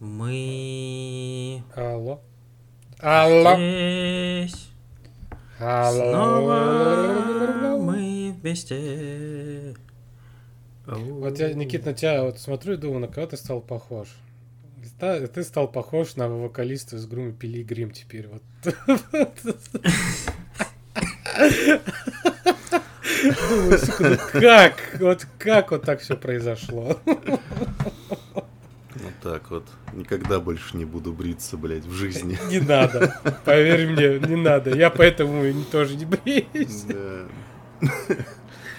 Мы Алло. Алло. здесь. Алло. Снова мы вместе. Вот я, Никит, на тебя вот смотрю и думаю, на кого ты стал похож? Ты стал похож на вокалиста из группы Пилигрим теперь. Вот. Думаю, сука, ну как? Вот как вот так все произошло? Так вот. Никогда больше не буду бриться, блядь, в жизни. Не надо. Поверь мне, не надо. Я поэтому тоже не бреюсь. Да.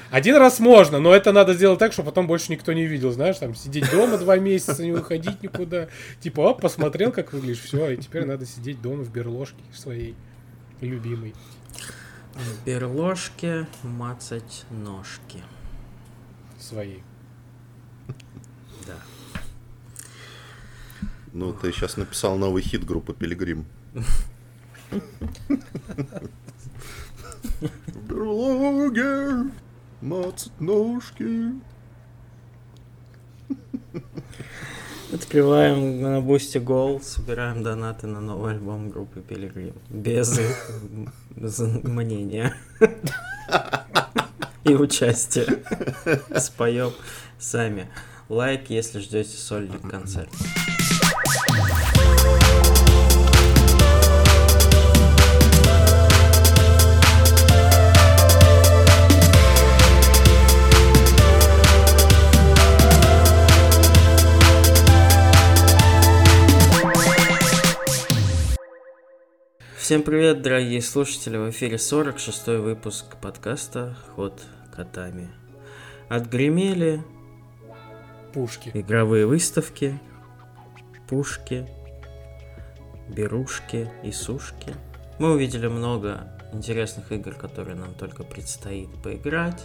Один раз можно, но это надо сделать так, чтобы потом больше никто не видел, знаешь, там сидеть дома два месяца, не выходить никуда. Типа, оп, посмотрел, как выглядишь, все, и теперь надо сидеть дома в берложке своей любимой. В берложке мацать ножки. Своей. Да. Ну, ты сейчас написал новый хит группы Пилигрим. В берлоге мацать ножки. Открываем на Boosty goal, собираем донаты на новый альбом группы Пилигрим. Без их мнения. И участия. Споем сами. Лайк, если ждете сольный концерт. Всем привет, дорогие слушатели! В эфире 46 выпуск подкаста «Ход котами». Отгремели Пушки. игровые выставки, пушки, берушки и сушки. Мы увидели много интересных игр, которые нам только предстоит поиграть.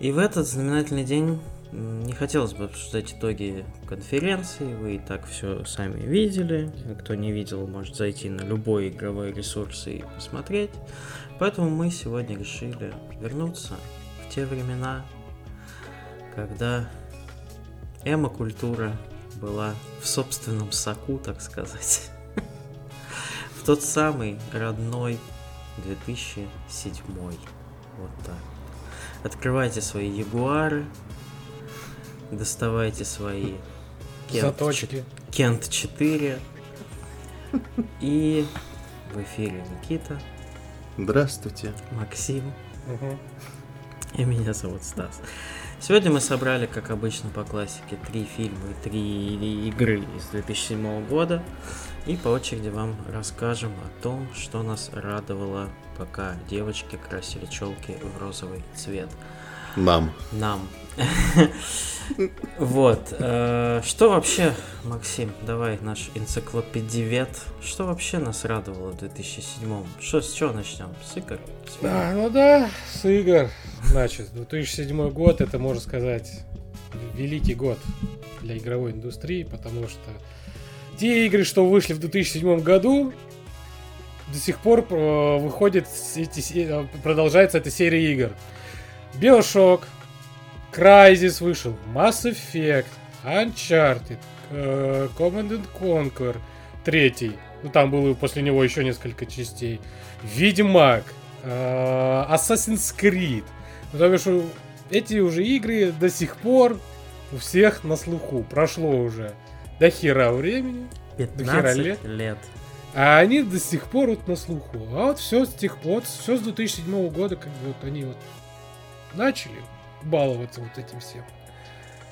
И в этот знаменательный день не хотелось бы обсуждать итоги конференции, вы и так все сами видели. Кто не видел, может зайти на любой игровой ресурс и посмотреть. Поэтому мы сегодня решили вернуться в те времена, когда эмо-культура была в собственном соку, так сказать. В тот самый родной 2007. Вот так. Открывайте свои ягуары, доставайте свои Кент Заточки. Кент 4. И в эфире Никита, Здравствуйте. Максим Мгм. и меня зовут Стас. Сегодня мы собрали, как обычно по классике, три фильма и три игры из 2007 года. И по очереди вам расскажем о том, что нас радовало, пока девочки красили челки в розовый цвет. Нам. Нам. Вот. э, Что вообще, Максим, давай наш энциклопедивет, что вообще нас радовало в 2007 Что, с чего начнем? С игр? С? А, ну да, с игр. Значит, 2007 год, это, можно сказать, великий год для игровой индустрии, потому что те игры, что вышли в 2007 году, до сих пор э, выходит эти, э, продолжается эта серия игр. Bioshock, Crysis вышел, Mass Effect, Uncharted, э, Command and Conquer, третий. Ну, там было после него еще несколько частей. Ведьмак, э, Assassin's Creed. Ну, то бишь, эти уже игры до сих пор у всех на слуху. Прошло уже до хера времени, до хера 15 лет. лет. А они до сих пор вот на слуху. А вот все с тех вот все с 2007 года, как бы вот они вот начали баловаться вот этим всем.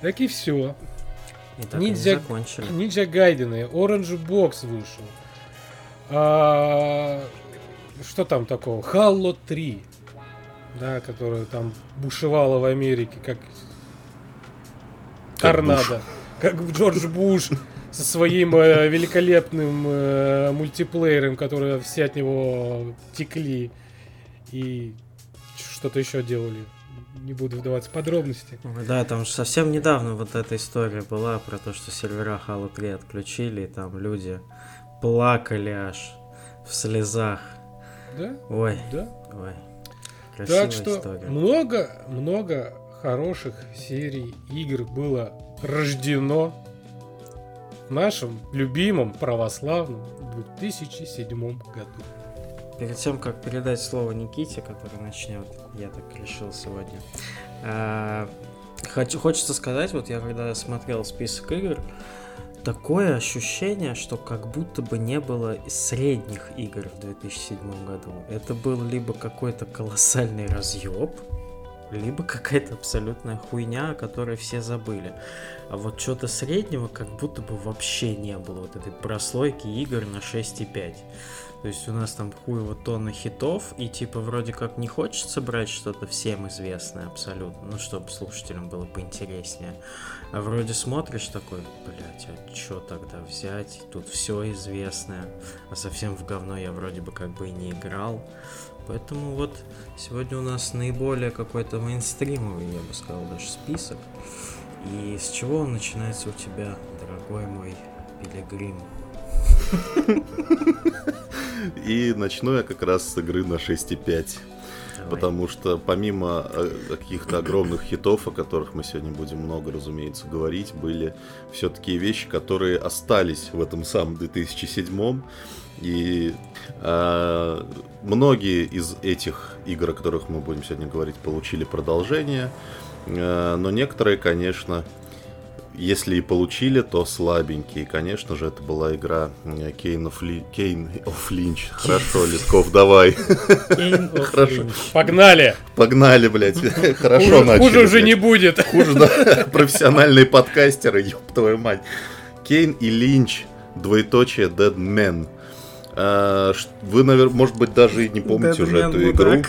Так и все. И так Ниндзя, закончили. Ниндзя Гайдены, Orange Box вышел. А, что там такого? Halo 3. Да, которая там бушевала в Америке, как Как торнадо. Как Джордж Буш со своим э, великолепным э, мультиплеером, который все от него текли и что-то еще делали. Не буду вдаваться в подробности. Да, там же совсем недавно вот эта история была про то, что сервера Halo 3 отключили, и там люди плакали аж в слезах. Да? Ой, Да. ой. Красивая Так что история. много, много хороших серий игр было рождено в нашем любимом православном 2007 году. Перед тем, как передать слово Никите, который начнет, я так решил сегодня, а, хочу, хочется сказать, вот я когда смотрел список игр, такое ощущение, что как будто бы не было средних игр в 2007 году. Это был либо какой-то колоссальный разъеб, либо какая-то абсолютная хуйня, о которой все забыли. А вот что-то среднего как будто бы вообще не было вот этой прослойки игр на 6,5. То есть у нас там хуево тонна хитов, и типа вроде как не хочется брать что-то всем известное абсолютно, ну чтобы слушателям было поинтереснее. А вроде смотришь такой, блять, а чё тогда взять? Тут все известное, а совсем в говно я вроде бы как бы и не играл. Поэтому вот сегодня у нас наиболее какой-то мейнстримовый, я бы сказал, даже список. И с чего он начинается у тебя, дорогой мой пилигрим? И начну я как раз с игры на 6,5. Потому что помимо э, каких-то огромных хитов, о которых мы сегодня будем много, разумеется, говорить, были все-таки вещи, которые остались в этом самом 2007 и э, многие из этих игр, о которых мы будем сегодня говорить, получили продолжение. Э, но некоторые, конечно, если и получили, то слабенькие. И, конечно же, это была игра Кейн of, Ли... Кейн of Lynch. Хорошо, Лесков, давай. Хорошо. Погнали! Погнали, блядь. Хорошо начали. Хуже уже не будет. Хуже, да. Профессиональные подкастеры, ёб твою мать. Кейн и Линч, двоеточие Dead Man. А, вы, наверное, может быть, даже и не помните уже эту игру.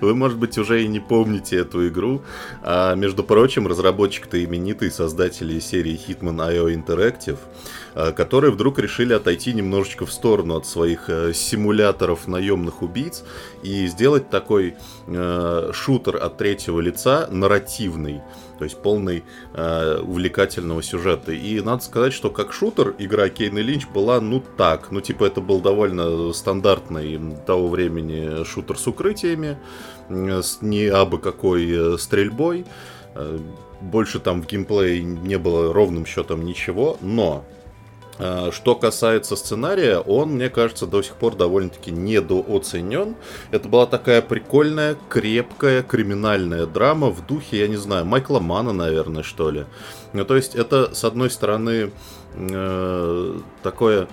Вы, может быть, уже и не помните эту игру. А, между прочим, разработчик-то именитый, создатели серии Hitman IO Interactive, которые вдруг решили отойти немножечко в сторону от своих а, симуляторов наемных убийц и сделать такой а, шутер от третьего лица нарративный то есть полный э, увлекательного сюжета. И надо сказать, что как шутер игра Кейн и Линч была, ну так, ну типа это был довольно стандартный того времени шутер с укрытиями, с не абы какой э, стрельбой. Э, больше там в геймплее не было ровным счетом ничего, но что касается сценария, он, мне кажется, до сих пор довольно-таки недооценен. Это была такая прикольная, крепкая криминальная драма в духе, я не знаю, Майкла Мана, наверное, что ли. Ну, то есть это, с одной стороны, э, такое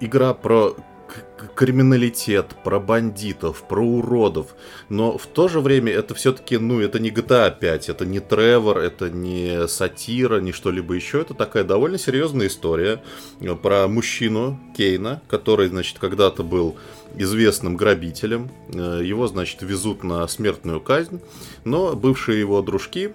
игра про криминалитет, про бандитов, про уродов. Но в то же время это все-таки, ну, это не GTA 5, это не Тревор, это не сатира, не что-либо еще. Это такая довольно серьезная история э, про мужчину Кейна, который, значит, когда-то был известным грабителем. Э, его, значит, везут на смертную казнь. Но бывшие его дружки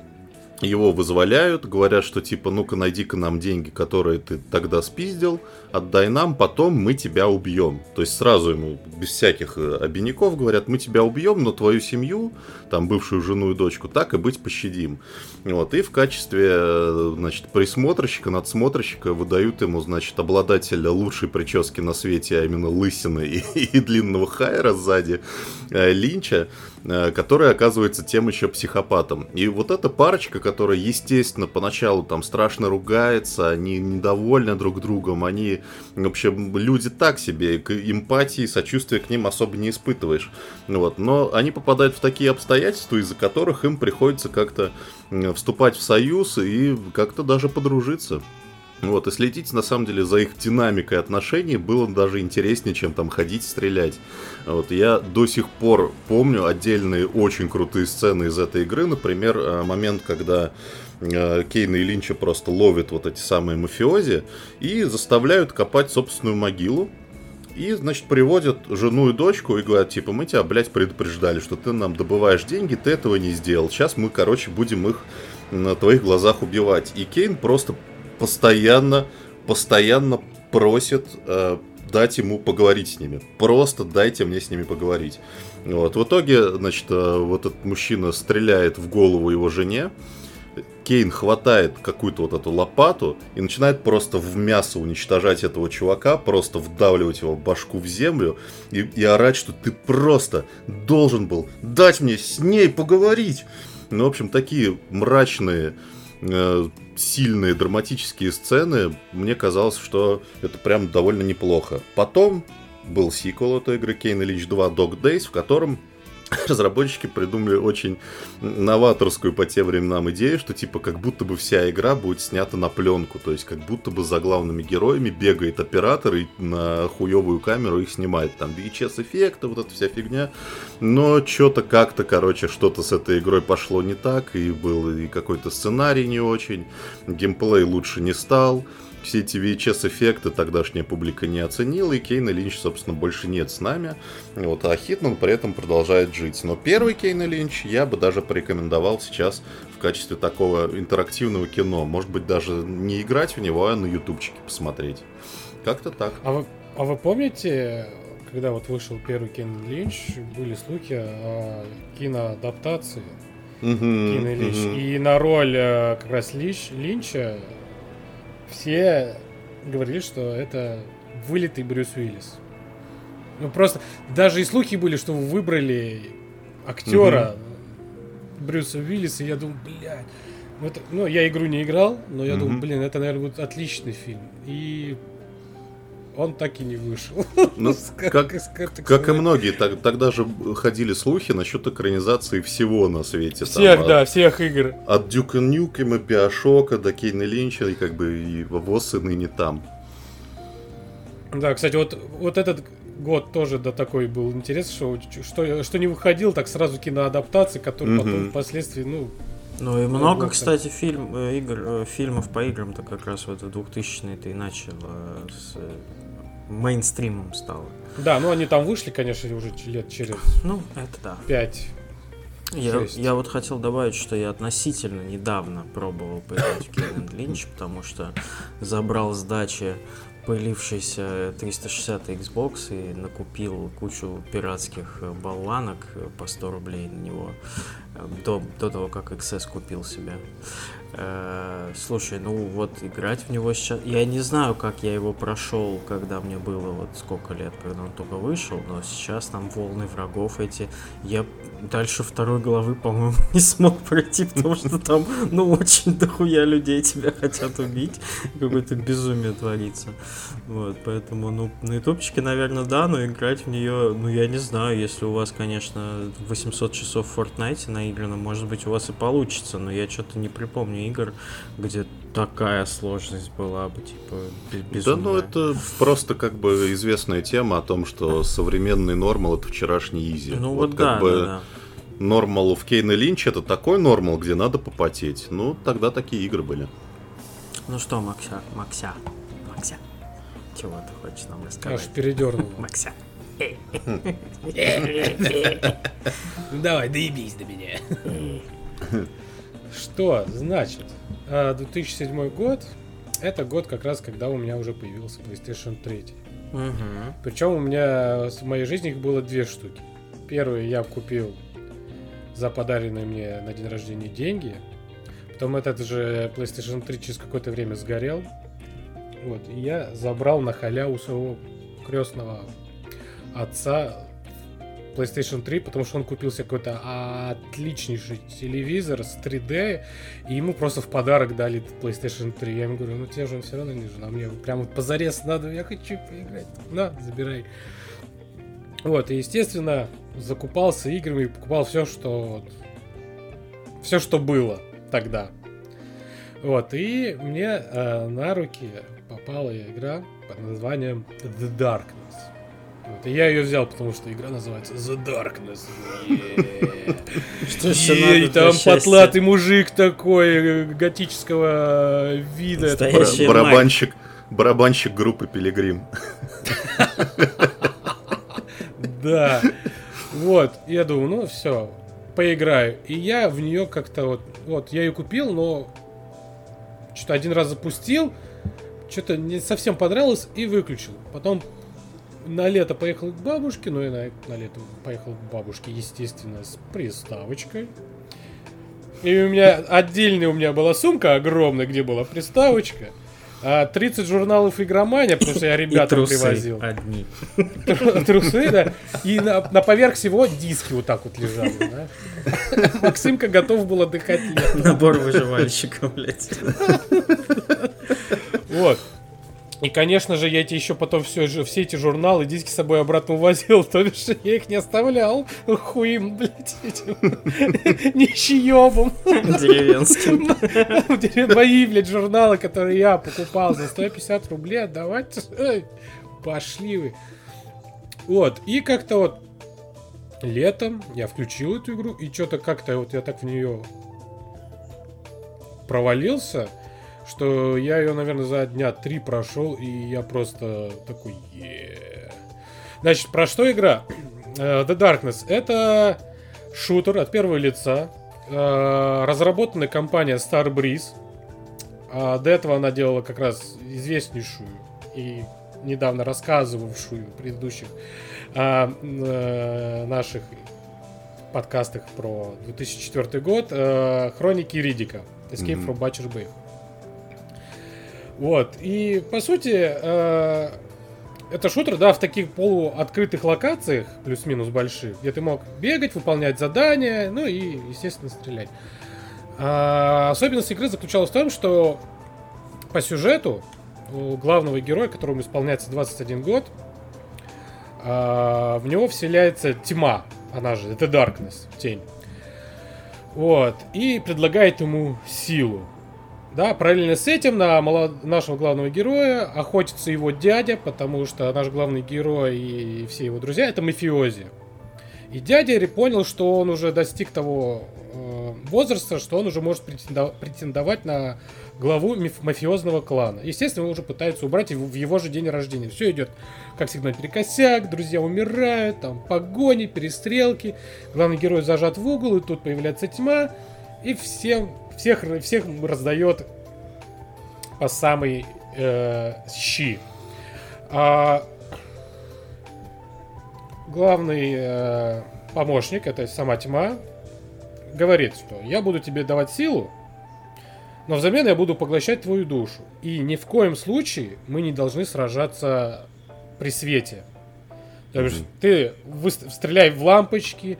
его вызволяют, говорят, что типа, ну-ка найди-ка нам деньги, которые ты тогда спиздил, отдай нам, потом мы тебя убьем. То есть сразу ему, без всяких э, обиняков, говорят, мы тебя убьем, но твою семью, там, бывшую жену и дочку, так и быть пощадим. Вот, и в качестве, э, значит, присмотрщика, надсмотрщика выдают ему, значит, обладателя лучшей прически на свете, а именно лысины и, и длинного хайра сзади, э, Линча, который оказывается тем еще психопатом. И вот эта парочка, которая, естественно, поначалу там страшно ругается, они недовольны друг другом, они в общем, люди так себе, к эмпатии, сочувствия к ним особо не испытываешь. Вот. Но они попадают в такие обстоятельства, из-за которых им приходится как-то вступать в союз и как-то даже подружиться. Вот, и следить, на самом деле, за их динамикой отношений было даже интереснее, чем там ходить, стрелять. Вот, я до сих пор помню отдельные очень крутые сцены из этой игры. Например, э, момент, когда Э, Кейна и Линча просто ловят вот эти самые мафиози и заставляют копать собственную могилу. И, значит, приводят жену и дочку и говорят, типа, мы тебя, блядь, предупреждали, что ты нам добываешь деньги, ты этого не сделал. Сейчас мы, короче, будем их на твоих глазах убивать. И Кейн просто постоянно, постоянно просит э, дать ему поговорить с ними. Просто дайте мне с ними поговорить. Вот. В итоге, значит, э, вот этот мужчина стреляет в голову его жене. Кейн хватает какую-то вот эту лопату и начинает просто в мясо уничтожать этого чувака, просто вдавливать его башку в землю и, и орать, что ты просто должен был дать мне с ней поговорить. Ну, в общем, такие мрачные сильные драматические сцены, мне казалось, что это прям довольно неплохо. Потом был сиквел этой игры Kane Lynch 2 Dog Days, в котором разработчики придумали очень новаторскую по тем временам идею, что типа как будто бы вся игра будет снята на пленку, то есть как будто бы за главными героями бегает оператор и на хуевую камеру их снимает. Там VHS эффекты, вот эта вся фигня. Но что-то как-то, короче, что-то с этой игрой пошло не так, и был и какой-то сценарий не очень, геймплей лучше не стал все эти VHS-эффекты тогдашняя публика не оценила, и Кейна Линч, собственно, больше нет с нами. Вот, а Хитман при этом продолжает жить. Но первый Кейна Линч я бы даже порекомендовал сейчас в качестве такого интерактивного кино. Может быть, даже не играть в него, а на ютубчике посмотреть. Как-то так. А вы, а вы помните, когда вот вышел первый Кейн Линч, были слухи о киноадаптации Угу, Кейна Линч. угу. И на роль э, как раз Линч, Линча все говорили, что это вылитый Брюс Уиллис. Ну просто даже и слухи были, что вы выбрали актера Брюса Уиллиса, и я думаю, блядь. Ну, это, ну, я игру не играл, но я думаю, Мгм. блин, это, наверное, будет отличный фильм. И он так и не вышел. Ну, как- Как и многие, так- тогда же ходили слухи насчет экранизации всего на свете. там, Всех, от- да, всех игр. От Дюка Нюкема, Биошока до Кейна Линча, и как бы и ВОЗ и ныне там. Да, кстати, вот, вот этот год тоже да такой был интерес, что, что, что не выходил, так сразу киноадаптации, которые Мгм. потом впоследствии, ну, Ну и много, вот, кстати, фильм, э, игр, э, фильмов по играм-то как раз вот в 2000-е ты начал с мейнстримом стало. да, ну они там вышли, конечно, уже лет через Ну, это да. пять. Я, я вот хотел добавить, что я относительно недавно пробовал поиграть в Кейн Линч, потому что забрал с дачи пылившийся 360 Xbox и накупил кучу пиратских болванок э, по 100 рублей на него э, до, до того, как XS купил себе. Э, Слушай, ну вот играть в него сейчас... Я не знаю, как я его прошел, когда мне было вот сколько лет, когда он только вышел, но сейчас там волны врагов эти. Я дальше второй главы, по-моему, не смог пройти, потому что там, ну, очень дохуя людей тебя хотят убить. Какое-то безумие творится. Вот, поэтому, ну, на ютубчике, наверное, да, но играть в нее, ну, я не знаю, если у вас, конечно, 800 часов в Fortnite наиграно, может быть, у вас и получится, но я что-то не припомню игр, где такая сложность была бы, типа, бе- Да, безумная. ну это просто как бы известная тема о том, что современный нормал это вчерашний изи. Ну вот, как да, бы да, да. нормал в Кейна Линч это такой нормал, где надо попотеть. Ну, тогда такие игры были. Ну что, Макся, Макся, Макся, чего ты хочешь нам Аж рассказать? передернул. Макся. Ну давай, доебись до меня. Что, значит, а, 2007 год, это год как раз, когда у меня уже появился PlayStation 3. Мгм. Причем у меня в моей жизни их было две штуки. Первую я купил за подаренные мне на день рождения деньги. Потом этот же PlayStation 3 через какое-то время сгорел. Вот, и я забрал на халяву своего крестного отца PlayStation 3, потому что он купил себе какой-то отличнейший телевизор с 3D, и ему просто в подарок дали PlayStation 3. Я ему говорю, ну тебе же он все равно не нужен, а мне прям вот позарез надо, я хочу поиграть. На, забирай. Вот, и естественно, закупался играми, покупал все, что все, что было тогда. Вот, и мне э, на руки попала игра под названием The Darkness. Вот, и я ее взял, потому что игра называется The Darkness. Что еще надо там потлатый мужик такой э, готического вида. Барабанщик, барабанщик группы Пилигрим. Да. Вот, я думаю, ну все, поиграю. И я в нее как-то вот, вот, я ее купил, но что-то один раз запустил, что-то не совсем понравилось и выключил. Потом на лето поехал к бабушке, ну и на, на лето поехал к бабушке, естественно, с приставочкой. И у меня отдельная у меня была сумка огромная, где была приставочка. а, 30 журналов игромания, потому что я ребятам привозил. одни. Трусы, да. И на, на поверх всего диски вот так вот лежали, да. Максимка готов был отдыхать. Набор выживальщика, блядь. Вот. И, конечно же, я эти еще потом все, все эти журналы, диски с собой обратно увозил, то бишь я их не оставлял хуим, блядь, этим нищеебом. Деревенским. Мои, блядь, журналы, которые я покупал за 150 рублей отдавать. Пошли вы. Вот, и как-то вот летом я включил эту игру, и что-то как-то вот я так в нее провалился что я ее, наверное, за дня три прошел, и я просто такой, е Значит, про что игра? Uh, The Darkness. Это шутер от первого лица, uh, разработанная компания Starbreeze. Uh, до этого она делала как раз известнейшую и недавно рассказывавшую в предыдущих наших подкастах про 2004 год Хроники Ридика. Escape mm-hmm. from Butcher Bay. Вот. И, по сути, э, это шутер, да, в таких полуоткрытых локациях, плюс-минус больших, где ты мог бегать, выполнять задания, ну и, естественно, стрелять. А, особенность игры заключалась в том, что по сюжету у главного героя, которому исполняется 21 год, а, в него вселяется тьма, она же, это Darkness, тень. Вот, и предлагает ему силу. Да, параллельно с этим на молод... нашего главного героя охотится его дядя, потому что наш главный герой и все его друзья это мафиози. И дядя понял, что он уже достиг того э, возраста, что он уже может претендовать на главу мафиозного клана. Естественно, его уже пытаются убрать в его же день рождения. Все идет, как всегда, перекосяк, друзья умирают, там погони, перестрелки. Главный герой зажат в угол, и тут появляется тьма, и всем всех, всех раздает по самой э, щи. А главный э, помощник, это сама тьма, говорит, что я буду тебе давать силу, но взамен я буду поглощать твою душу. И ни в коем случае мы не должны сражаться при свете. То есть mm-hmm. ты стреляй в лампочки,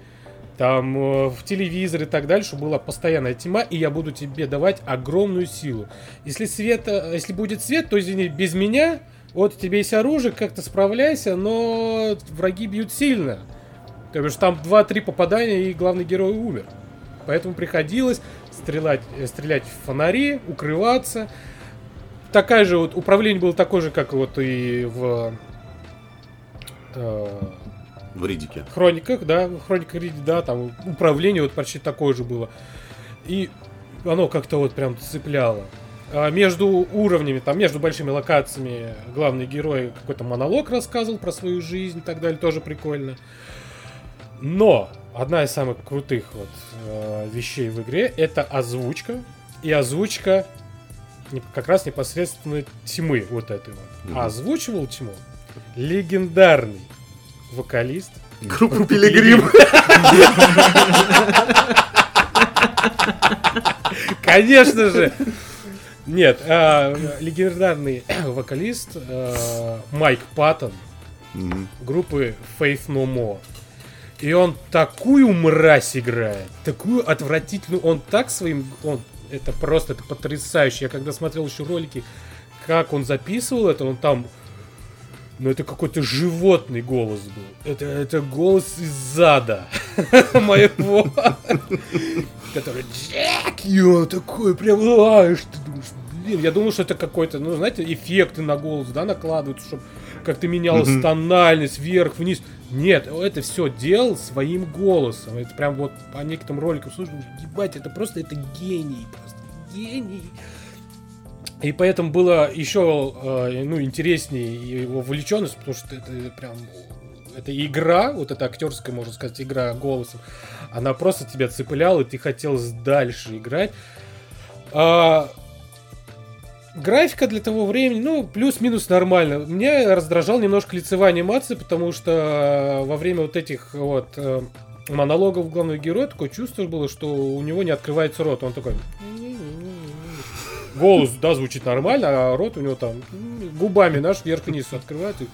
там э, в телевизор и так дальше, была постоянная тьма, и я буду тебе давать огромную силу. Если свет, э, если будет свет, то извини, без меня, вот тебе есть оружие, как-то справляйся, но враги бьют сильно. То есть там 2-3 попадания, и главный герой умер. Поэтому приходилось стрелять, э, стрелять в фонари, укрываться. Такая же вот управление было такое же, как вот и в э, в Ридике. Хрониках, да, Хроника Риди, да, там управление вот почти такое же было. И оно как-то вот прям цепляло. А между уровнями, там, между большими локациями главный герой какой-то монолог рассказывал про свою жизнь и так далее, тоже прикольно. Но одна из самых крутых вот э, вещей в игре это озвучка. И озвучка как раз непосредственно тьмы вот этой вот. Mm-hmm. А озвучивал тьму легендарный вокалист. Группа Пилигрим. Конечно же. Нет, а, легендарный вокалист а, Майк Паттон группы Faith No More. И он такую мразь играет, такую отвратительную, он так своим, он, это просто, это потрясающе. Я когда смотрел еще ролики, как он записывал это, он там но это какой-то животный голос был. Это, это голос из зада моего. Который Джек! И он такой прям, ты думаешь, блин, я думал, что это какой-то, ну, знаете, эффекты на голос, да, накладывают, чтобы как-то менялась тональность вверх-вниз. Нет, это все делал своим голосом. Это прям вот по некоторым роликам слушай, ебать, это просто, это гений, просто гений. И поэтому было еще э, ну, интереснее его вовлеченность, потому что это прям эта игра, вот эта актерская, можно сказать, игра голосом, она просто тебя цепляла, и ты хотел дальше играть. А, графика для того времени, ну, плюс-минус нормально. Меня раздражал немножко лицевая анимация, потому что во время вот этих вот э, монологов главного героя такое чувство было, что у него не открывается рот. Он такой... голос, да, звучит нормально, а рот у него там губами наш вверх-вниз открывает и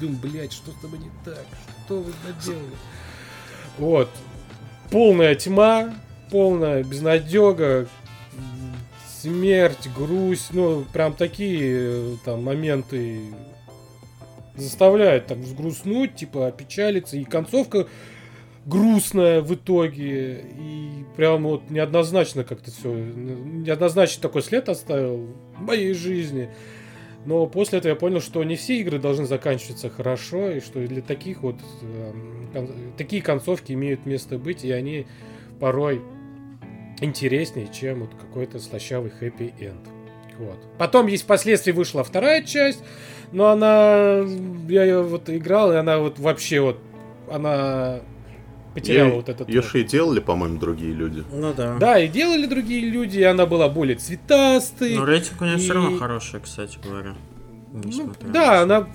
думаю, блядь, что с тобой не так? Что вы наделали? Вот. Полная тьма, полная безнадега, смерть, грусть, ну, прям такие э, там моменты заставляют там взгрустнуть, типа опечалиться, и концовка грустная в итоге, и прям вот неоднозначно как-то все, неоднозначно такой след оставил в моей жизни. Но после этого я понял, что не все игры должны заканчиваться хорошо, и что для таких вот эм, кон- такие концовки имеют место быть, и они порой интереснее, чем вот какой-то слащавый хэппи-энд. Вот. Потом есть впоследствии вышла вторая часть, но она, я ее вот играл, и она вот вообще вот, она потеряла вот этот... Вот- же и делали, по-моему, другие люди. Ну да. Да, и делали другие люди, и она была более цветастой. Но рейтинг у нее все равно и- хороший, кстати говоря. Ну, да, она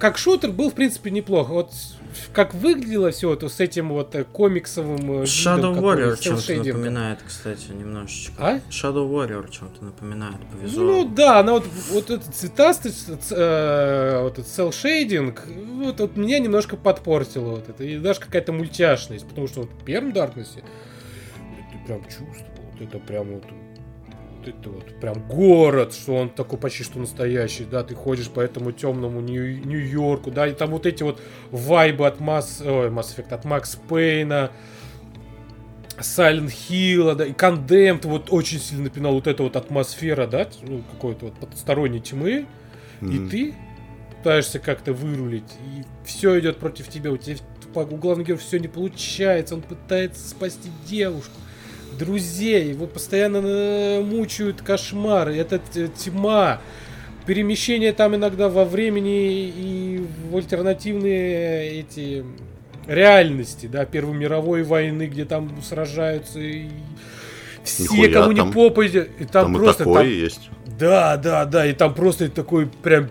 как шутер был, в принципе, неплохо. Вот как выглядело все это с этим вот э, комиксовым э, Shadow видом, Warrior чем-то напоминает, кстати, немножечко. А? Shadow Warrior чем-то напоминает по Ну визуалу. да, она вот, вот этот цветастый, э, вот этот селшейдинг, вот, вот меня немножко подпортило вот это. И даже какая-то мультяшность, потому что вот в первом ты прям чувствовал, вот это прям вот это вот прям город, что он такой почти что настоящий, да, ты ходишь по этому темному Нью- Нью-Йорку, да, и там вот эти вот вайбы от Масс, ой, Mass Effect, от Макс Пейна, Silent Hill, да, и Condemned вот очень сильно напинал вот эта вот атмосфера, да, ну, какой-то вот потусторонней тьмы, и Мгм. ты пытаешься как-то вырулить, и все идет против тебя, у тебя у главного героя все не получается, он пытается спасти девушку, друзей, его постоянно э, мучают кошмары, это т- тьма, перемещение там иногда во времени и в альтернативные эти реальности, да, Первой мировой войны, где там сражаются и все, Нихуя, кому там- не попадет, и там, Там и просто такое там есть. да, да, да, и там просто такой прям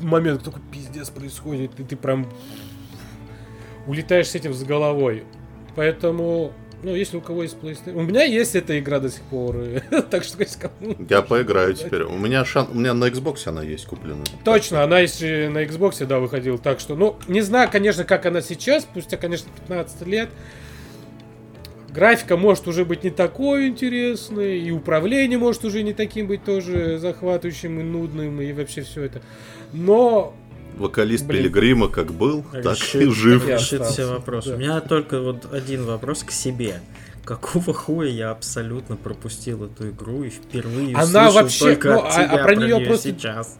момент, такой пиздец происходит, и ты прям улетаешь с этим с головой. Поэтому, ну, если у кого есть PlayStation... У меня есть эта игра до сих пор, так что если кому... Я поиграю теперь. У меня шан... у меня на Xbox она есть куплена. Точно, она еще на Xbox, да, выходила, так что, ну, не знаю, конечно, как она сейчас, спустя, конечно, 15 лет. Графика может уже быть не такой интересной, и управление может уже не таким быть тоже захватывающим и нудным, и вообще все это. Но Вокалист Блин. Пилигрима как был, так и Решит- жив. Решит все вопросы. да. У меня только вот один вопрос к себе. Какого хуя я абсолютно пропустил эту игру и впервые Она вообще- только ну, от а- а тебя про неё неё просто- сейчас.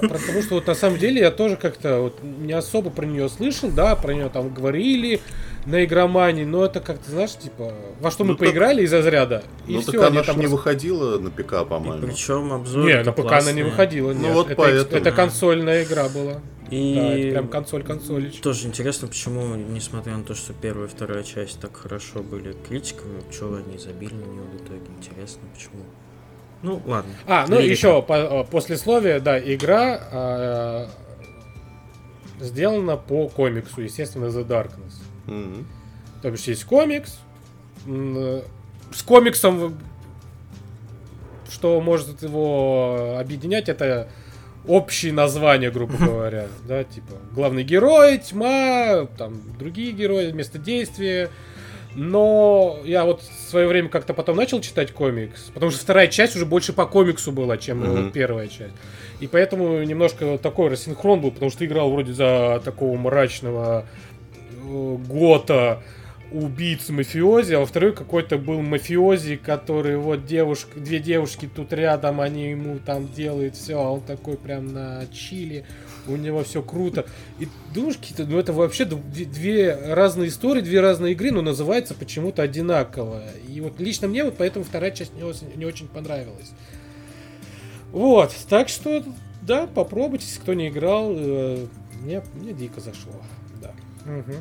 Потому что вот на самом деле я тоже как-то вот не особо про нее слышал, да, про нее там говорили на игромании, но это как-то, знаешь, типа, во что мы Ну, так- поиграли из-за заряда, и Ну все, так она там не выходила на ПК, по-моему. Причем обзор. Не, на ПК она не выходила. Ну нет. вот это, поэтому. это консольная игра была. И Да, это прям консоль-консоль. тоже интересно, почему, несмотря на то, что первая и вторая часть так хорошо были критиками, что они забили на нее в итоге. Интересно, почему. Ну, ладно. А, ну Лирика. еще по, э, послесловие, да, игра э, сделана по комиксу, естественно, The Darkness. Мгм. То бишь есть комикс. э, С комиксом, что может его объединять, это общие названия, грубо говоря. Да, типа главный герой, тьма, там другие герои, место действия. Но я вот в свое время как-то потом начал читать комикс, потому что вторая часть уже больше по комиксу была, чем Мгм. первая часть. И поэтому немножко такой рассинхрон был, потому что играл вроде за такого мрачного э, гота убийцу мафиози, а во второй какой-то был мафиози, который вот девушка, две девушки тут рядом, они ему там делают все, а он такой прям на чили, у него все круто. И думаешь, какие-то, ну это вообще две, разные истории, две разные игры, но называется почему-то одинаково. И вот лично мне вот поэтому вторая часть не не очень понравилась. Вот, так что, да, попробуйте, если кто не играл, э, мне, мне дико зашло, да. Мгм.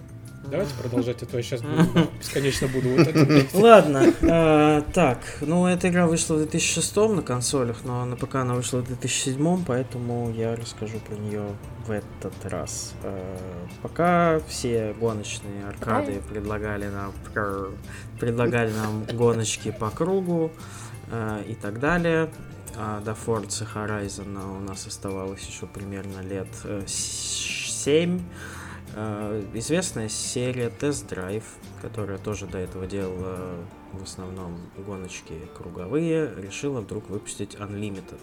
Давайте продолжать, а то я сейчас бесконечно буду вот это. Ладно, э, так, ну эта игра вышла в 2006 на консолях, но на ПК она вышла в 2007, поэтому я расскажу про нее в этот раз. Э, пока все гоночные аркады предлагали нам пр- предлагали нам гоночки по кругу, э, и так далее. А до Forza Horizon у нас оставалось еще примерно лет э, 7. Э, известная серия Test Drive, которая тоже до этого делала в основном гоночки круговые, решила вдруг выпустить Unlimited.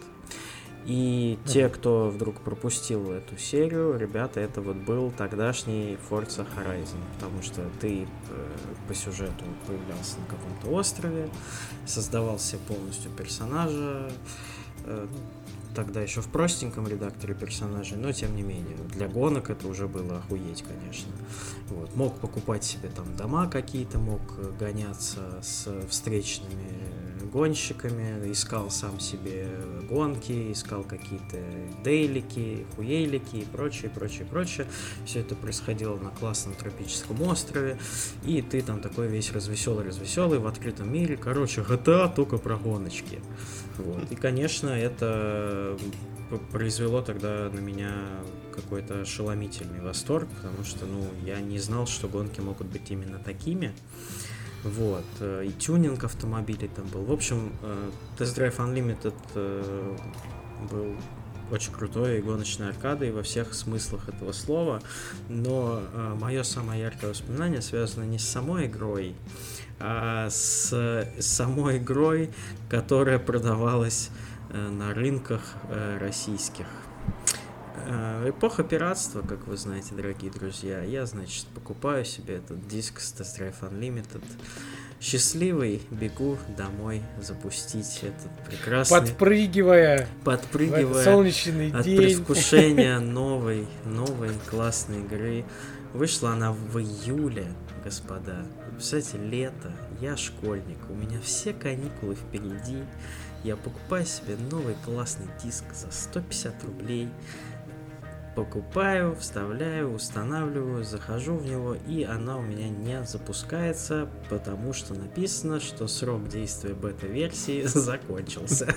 И mm-hmm. те, кто вдруг пропустил эту серию, ребята, это вот был тогдашний Forza Horizon, потому что ты э, по сюжету появлялся на каком-то острове, создавал себе полностью персонажа, э, тогда еще в простеньком редакторе персонажей, но тем не менее, для гонок это уже было охуеть, конечно. Вот. Мог покупать себе там дома какие-то, мог гоняться с встречными гонщиками, искал сам себе гонки, искал какие-то дейлики, хуейлики и прочее, прочее, прочее. Все это происходило на классном тропическом острове, и ты там такой весь развеселый-развеселый в открытом мире. Короче, GTA только про гоночки. Вот. И, конечно, это произвело тогда на меня какой-то ошеломительный восторг, потому что, ну, я не знал, что гонки могут быть именно такими. Вот. Э, и тюнинг автомобилей там был. В общем, э, Test Drive Unlimited э, был очень крутой и гоночной аркадой во всех смыслах этого слова. Но мое самое яркое воспоминание связано не с самой игрой, а с самой игрой, которая продавалась на рынках российских. Э, эпоха пиратства, как вы знаете, дорогие друзья. Я, значит, покупаю себе этот диск с Test Drive Unlimited. Счастливый бегу домой запустить этот прекрасный... Подпрыгивая. Подпрыгивая. солнечный от день. предвкушения новой, новой классной игры. Вышла она в июле, господа. Представляете, лето, я школьник, у меня все каникулы впереди. Я покупаю себе новый классный диск за 150 рублей покупаю, вставляю, устанавливаю, захожу в него, и она у меня не запускается, потому что написано, что срок действия бета-версии закончился.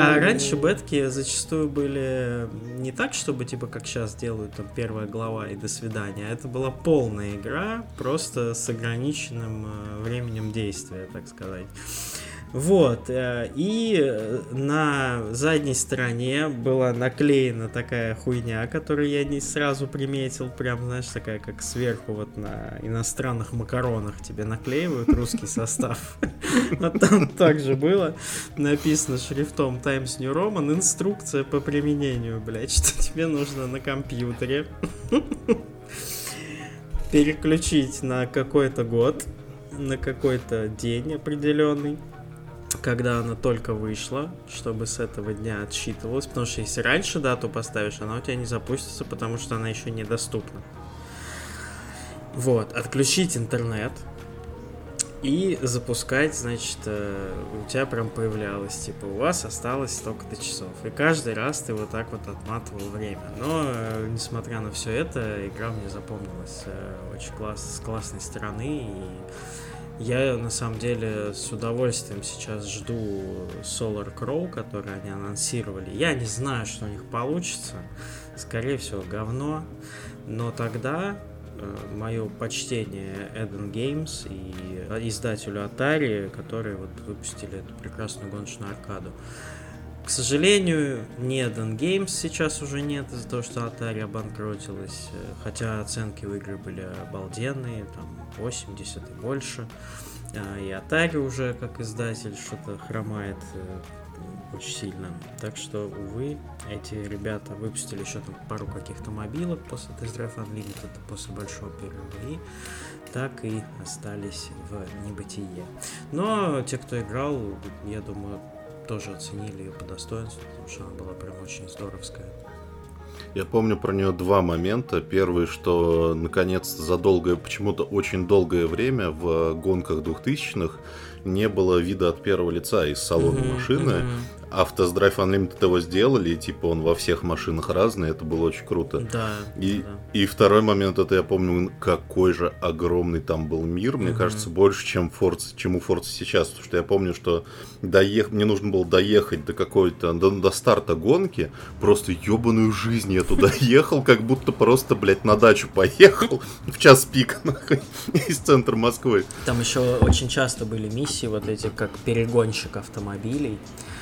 А раньше бетки зачастую были не так, чтобы типа как сейчас делают там первая глава и до свидания. Это была полная игра, просто с ограниченным э, временем действия, так сказать. Вот, э, и на задней стороне была наклеена такая хуйня, которую я не сразу приметил, прям, знаешь, такая, как сверху вот на иностранных макаронах тебе наклеивают русский состав. Вот там также было написано шрифтом Times New Roman инструкция по применению, блядь, что тебе нужно на компьютере переключить на какой-то год, на какой-то день определенный, когда она только вышла, чтобы с этого дня отсчитывалась, потому что если раньше дату поставишь, она у тебя не запустится, потому что она еще недоступна. Вот, отключить интернет и запускать, значит, э, у тебя прям появлялось, типа, у вас осталось столько-то часов. И каждый раз ты вот так вот отматывал время. Но, э, несмотря на все это, игра мне запомнилась э, очень класс, с классной стороны и я на самом деле с удовольствием сейчас жду Solar Crow, который они анонсировали. Я не знаю, что у них получится. Скорее всего, говно. Но тогда э, мое почтение Eden Games и издателю Atari, которые вот выпустили эту прекрасную гоночную аркаду. К сожалению, ни Eden Games сейчас уже нет из-за того, что Atari обанкротилась, э, хотя оценки у игры были обалденные, там 80 и больше. А, и Atari уже как издатель что-то хромает э, очень сильно. Так что, увы, эти ребята выпустили еще там пару каких-то мобилок после Test Drive Unlimited, после большого перерыва, и так и остались в небытие. Но те, кто играл, я думаю, тоже оценили ее по достоинству, потому что она была прям очень здоровская. Я помню про нее два момента. Первый, что наконец-то за долгое, почему-то очень долгое время в гонках 2000-х не было вида от первого лица из салона mm-hmm, машины, mm-hmm. А в Test Drive Unlimited его сделали, и типа он во всех машинах разный, это было очень круто. Да. И, да. и второй момент, это я помню, какой же огромный там был мир, мне Мгм. кажется, больше, чем, Forza, чем у Forza сейчас, потому что я помню, что доех... мне нужно было доехать до какой-то, до, до старта гонки, просто ебаную жизнь я туда ехал, как будто просто, блядь, на дачу поехал в час пик, из центра Москвы. Там еще очень часто были миссии, вот эти, как перегонщик автомобилей.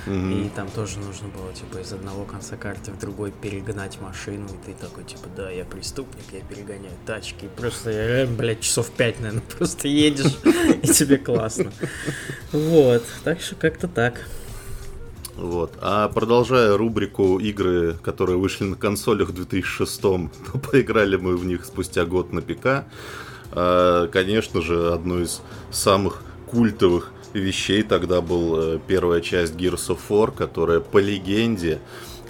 Мгм. И там тоже нужно было, типа, из одного конца карты в другой перегнать машину. И ты такой, типа, да, я преступник, я перегоняю тачки. И просто, э, блядь, часов пять, наверное, просто едешь, и тебе классно. Вот, так что как-то так. Вот. А продолжая рубрику игры, которые вышли на консолях в 2006 но поиграли мы в них спустя год на ПК, а, конечно же, одной из самых культовых вещей тогда был э, первая часть Gears of War, которая по легенде,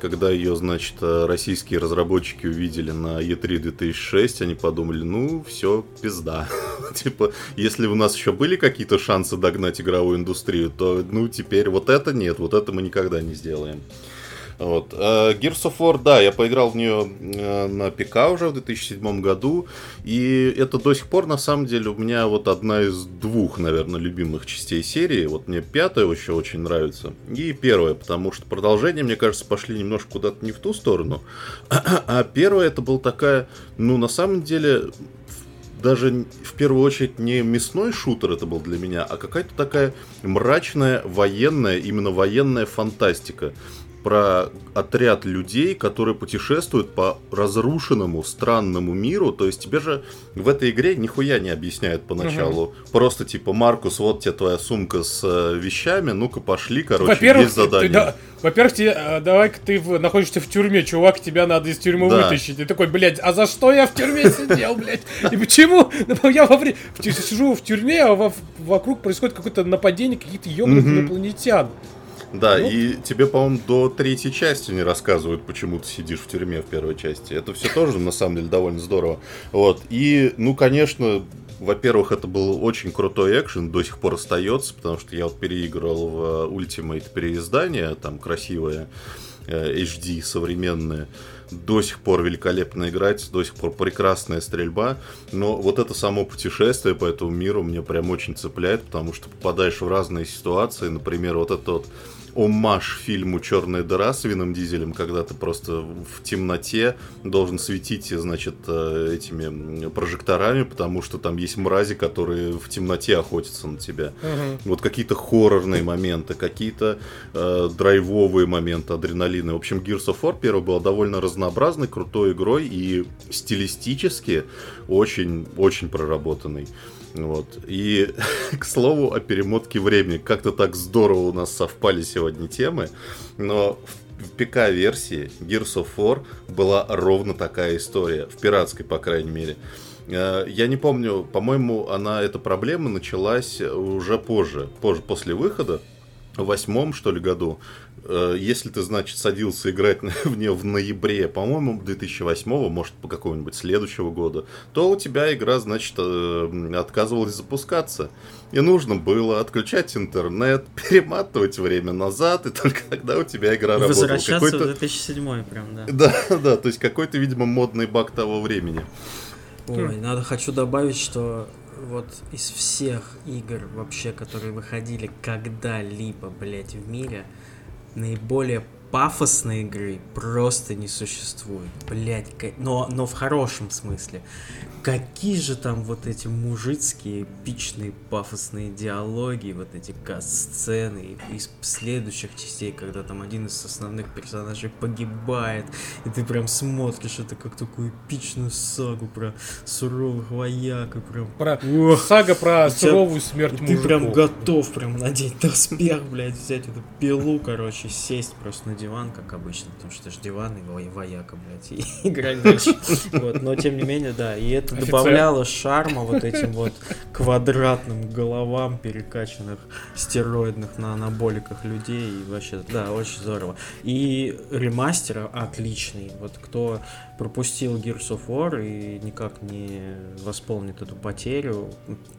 когда ее, значит, э, российские разработчики увидели на E E3 2006, они подумали, ну, все, пизда. Типа, если у нас еще были какие-то шансы догнать игровую индустрию, то, ну, теперь вот это нет, вот это мы никогда не сделаем. Вот. А Gears of War, да, я поиграл в нее на ПК уже в 2007 году, и это до сих пор, на самом деле, у меня вот одна из двух, наверное, любимых частей серии. Вот мне пятая еще очень нравится, и первая, потому что продолжение, мне кажется, пошли немножко куда-то не в ту сторону. А первая это был такая, ну, на самом деле, даже в первую очередь не мясной шутер это был для меня, а какая-то такая мрачная военная, именно военная фантастика про отряд людей, которые путешествуют по разрушенному, странному миру. То есть тебе же в этой игре нихуя не объясняют поначалу. Просто типа, Маркус, вот тебе твоя сумка с э, вещами, ну-ка пошли, короче, Во-первых, есть задание. ты- да, во-первых, тебе, э, давай-ка ты в- находишься в тюрьме, чувак, тебя надо из тюрьмы Да. вытащить. И такой, блядь, а за что я в тюрьме сидел, блядь? И почему? Ну, Я во вре- в тю- сижу в тюрьме, а во- вокруг происходит какое-то нападение каких-то ебаных Мгм. инопланетян. Да, Ну. и тебе, по-моему, до третьей части не рассказывают, почему ты сидишь в тюрьме в первой части. Это все тоже, на самом деле, довольно здорово. Вот. И, ну, конечно, во-первых, это был очень крутой экшен, до сих пор остается, потому что я вот переигрывал в э, Ultimate переиздание, там красивое, э, HD современное. До сих пор великолепно играть, до сих пор прекрасная стрельба. Но вот это само путешествие по этому миру меня прям очень цепляет, потому что попадаешь в разные ситуации. Например, вот этот вот омаж фильму «Черная дыра» с Вином Дизелем, когда ты просто в темноте должен светить, значит, э, этими прожекторами, потому что там есть мрази, которые в темноте охотятся на тебя. Мгм. Вот какие-то хоррорные моменты, какие-то э, драйвовые моменты, адреналины. В общем, Gears of War первый была довольно разнообразной, крутой игрой и стилистически очень-очень проработанный. Вот. И, к слову, о перемотке времени. Как-то так здорово у нас совпали сегодня темы. Но в- ПК-версии Gears of War была ровно такая история. В пиратской, по крайней мере. Э, Я не помню, по-моему, она, эта проблема началась уже позже, позже, после выхода, в восьмом, что ли, году. Э, Если ты, значит, садился играть в нее в ноябре, по-моему, 2008, может, по какого-нибудь следующего года, то у тебя игра, значит, э, отказывалась запускаться. И нужно было отключать интернет, перематывать время назад, и только тогда у тебя игра работала. Возвращаться в Какой-то- 2007 прям, да. Да, да, то есть какой-то, видимо, модный баг того времени. Ой, надо хочу добавить, что вот из всех игр вообще, которые выходили когда-либо, блять, в мире, наиболее пафосной игры просто не существует. Блять, но, но в хорошем смысле. Какие же там вот эти мужицкие, эпичные, пафосные диалоги, вот эти каст-сцены из следующих частей, когда там один из основных персонажей погибает, и ты прям смотришь это как такую эпичную сагу про суровых вояк и прям... Про Ох, сага про суровую смерть и ты прям мужиков. готов прям надеть доспех, блядь, взять эту пилу, короче, сесть просто на диван, как обычно, потому что это же диван и во- вояка, блядь, и играть дальше. Вот, но тем не менее, да, и это Офицер. добавляло шарма вот этим вот квадратным головам перекачанных стероидных на анаболиках людей, и вообще, да, очень здорово. И ремастер отличный, вот кто пропустил Gears of War и никак не восполнит эту потерю,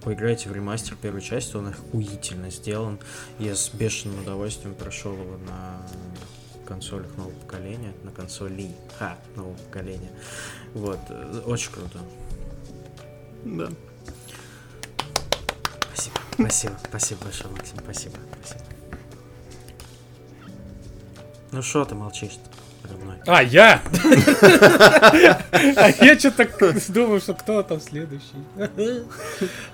поиграйте в ремастер первой части, он охуительно сделан. Я с бешеным удовольствием прошел его на консолях нового поколения, на консоли ха, нового поколения. Вот, э, очень круто. Да. Спасибо, спасибо, спасибо большое, Максим, спасибо, спасибо. Ну что ты молчишь-то? А, я! А я что-то думаю, что кто там следующий.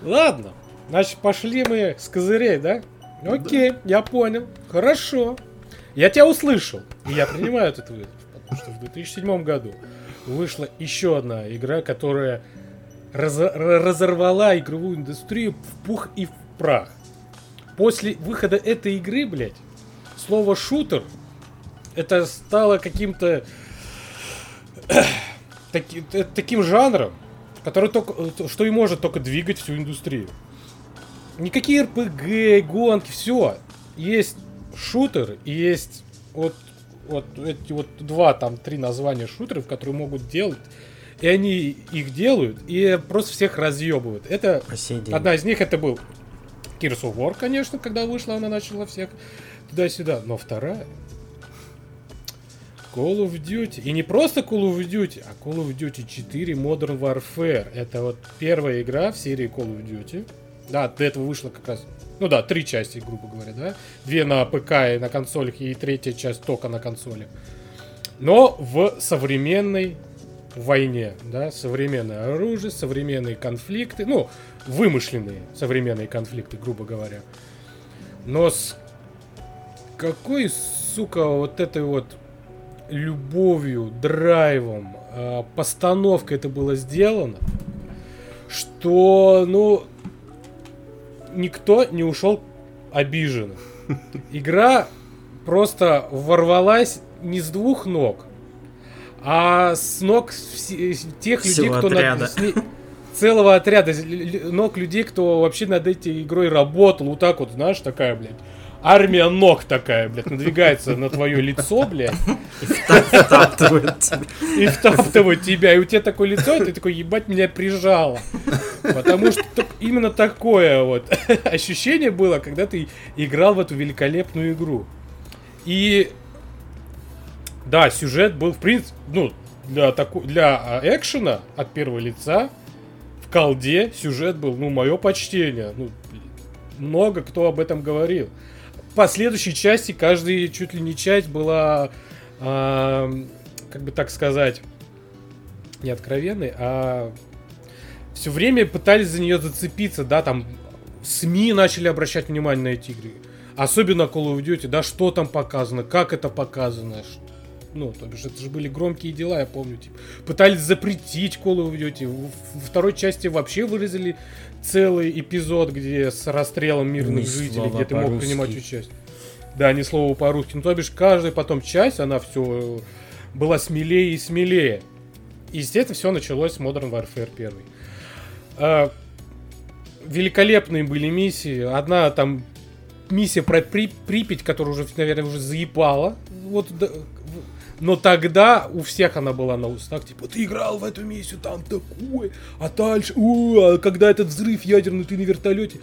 Ладно, значит, пошли мы с козырей, да? Окей, я понял. Хорошо. Я тебя услышал. И я принимаю этот вызов. Потому что в 2007 году вышла еще одна игра, которая разо- ра- разорвала игровую индустрию в пух и в прах. После выхода этой игры, блядь, слово шутер это стало каким-то таки- э, таким жанром, который только, э, что и может только двигать всю индустрию. Никакие РПГ, гонки, все. Есть шутер и есть вот, вот эти вот два, там, три названия шутеров, которые могут делать. И они их делают и просто всех разъебывают. Это. Одна из них это был Gears of War, конечно, когда вышла, она начала всех туда-сюда. Но вторая Call of Duty. И не просто Call of Duty, а Call of Duty 4 Modern Warfare. Это вот первая игра в серии Call of Duty. Да, до этого вышло как раз... Ну да, три части, грубо говоря, да? Две на ПК и на консолях, и третья часть только на консоли. Но в современной войне, да, современное оружие, современные конфликты, ну, вымышленные современные конфликты, грубо говоря. Но с какой, сука, вот этой вот любовью, драйвом, э, постановкой это было сделано, что, ну, никто не ушел обиженным. Игра просто ворвалась не с двух ног, а с ног тех людей, Всего кто над- отряда. ней- целого отряда ног людей, кто вообще над этой игрой работал, вот так вот, знаешь, такая, блядь. Армия ног такая, блядь, надвигается на твое лицо, блядь, и втаптывает тебя, и у тебя такое лицо, и ты такой, ебать, меня прижало. Потому что именно такое вот ощущение было, когда ты играл в эту великолепную игру. И да, сюжет был, в принципе, ну, для, таку... для а, экшена от первого лица в колде сюжет был, ну, мое почтение. Ну, много кто об этом говорил. Последующей части, каждая чуть ли не часть была, а, как бы так сказать, не откровенной, а все время пытались за нее зацепиться, да, там СМИ начали обращать внимание на эти игры. Особенно Call of Duty, да, что там показано, как это показано. ш- Ну, то бишь, это же были громкие дела, я помню. Типа, пытались запретить Call of Duty. Во второй части вообще выразили целый эпизод, где с расстрелом мирных Ни жителей, где ты мог принимать участие. Да, ни слова по-русски. Ну, то бишь, каждая потом часть, она все была смелее и смелее. И здесь это все началось с Modern Warfare 1. А, великолепные были миссии. Одна там миссия про При- Припять, которая уже, наверное, уже заебала. Вот, но тогда у всех она была на устах, типа, ты играл в эту миссию, там такое, а дальше, у, а когда этот взрыв ядерный, ты на вертолете.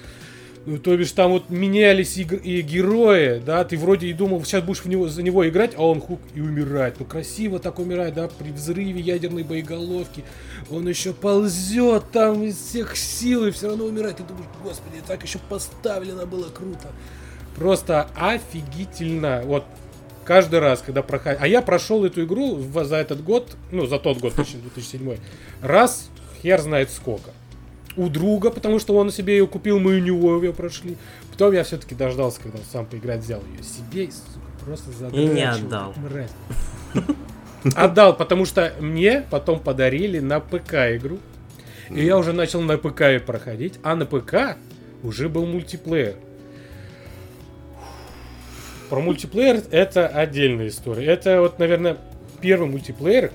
Ну, то бишь, там вот менялись и, и герои, да, ты вроде и думал, сейчас будешь в него, за него играть, а он хук и умирает. Ну, красиво так умирает, да, при взрыве ядерной боеголовки. Он еще ползет там из всех сил и все равно умирает. Ты думаешь, господи, так еще поставлено было круто. Просто офигительно. Вот каждый раз, когда проходил... А я прошел эту игру за этот год, ну, за тот год, точнее, 2007, раз, хер знает сколько. У друга, потому что он себе ее купил, мы у него ее прошли. Потом я все-таки дождался, когда он сам поиграть взял ее себе и, сука, просто задрачивал. И не отдал. Отдал, потому что мне потом подарили на ПК игру. И я уже начал на ПК и проходить. А на ПК уже был мультиплеер. Про мультиплеер это отдельная история. Это вот, наверное, первый мультиплеер,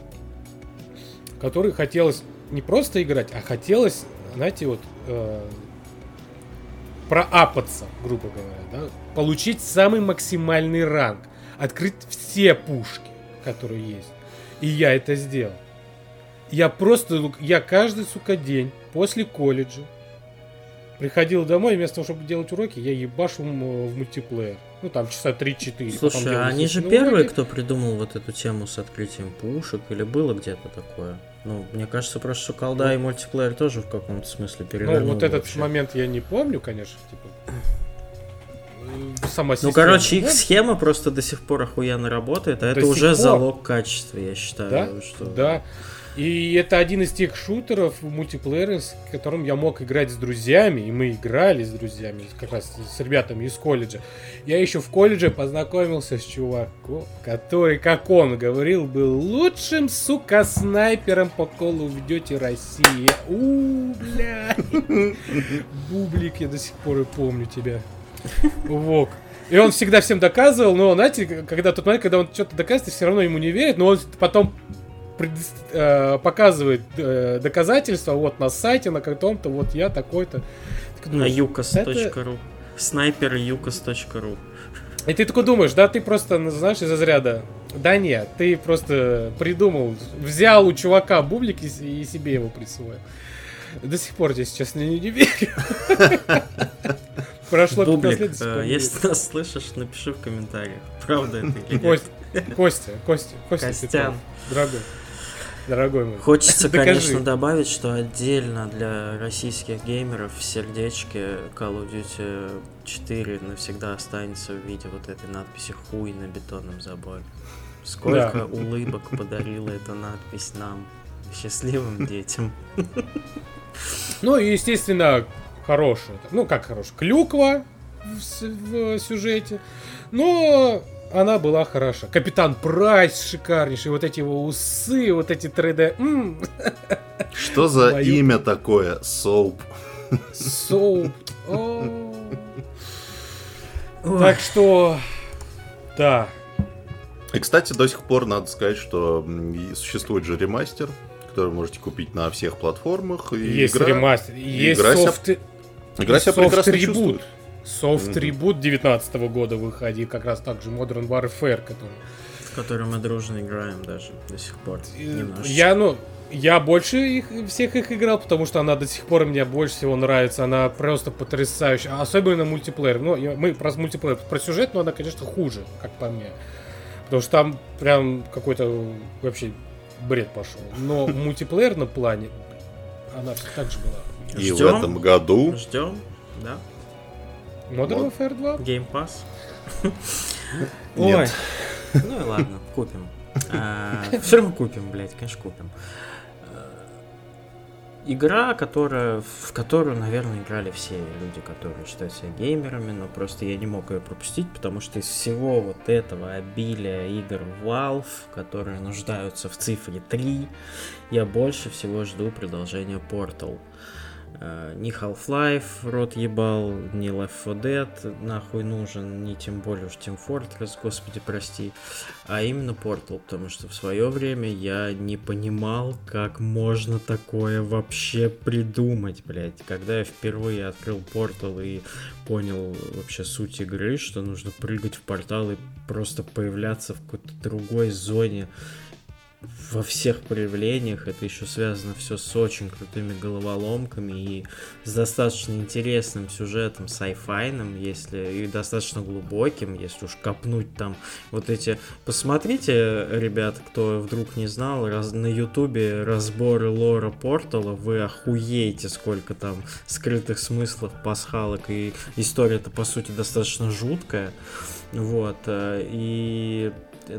который хотелось не просто играть, а хотелось, знаете, вот э, проапаться, грубо говоря, да? получить самый максимальный ранг, открыть все пушки, которые есть. И я это сделал. Я просто, я каждый, сука, день после колледжа приходил домой, вместо того, чтобы делать уроки, я ебашил в мультиплеер. Ну, там часа 3-4. Слушай, а они же первые, уроки. кто придумал вот эту тему с открытием пушек, или было где-то такое? Ну, мне кажется, просто что колда ну, и мультиплеер тоже в каком-то смысле перевернул. Ну, вот этот вообще. момент я не помню, конечно, типа. Сама система. Ну, короче, их схема просто до сих пор охуенно работает, а до это уже пор. залог качества, я считаю. Да, что... да. И это один из тех шутеров мультиплеера, с которым я мог играть с друзьями, и мы играли с друзьями, как раз с ребятами из колледжа. Я еще в колледже познакомился с чуваком, который, как он говорил, был лучшим, сука, снайпером по of Duty России. У, бля. Бублик, я до сих пор и помню тебя. Вок. И он всегда всем доказывал, но, знаете, когда тот момент, когда он что-то доказывает, все равно ему не верят, но он потом э, показывает э, доказательства вот на сайте, на каком-то, вот я такой-то. На юкос.ру. Снайпер юкос.ру. И ты такой думаешь, да, ты просто, ну, знаешь, из разряда. Да нет, ты просто придумал, взял у чувака бублик и, и себе его присвоил. До сих пор, если честно, не, не верю. Прошло Бублик, лет, если нас слышишь, напиши в комментариях. Правда это или нет? Костя, Костя, Костя, Костян. Дорогой. Дорогой мой. Хочется, конечно, добавить, что отдельно для российских геймеров в сердечке Call of Duty 4 навсегда останется в виде вот этой надписи «Хуй» на бетонном заборе. Сколько да. улыбок подарила эта надпись нам, счастливым детям. Ну и, естественно, хорошая. Ну, как хорошая? Клюква в, в сюжете. Но она была хороша. Капитан Прайс шикарнейший, вот эти его усы, вот эти 3D. М-м. Что за Мою... имя такое? Соуп. Соуп. Так что, да. И, кстати, до сих пор надо сказать, что существует же ремастер, который можете купить на всех платформах. И есть игра, ремастер, есть игра софт... Себя, игра себя прекрасно чувствует. Soft mm-hmm. Reboot 19 года выходил, как раз так же Modern Warfare, который... В который мы дружно играем даже до сих пор. Немножечко. Я, ну, я больше их, всех их играл, потому что она до сих пор мне больше всего нравится. Она просто потрясающая. Особенно мультиплеер. Ну, мы про мультиплеер, про сюжет, но она, конечно, хуже, как по мне. Потому что там прям какой-то вообще бред пошел. Но в мультиплеерном плане она все так же была. И Ждем. в этом году... Ждем, да. Modern Warfare 2? Game Pass? Ой. Ну и ладно, купим. А, Все равно купим, блядь, конечно, купим. А, игра, которая, в которую, наверное, играли все люди, которые считают себя геймерами, но просто я не мог ее пропустить, потому что из всего вот этого обилия игр Valve, которые нуждаются в цифре 3, я больше всего жду продолжения Portal. Э, ни Half-Life рот ебал, ни Left 4 Dead нахуй нужен, ни тем более уж Team Fortress, господи прости, а именно Portal, потому что в свое время я не понимал, как можно такое вообще придумать, блядь. Когда я впервые открыл Portal и понял вообще суть игры, что нужно прыгать в портал и просто появляться в какой-то другой зоне, во всех проявлениях. Это еще связано все с очень крутыми головоломками и с достаточно интересным сюжетом, сайфайным, если и достаточно глубоким, если уж копнуть там вот эти... Посмотрите, ребят, кто вдруг не знал, раз... на ютубе разборы лора Портала, вы охуеете, сколько там скрытых смыслов, пасхалок, и история-то, по сути, достаточно жуткая. Вот, э, и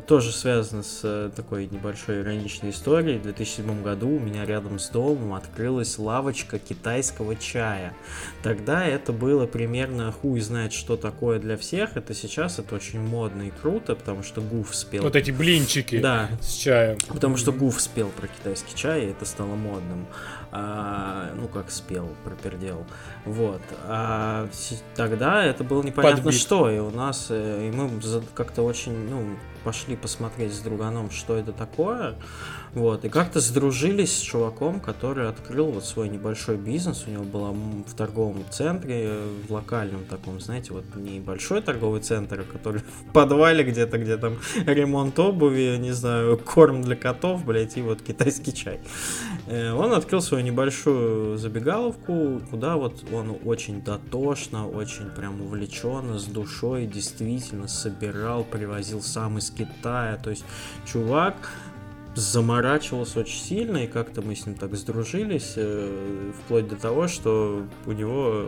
тоже связано с э, такой небольшой ироничной историей. В 2007 году у меня рядом с домом открылась лавочка китайского чая. Тогда это было примерно хуй знает, что такое для всех. Это сейчас это очень модно и круто, потому что Гуф спел. Вот эти блинчики Да, с чаем. потому что Гуф спел про китайский чай, и это стало модным. А, ну, как спел, пропердел. Вот. А тогда это было непонятно Подбит. что, и у нас, э, и мы как-то очень, ну, пошли посмотреть с друганом, что это такое. Вот, и как-то сдружились с чуваком, который открыл вот свой небольшой бизнес. У него было м, в торговом центре, в локальном таком, знаете, вот небольшой торговый центр, который в подвале где-то, где там ремонт обуви, не знаю, корм для котов, блядь, и вот китайский чай. Э, Он открыл свою небольшую забегаловку, куда вот он очень дотошно, очень прям увлеченно, с душой действительно собирал, привозил сам из Китая. То есть чувак заморачивался очень сильно, и как-то мы с ним так сдружились, э, вплоть до того, что у него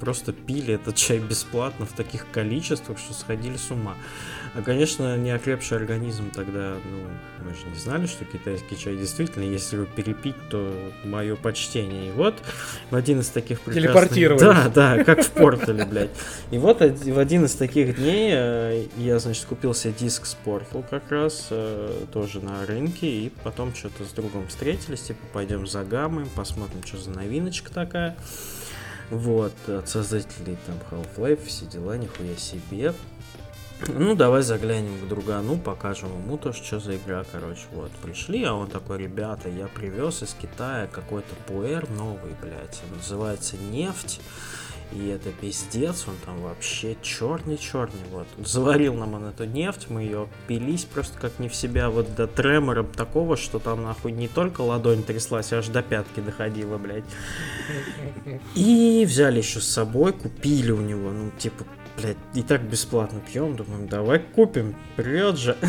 просто пили этот чай бесплатно в таких количествах, что сходили с ума. А, конечно, неокрепший организм тогда, ну, мы же не знали, что китайский чай действительно, если его перепить, то мое почтение. И вот в один из таких прекрасных... Телепортировались. Да, да, как в портале, блядь. И вот в один из таких дней э, я, значит, купил себе диск с Portal как раз, э, тоже на рынке, и потом что-то с другом встретились, типа, пойдем загамаем, посмотрим, что за новиночка такая. Вот, от создателей там Half-Life, все дела, нихуя себе. Ну, давай заглянем к другану, покажем ему то, что за игра, короче, вот. Пришли, а он такой, ребята, я привез из Китая какой-то пуэр новый, блядь, называется «Нефть». И это пиздец, он там вообще черный-черный, вот. Заварил нам он эту нефть, мы ее пились просто как не в себя, вот до тремора такого, что там нахуй не только ладонь тряслась, аж до пятки доходила, блядь. И взяли еще с собой, купили у него, ну, типа, блядь, и так бесплатно пьем, думаем, давай купим, прет же.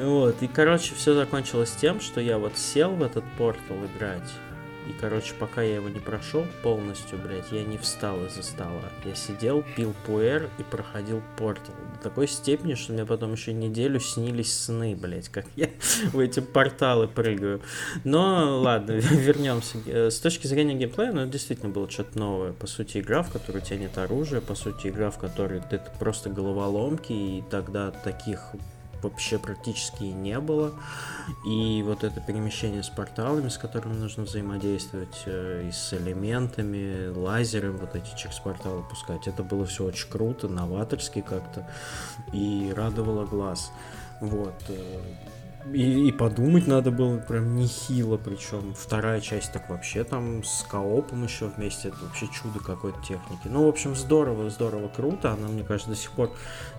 Вот, и, короче, все закончилось тем, что я вот сел в этот портал играть, и, короче, пока я его не прошел полностью, блядь, я не встал из-за стола. Я сидел, пил пуэр и проходил портал. До такой степени, что мне потом еще неделю снились сны, блядь, как я в эти порталы прыгаю. Но ладно, вернемся. Э, С точки зрения геймплея, ну, действительно было что-то новое. По сути, игра, в которой у тебя нет оружия, по сути, игра, в которой это просто головоломки, и тогда таких вообще практически и не было. И вот это перемещение с порталами, с которыми нужно взаимодействовать, э, и с элементами, лазером вот эти через порталы пускать, это было все очень круто, новаторски как-то, и радовало глаз. Вот. И, и подумать надо было прям нехило, причем вторая часть так вообще там с коопом еще вместе, это вообще чудо какой-то техники. Ну, в общем, здорово, здорово, круто, она, мне кажется, до сих пор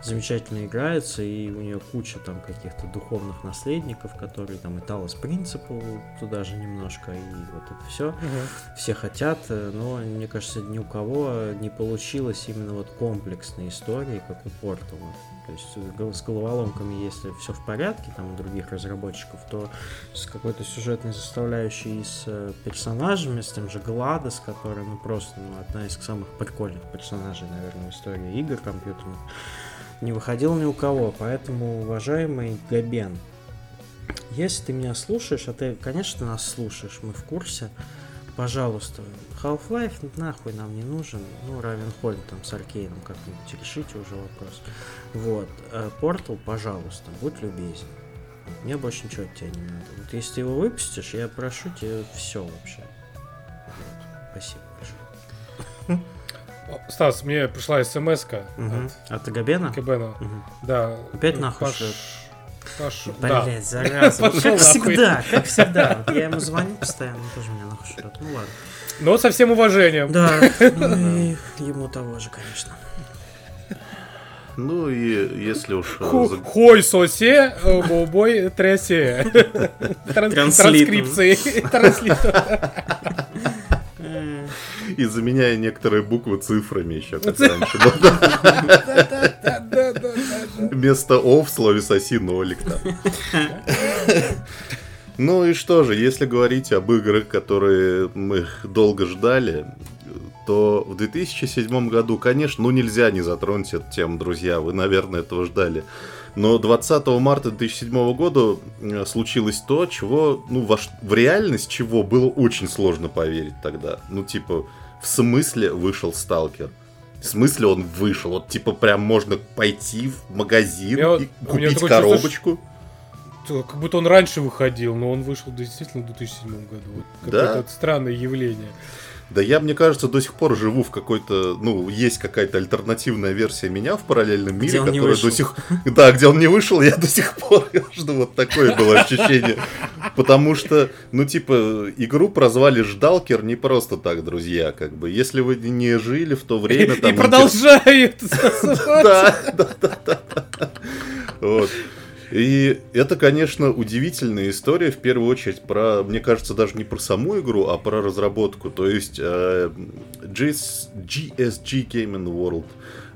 замечательно играется, и у нее куча там каких-то духовных наследников, которые там и Талос Принципу туда же немножко, и вот это все. Все хотят, э, но мне кажется, ни у кого не получилось именно вот комплексной истории, как у Портала. То есть э, с головоломками, если все в порядке, там у других разработчиков, то с какой-то сюжетной составляющей с э, персонажами, с тем же Гладос, который, ну, просто ну, одна из самых прикольных персонажей, наверное, в истории игр компьютерных, не выходил ни у кого. Поэтому, уважаемый Габен, если ты меня слушаешь, а ты, конечно, нас слушаешь, мы в курсе, пожалуйста, Half-Life нахуй нам не нужен, ну, Равенхольм там с Аркейном как-нибудь решите уже вопрос. Вот, э, Portal, пожалуйста, будь любезен. Мне больше ничего от тебя не надо. Вот если ты его выпустишь, я прошу тебя все вообще. Вот. Спасибо большое. Стас, мне пришла смс-ка Мгм. От Габена? от Кэбена. Мгм. Да. Опять нахуй Пош- шлёт? Пош- Да. Блять, зараза. Как нахуй. всегда, как всегда. Вот я ему звоню постоянно, он тоже меня нахуй шлет. Ну ладно. Но со всем уважением. Да, ну и ему того же, конечно. Ну и если уж... э, Хой сосе, э, бобой трясе. Тран- Транслитом. Транскрипции. Транслитом. Э, И заменяя некоторые буквы цифрами еще, как раньше. Вместо «о» в слове «соси» нолик там. Ну и что же, если говорить об играх, которые мы долго ждали, то в 2007 году, конечно, ну нельзя не затронуть эту тему, друзья, вы, наверное, этого ждали. Но 20 марта 2007 года э, случилось то, чего, ну, во, в реальность чего было очень сложно поверить тогда. Ну, типа, в смысле вышел Сталкер? В смысле он вышел? Вот, типа, прям можно пойти в магазин Я и купить чувство, коробочку. То, Как будто он раньше выходил, но он вышел действительно в 2007 году. Вот Да? Какое-то странное явление. Да я, мне кажется, до сих пор живу в какой-то, ну, есть какая-то альтернативная версия меня в параллельном мире, Где которая до сих... Да, где он не вышел, я до сих пор жду. Вот такое было ощущение. Потому что, ну, типа, игру прозвали Ждалкер не просто так, друзья, как бы. Если вы не жили в то время... И там, продолжает. Да, да, да, да, да. Вот. И это, конечно, удивительная история, в первую очередь, про, мне кажется, даже не про саму игру, а про разработку. То есть э, GS GSG Gaming World,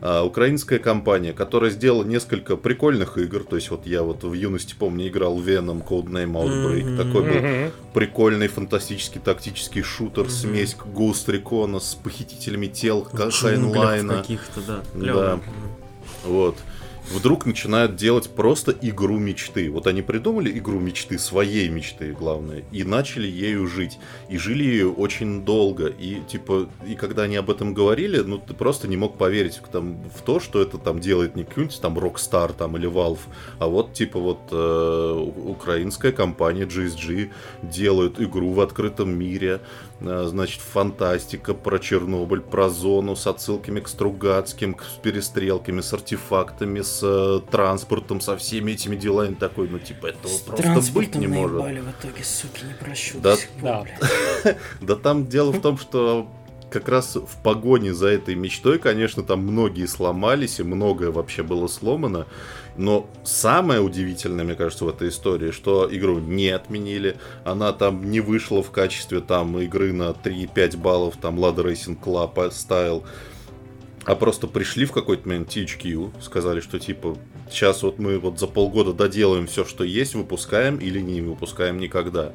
э, украинская компания, которая сделала несколько прикольных игр. То есть вот я вот в юности, помню, играл в Venom Codename Outbreak. Мгм. Такой был прикольный фантастический тактический шутер, Мгм. смесь Ghost Recon с похитителями тел, Хайнлайна. каких-то, да. Да. Клёво. Вот. Вдруг начинают делать просто игру мечты. Вот они придумали игру мечты, своей мечты, главное, и начали ею жить. И жили ею очень долго. И типа, и когда они об этом говорили, ну ты просто не мог поверить в, там, в то, что это там делает не какой-нибудь там Rockstar там или Valve, а вот типа вот э, украинская компания GSG делают игру в открытом мире, значит, фантастика про Чернобыль, про зону с отсылками к Стругацким, к- с перестрелками, с артефактами, с э, транспортом, со всеми этими делами такой, ну типа этого просто быть не может. в итоге, суки, не прощу Да. до сих пор, Да. Да там дело в том, что как раз в погоне за этой мечтой, конечно, там многие сломались, и многое вообще было сломано. Но самое удивительное, мне кажется, в этой истории, что игру не отменили. Она там не вышла в качестве там игры на 3-5 баллов, там Lada Racing Club стайл. А просто пришли в какой-то момент THQ, сказали, что типа сейчас вот мы вот за полгода доделаем все, что есть, выпускаем или не выпускаем никогда.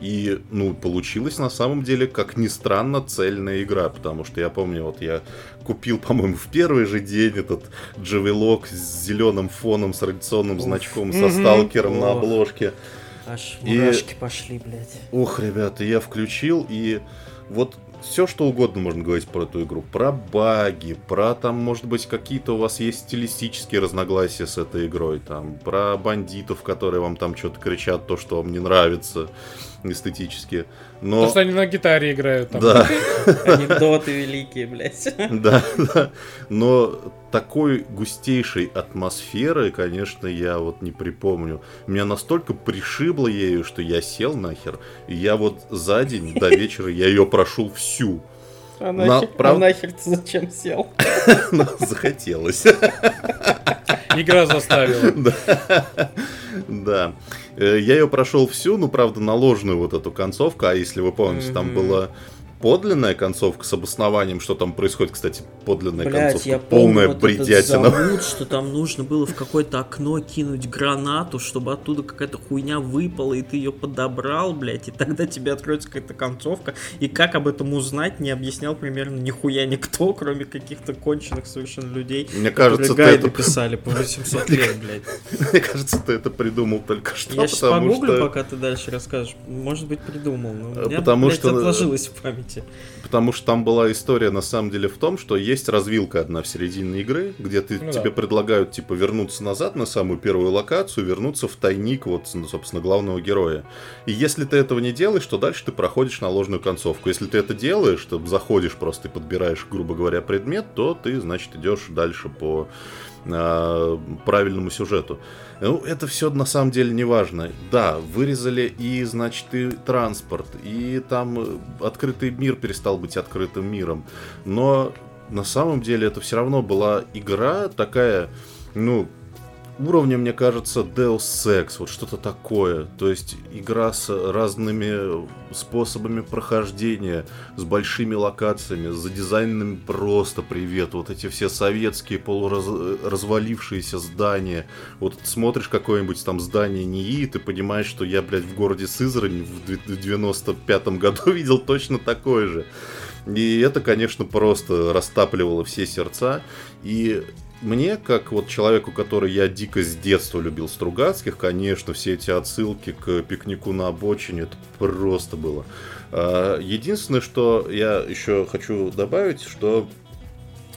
И, ну, получилась на самом деле, как ни странно, цельная игра, потому что я помню, вот я купил, по-моему, в первый же день этот джавелок с зеленым фоном, с радиационным Уф. значком, со сталкером на обложке. Аж И- мурашки пошли, блядь. Ох, ребята, я включил, и вот все, что угодно можно говорить про эту игру. Про баги, про там, может быть, какие-то у вас есть стилистические разногласия с этой игрой, там, про бандитов, которые вам там что-то кричат, то, что вам не нравится эстетически. Но... Потому что они на гитаре играют там. Да, Анекдоты великие, блядь. да, да. Но такой густейшей атмосферы, конечно, я вот не припомню. Меня настолько пришибло ею, что я сел нахер. И я вот за день до вечера я ее прошел всю. А На- нахер, прав- а нахер ты зачем сел? Но захотелось. Игра заставила. Да. Э, Я ее прошел всю, ну, правда, наложенную вот эту концовку, а если вы помните, там Мгм. была подлинная концовка с обоснованием, что там происходит, кстати, подлинная Блять, концовка, я полная помню вот бредятина. этот замут, что там нужно было в какое-то окно кинуть гранату, чтобы оттуда какая-то хуйня выпала, и ты ее подобрал, блять, и тогда тебе откроется какая-то концовка. И как об этом узнать, не объяснял примерно нихуя никто, кроме каких-то конченых совершенно людей, Мне кажется, ты это, писали по 800 лет, блядь. мне кажется, ты это придумал только что, Я сейчас погуглю, что, пока ты дальше расскажешь. Может быть, придумал, но у меня, Потому блядь, что- отложилось в памяти. потому что там была история на самом деле в том, что есть развилка одна в середине игры, где ты, Ну тебе да. предлагают типа вернуться назад на самую первую локацию, вернуться в тайник вот, ну, собственно, главного героя. И если ты этого не делаешь, то дальше ты проходишь на ложную концовку. Если ты это делаешь, то заходишь просто и подбираешь, грубо говоря, предмет, то ты, значит, идешь дальше по а, правильному сюжету. Ну, это все на самом деле не важно. Да, вырезали и, значит, и транспорт, и там э, открытый мир перестал быть открытым миром. Но на самом деле это все равно была игра такая, ну, уровня, мне кажется, Deus Ex, вот что-то такое. То есть игра с разными способами прохождения, с большими локациями, с задизайненными просто привет. Вот эти все советские полуразвалившиеся здания. Вот смотришь какое-нибудь там здание НИИ, и ты понимаешь, что я, блядь, в городе Сызрань в две- в 95-м году видел точно такое же. И это, конечно, просто растапливало все сердца. И мне, как вот человеку, который я дико с детства любил Стругацких, конечно, все эти отсылки к пикнику на обочине, это просто было. А, единственное, что я еще хочу добавить, что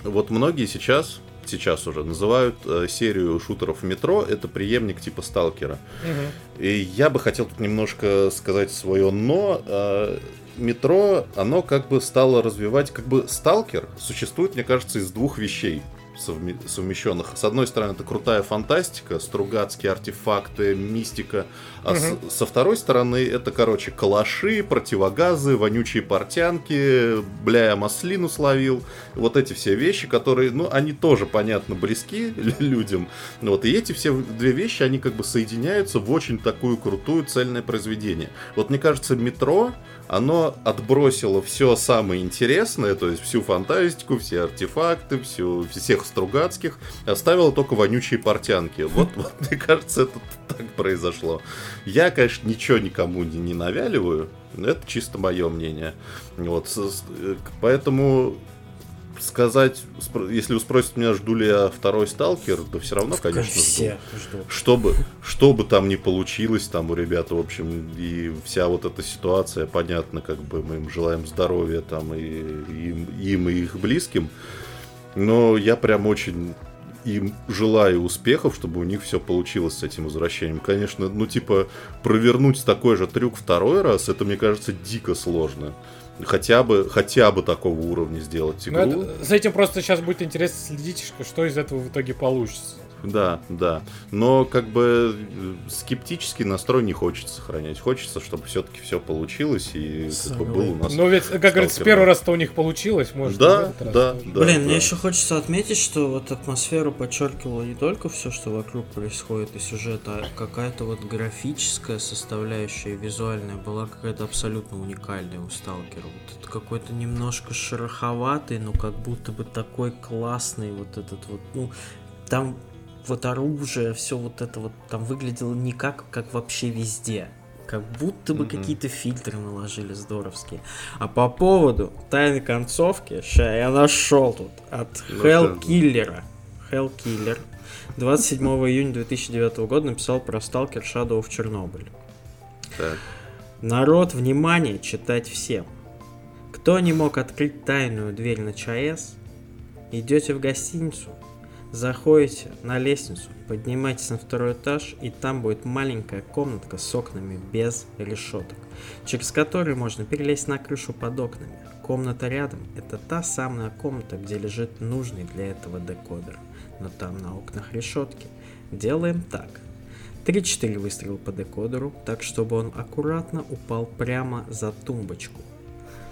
вот многие сейчас, сейчас уже называют э, серию шутеров в метро, это преемник типа Сталкера. Мгм. И я бы хотел тут немножко сказать свое но. А, Метро, оно как бы стало развивать, как бы Сталкер существует, мне кажется, из двух вещей совмещенных. С одной стороны, это крутая фантастика, стругацкие артефакты, мистика. А с- со второй стороны, это, короче, калаши, противогазы, вонючие портянки, бля, я маслину словил. Вот эти все вещи, которые, ну, они тоже, понятно, близки людям. Вот, и эти все две вещи, они как бы соединяются в очень такую крутую цельное произведение. Вот мне кажется, метро, оно отбросило все самое интересное, то есть всю фантастику, все артефакты, всю, всех Стругацких, оставило только вонючие портянки. Вот, вот мне кажется, это так произошло. Я, конечно, ничего никому не, не навяливаю, но это чисто мое мнение. Вот, э, поэтому сказать, если вы спросите меня, жду ли я второй сталкер, то все равно, конечно, жду. Все ждут. Что бы, что бы там ни получилось там у ребят, в общем, и вся вот эта ситуация, понятно, как бы мы им желаем здоровья там и им, им и их близким, но я прям очень им желаю успехов, чтобы у них все получилось с этим возвращением. Конечно, ну типа провернуть такой же трюк второй раз, это мне кажется дико сложно. Хотя бы, хотя бы такого уровня сделать Ну, игру. это- за этим просто сейчас будет интересно следить, что из этого в итоге получится. Да, да. Но как бы э, скептический настрой не хочется сохранять. Хочется, чтобы все-таки все получилось и как бы был у нас. Но ведь, как говорится, первый да. раз-то у них получилось, может, Да, да, да. Блин, мне еще хочется отметить, что вот атмосферу подчеркивало не только все, что вокруг происходит и сюжет, а какая-то вот графическая составляющая, визуальная была какая-то абсолютно уникальная у Сталкера. Вот это какой-то немножко шероховатый, но как будто бы такой классный вот этот вот, ну, там вот оружие, все вот это вот там выглядело не как, как вообще везде. Как будто бы Мгм. какие-то фильтры наложили здоровские. А по поводу тайной концовки, ща я нашел тут от Ну, Hellkiller. Hellkiller. 27 июня 2009 года написал про Stalker Shadow of Chernobyl. Так. Народ, внимание, читать всем. Кто не мог открыть тайную дверь на ЧАЭС, идете в гостиницу, заходите на лестницу, поднимаетесь на второй этаж, и там будет маленькая комнатка с окнами без решеток, через которые можно перелезть на крышу под окнами. Комната рядом – это та самая комната, где лежит нужный для этого декодер, но там на окнах решетки. Делаем так. 3-4 выстрела по декодеру, так чтобы он аккуратно упал прямо за тумбочку.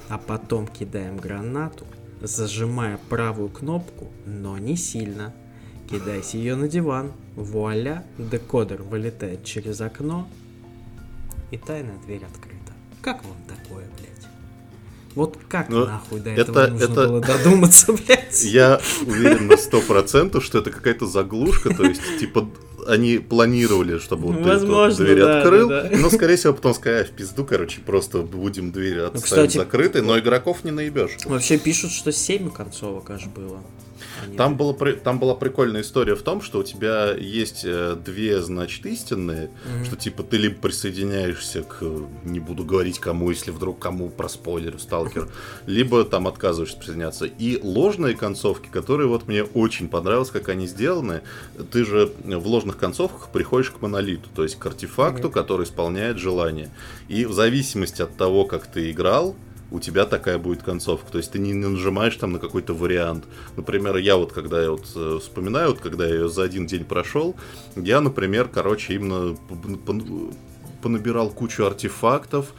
А потом кидаем гранату, зажимая правую кнопку, но не сильно. Кидайте ее на диван. Вуаля, декодер вылетает через окно, и тайная дверь открыта. Как вам такое, блядь? Вот как Ну, нахуй до это- этого нужно это- было додуматься, блядь? Я уверен на сто процентов, что это какая-то заглушка, то есть, типа, они планировали, чтобы вот ты Возможно, дверь да, открыл, да, да. но, скорее всего, потом сказали, «А, в пизду, короче, просто будем дверь оставить кстати, закрытой, но игроков не наебешь. Вообще пишут, что 7 концовок аж было. Там, было, там была прикольная история в том, что у тебя есть э, две, значит, истинные, Мгм. что типа ты либо присоединяешься к, не буду говорить кому, если вдруг кому про спойлер, сталкер, либо там отказываешься присоединяться. И ложные концовки, которые вот мне очень понравилось, как они сделаны, ты же в ложных концовках приходишь к монолиту, то есть к артефакту, Мгм. который исполняет желание. И в зависимости от того, как ты играл, у тебя такая будет концовка. То есть ты не не нажимаешь там на какой-то вариант. Например, я вот, когда я вот э, вспоминаю, вот когда я ее за один день прошел, я, например, короче, именно понабирал кучу артефактов,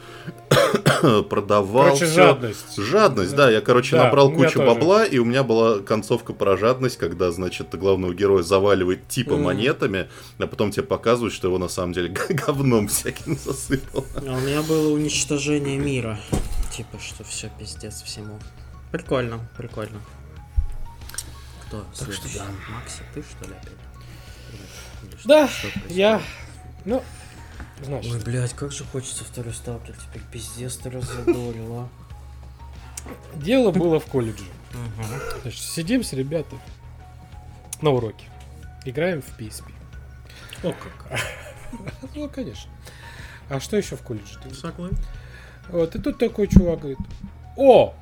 продавал. Короче, всё. жадность. Жадность, да. Я, короче, Да, набрал кучу тоже. бабла, и у меня была концовка про жадность, когда, значит, главного героя заваливает типа Мгм. монетами, а потом тебе показывают, что его на самом деле говном всяким засыпал. А у меня было уничтожение мира. Типа, что все пиздец всему. Прикольно, прикольно. Кто следующий? Макси, ты что ли опять? Или- что- Да, что я... Ну, значит, Ой, блядь, как же хочется второй сталкер теперь. Пиздец ты разодорил, а. Дело было в колледже. Значит, сидим с ребятами на уроке. Играем в PSP. О, как. Ну, конечно. А что еще в колледже? Согласен. Вот, и тут такой чувак говорит, о,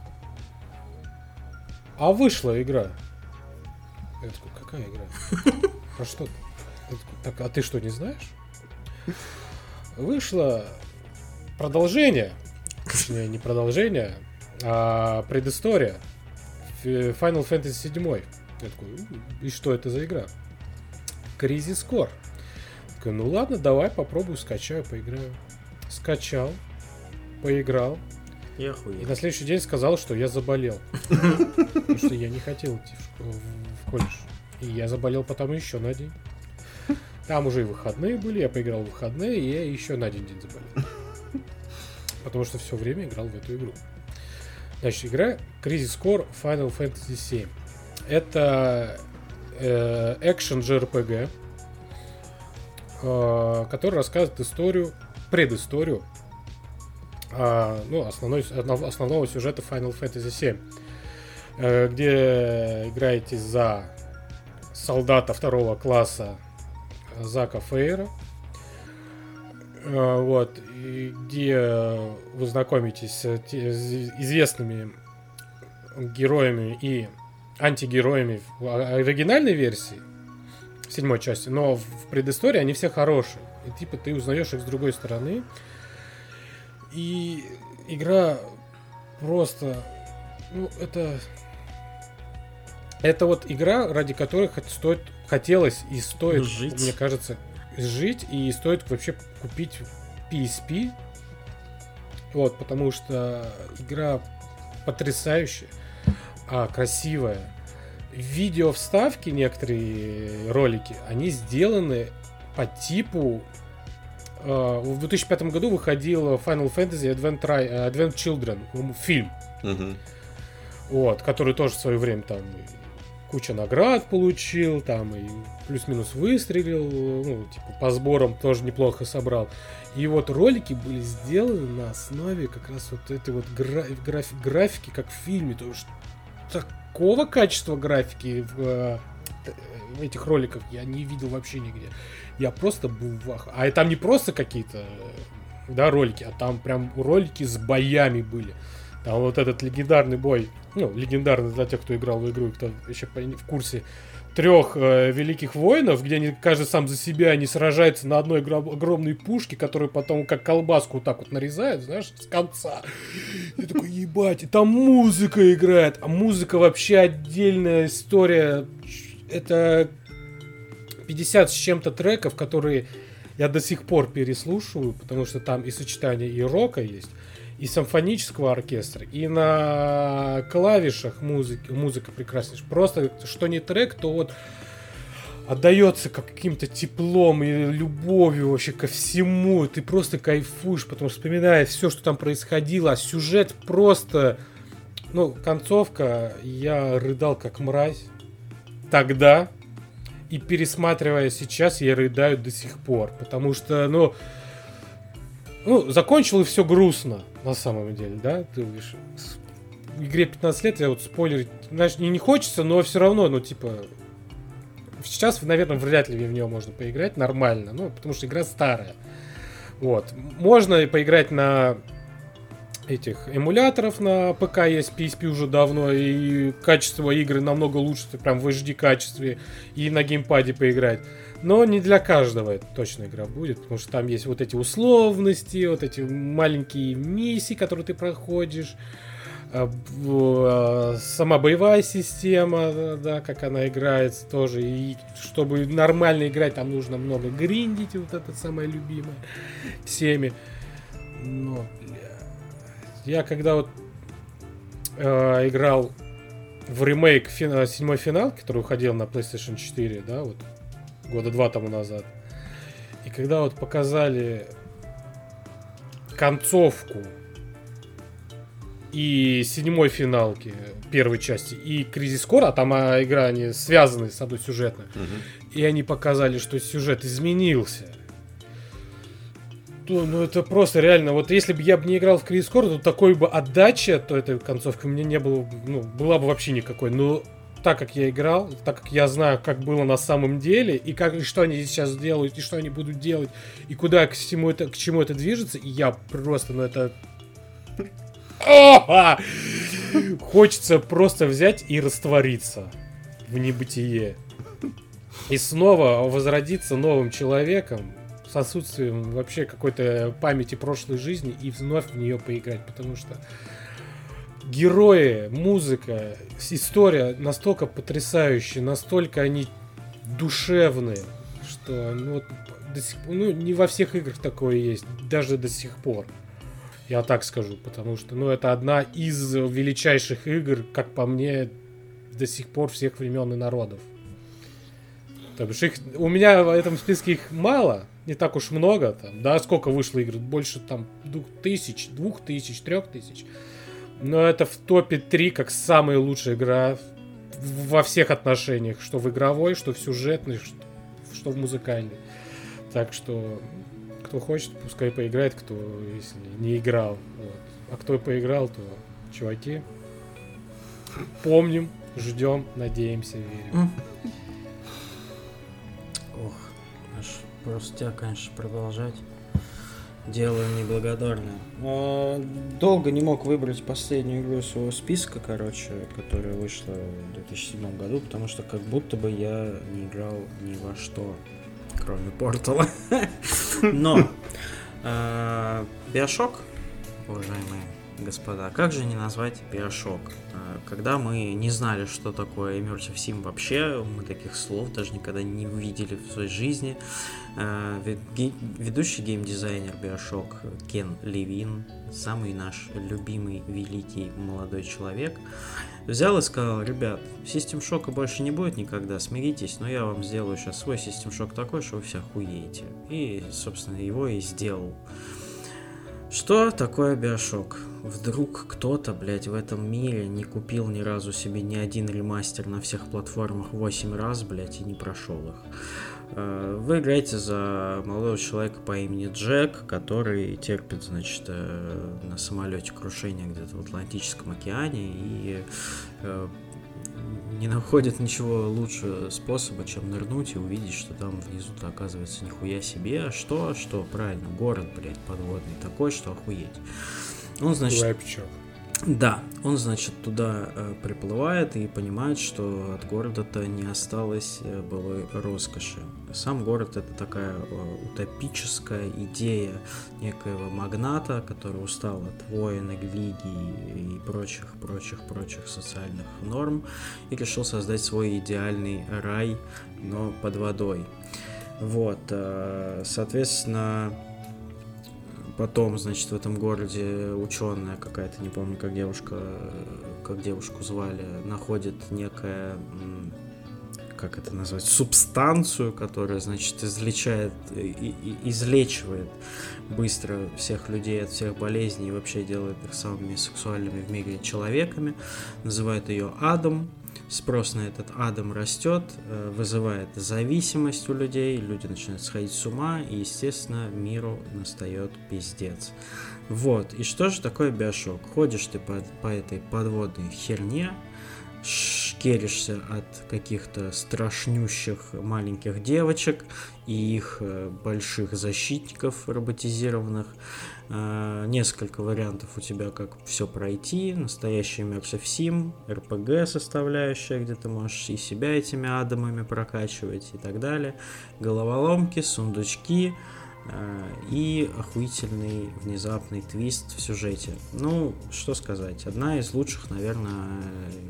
а вышла игра. Я такой, какая игра? Про что? ты?» Так, а ты что, не знаешь? Вышло продолжение, точнее, не продолжение, а предыстория Final Fantasy 7. Я такой, «М, и что это за игра? Crisis Core. Я ну ладно, давай попробую, скачаю, поиграю. Скачал, поиграл. И охуел. на следующий день сказал, что я заболел. Потому что я не хотел идти в, колледж. И я заболел потом еще на день. Там уже и выходные были, я поиграл в выходные, и я еще на один день заболел. Потому что все время играл в эту игру. Значит, игра Crisis Core Final Fantasy 7. Это э, экшен JRPG, э, который рассказывает историю, предысторию а, ну, основной, основ- основного сюжета Final Fantasy 7, э, где играете за солдата второго класса Зака Фейра. Э, Вот, где вы знакомитесь с известными героями и антигероями в оригинальной версии, седьмой части, но в предыстории они все хорошие. И типа ты узнаешь их с другой стороны. И игра просто, ну это, это вот игра, ради которой стоит, хотелось и стоит, Жить. мне кажется, жить и стоит вообще купить PSP. Вот, потому что игра потрясающая, а, красивая. Видео вставки, некоторые ролики, они сделаны по типу в 2005 году выходил Final Fantasy Advent, э, Advent Children фильм, Мгм. вот, который тоже в свое время там куча наград получил, там и плюс-минус выстрелил, ну, типа по сборам тоже неплохо собрал. И вот ролики были сделаны на основе как раз вот этой вот гра- графи- графики, как в фильме. То есть такого качества графики в, э, в этих роликах я не видел вообще нигде. Я просто был в ахуе. А там не просто какие-то да, ролики, а там прям ролики с боями были. Там вот этот легендарный бой, ну, легендарный для тех, кто играл в игру, и кто еще в курсе трех э, великих воинов, где они каждый сам за себя, они сражаются на одной гро- огромной пушке, которую потом как колбаску вот так вот нарезают, знаешь, с конца. Я такой, ебать, и там музыка играет, а музыка вообще отдельная история. Это 50 с чем-то треков, которые я до сих пор переслушиваю, потому что там и сочетание и рока есть, и симфонического оркестра, и на клавишах музыки, музыка прекраснейшая. Просто что не трек, то вот отдается как каким-то теплом и любовью вообще ко всему. Ты просто кайфуешь, потому что вспоминая все, что там происходило, а сюжет просто... Ну, концовка, я рыдал как мразь тогда, и пересматривая сейчас, я рыдаю до сих пор, потому что, ну, ну, закончил и все грустно, на самом деле, да, ты видишь, в игре 15 лет, я вот спойлерить, знаешь, не, не хочется, но все равно, ну, типа, сейчас, наверное, вряд ли в нее можно поиграть нормально, ну, потому что игра старая, вот, можно поиграть на этих эмуляторов на ПК есть PSP уже давно, и качество игры намного лучше, прям в HD качестве, и на геймпаде поиграть. Но не для каждого это точно игра будет, потому что там есть вот эти условности, вот эти маленькие миссии, которые ты проходишь, а, а, сама боевая система, да, как она играется тоже, и чтобы нормально играть, там нужно много гриндить, вот это самое любимое всеми. Но, бля, я когда вот э, играл в ремейк фина- седьмой финал, который уходил на PlayStation 4, да, вот года два тому назад. И когда вот показали концовку и седьмой финалки первой части, и Кризис Core, а там а, игра, они связаны с одной сюжетно, Мгм. и они показали, что сюжет изменился. Ну, ну, это просто реально. Вот если бы я бы не играл в Крис Core, то такой бы отдача, то этой концовки мне не было, бы- ну, была бы вообще никакой. Но так как я играл, так как я знаю, как было на самом деле, и как и что они сейчас делают, и что они будут делать, и куда к всему это, к чему это движется, и я просто, ну это! Хочется просто взять и раствориться в небытие. И снова возродиться новым человеком отсутствием вообще какой-то памяти прошлой жизни и вновь в нее поиграть, потому что герои, музыка, история настолько потрясающие, настолько они душевные, что ну, вот до сих, ну, не во всех играх такое есть, даже до сих пор. Я так скажу, потому что, ну, это одна из величайших игр, как по мне, до сих пор всех времен и народов. То бишь их, у меня в этом списке их мало, не так уж много, там, да, сколько вышло игр, больше там двух тысяч, двух тысяч, трех тысяч. Но это в топе 3 как самая лучшая игра во всех отношениях, что в игровой, что в сюжетной, что, что в музыкальной. Так что, кто хочет, пускай поиграет, кто, если не играл. Вот. А кто поиграл, то, чуваки, помним, ждем, надеемся, верим. Просто конечно, продолжать. Дело неблагодарное. А, Долго не мог выбрать последнюю игру своего списка, короче, которая вышла в 2007 году, потому что как будто бы я не играл ни во что, кроме Портала. Но а, Биошок, уважаемые господа, как же не назвать Биошок? А, Когда мы не знали, что такое Immersive Sim вообще, мы таких слов даже никогда не увидели в своей жизни. Ге- Ведущий геймдизайнер Биошок Кен Левин, самый наш любимый, великий молодой человек, взял и сказал, ребят, System шока больше не будет никогда, смиритесь, но я вам сделаю сейчас свой System шок такой, что вы все охуеете. И, собственно, его и сделал. Что такое Биошок? Вдруг кто-то, блядь, в этом мире не купил ни разу себе ни один ремастер на всех платформах 8 раз, блядь, и не прошел их. Э, Вы играете за молодого человека по имени Джек, который терпит, значит, э, на самолете крушение где-то в Атлантическом океане и э, не находит ничего лучше способа, чем нырнуть и увидеть, что там внизу-то оказывается нихуя себе. А Что? Что? Правильно, город, блядь, подводный такой, что охуеть. Он, значит, Рэпчик. Да, он, значит, туда э, приплывает и понимает, что от города-то не осталось э, былой роскоши. Сам город это такая э, утопическая идея некоего магната, который устал от воина, религии и прочих, прочих, прочих социальных норм и решил создать свой идеальный рай, но под водой. Вот, э, соответственно, Потом, значит, в этом городе ученая какая-то, не помню, как девушка, как девушку звали, находит некое, как это назвать, субстанцию, которая, значит, излечает, и- и- излечивает быстро всех людей от всех болезней и вообще делает их самыми сексуальными в мире человеками. Называет ее Адам. Спрос на этот Адам растет, э, вызывает зависимость у людей, люди начинают сходить с ума, и, естественно, миру настает пиздец. Вот, и что же такое биошок? Ходишь ты по, по этой подводной херне, шкеришься от каких-то страшнющих маленьких девочек и их э, больших защитников роботизированных. Э, Несколько вариантов у тебя, как все пройти. Настоящий Immersive Sim, RPG составляющая, где ты можешь и себя этими адамами прокачивать и так далее. Головоломки, сундучки, и охуительный внезапный твист в сюжете. Ну, что сказать, одна из лучших, наверное,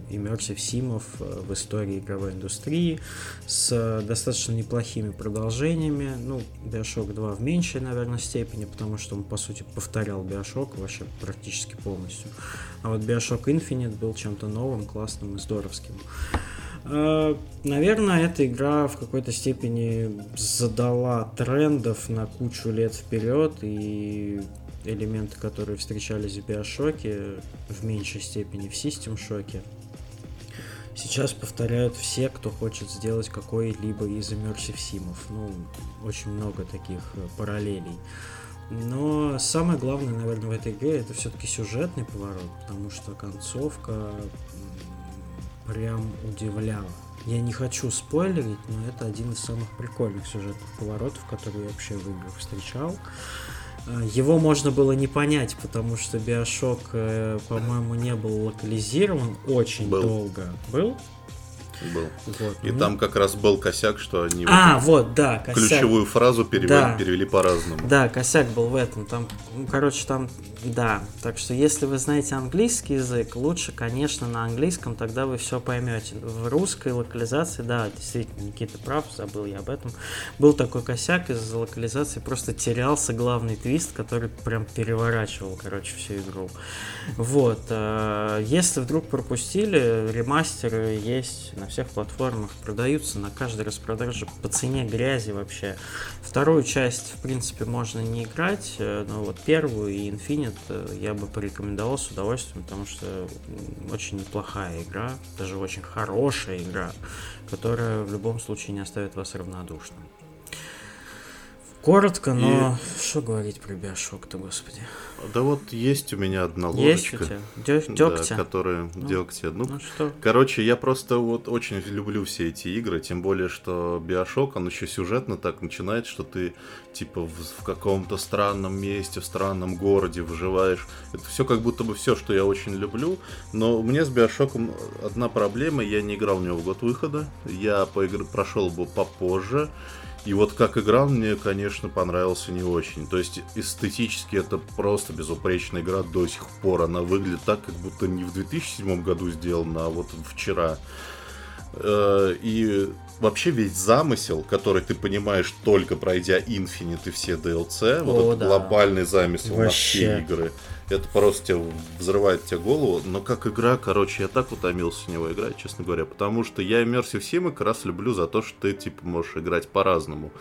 иммерсив симов э, в истории игровой индустрии с э, достаточно неплохими продолжениями. Ну, Bioshock 2 в меньшей, наверное, степени, потому что он, по сути, повторял Bioshock вообще практически полностью. А вот Bioshock Infinite был чем-то новым, классным и здоровским. Э, Наверное, эта игра в какой-то степени задала трендов на кучу лет вперед, и элементы, которые встречались в Биошоке, в меньшей степени в System Шоке, сейчас повторяют все, кто хочет сделать какой-либо из Immersive Симов. Ну, очень много таких э, параллелей. Но самое главное, наверное, в этой игре это все-таки сюжетный поворот, потому что концовка прям удивляла. Я не хочу спойлерить, но это один из самых прикольных сюжетных поворотов, которые я вообще в играх встречал. Э, Его можно было не понять, потому что Биошок, э, по-моему, не был локализирован очень Был. долго. Был? Был. Вот. И ну, там как раз был косяк, что они А, вот, да, вот косяк. ключевую фразу перевели, Да. перевели по-разному. Да, косяк был в этом. Там, ну, короче, там, да. Так что, если вы знаете английский язык, лучше, конечно, на английском, тогда вы все поймете. В русской локализации, да, действительно, Никита прав, забыл я об этом. Был такой косяк из-за локализации, просто терялся главный твист, который прям переворачивал, короче, всю игру. Вот. э, Если вдруг пропустили, ремастеры есть на всех платформах, продаются на каждой распродаже по цене грязи вообще. Вторую часть, в принципе, можно не играть, э, но вот первую и Infinite э, я бы порекомендовал с удовольствием, потому что очень неплохая игра, даже очень хорошая игра, которая в любом случае не оставит вас равнодушным. Коротко, но что говорить про Биошок-то, господи. Да вот есть у меня одна Есть у тебя? Дё- да, Дегтя? которая Ну. дегтя. Ну, Ну что? Короче, я просто вот очень люблю все эти игры, тем более, что Биошок, он еще сюжетно так начинает, что ты типа в, в каком-то странном месте, в странном городе выживаешь. Это все как будто бы все, что я очень люблю. Но мне с Биошоком одна проблема, я не играл в него в год выхода, я поигр... прошел бы попозже. И вот как игра мне, конечно, понравился не очень. То есть эстетически это просто безупречная игра до сих пор. Она выглядит так, как будто не в 2007 году сделана, а вот вчера. Э, И вообще весь замысел, который ты понимаешь только пройдя Infinite и все DLC, вот О, этот да. глобальный замысел на все Вообще. игры, это просто тебя взрывает тебе голову. Но как игра, короче, я так утомился в него играть, честно говоря. Потому что я Immersive Sim как раз люблю за то, что ты, типа, можешь играть по-разному.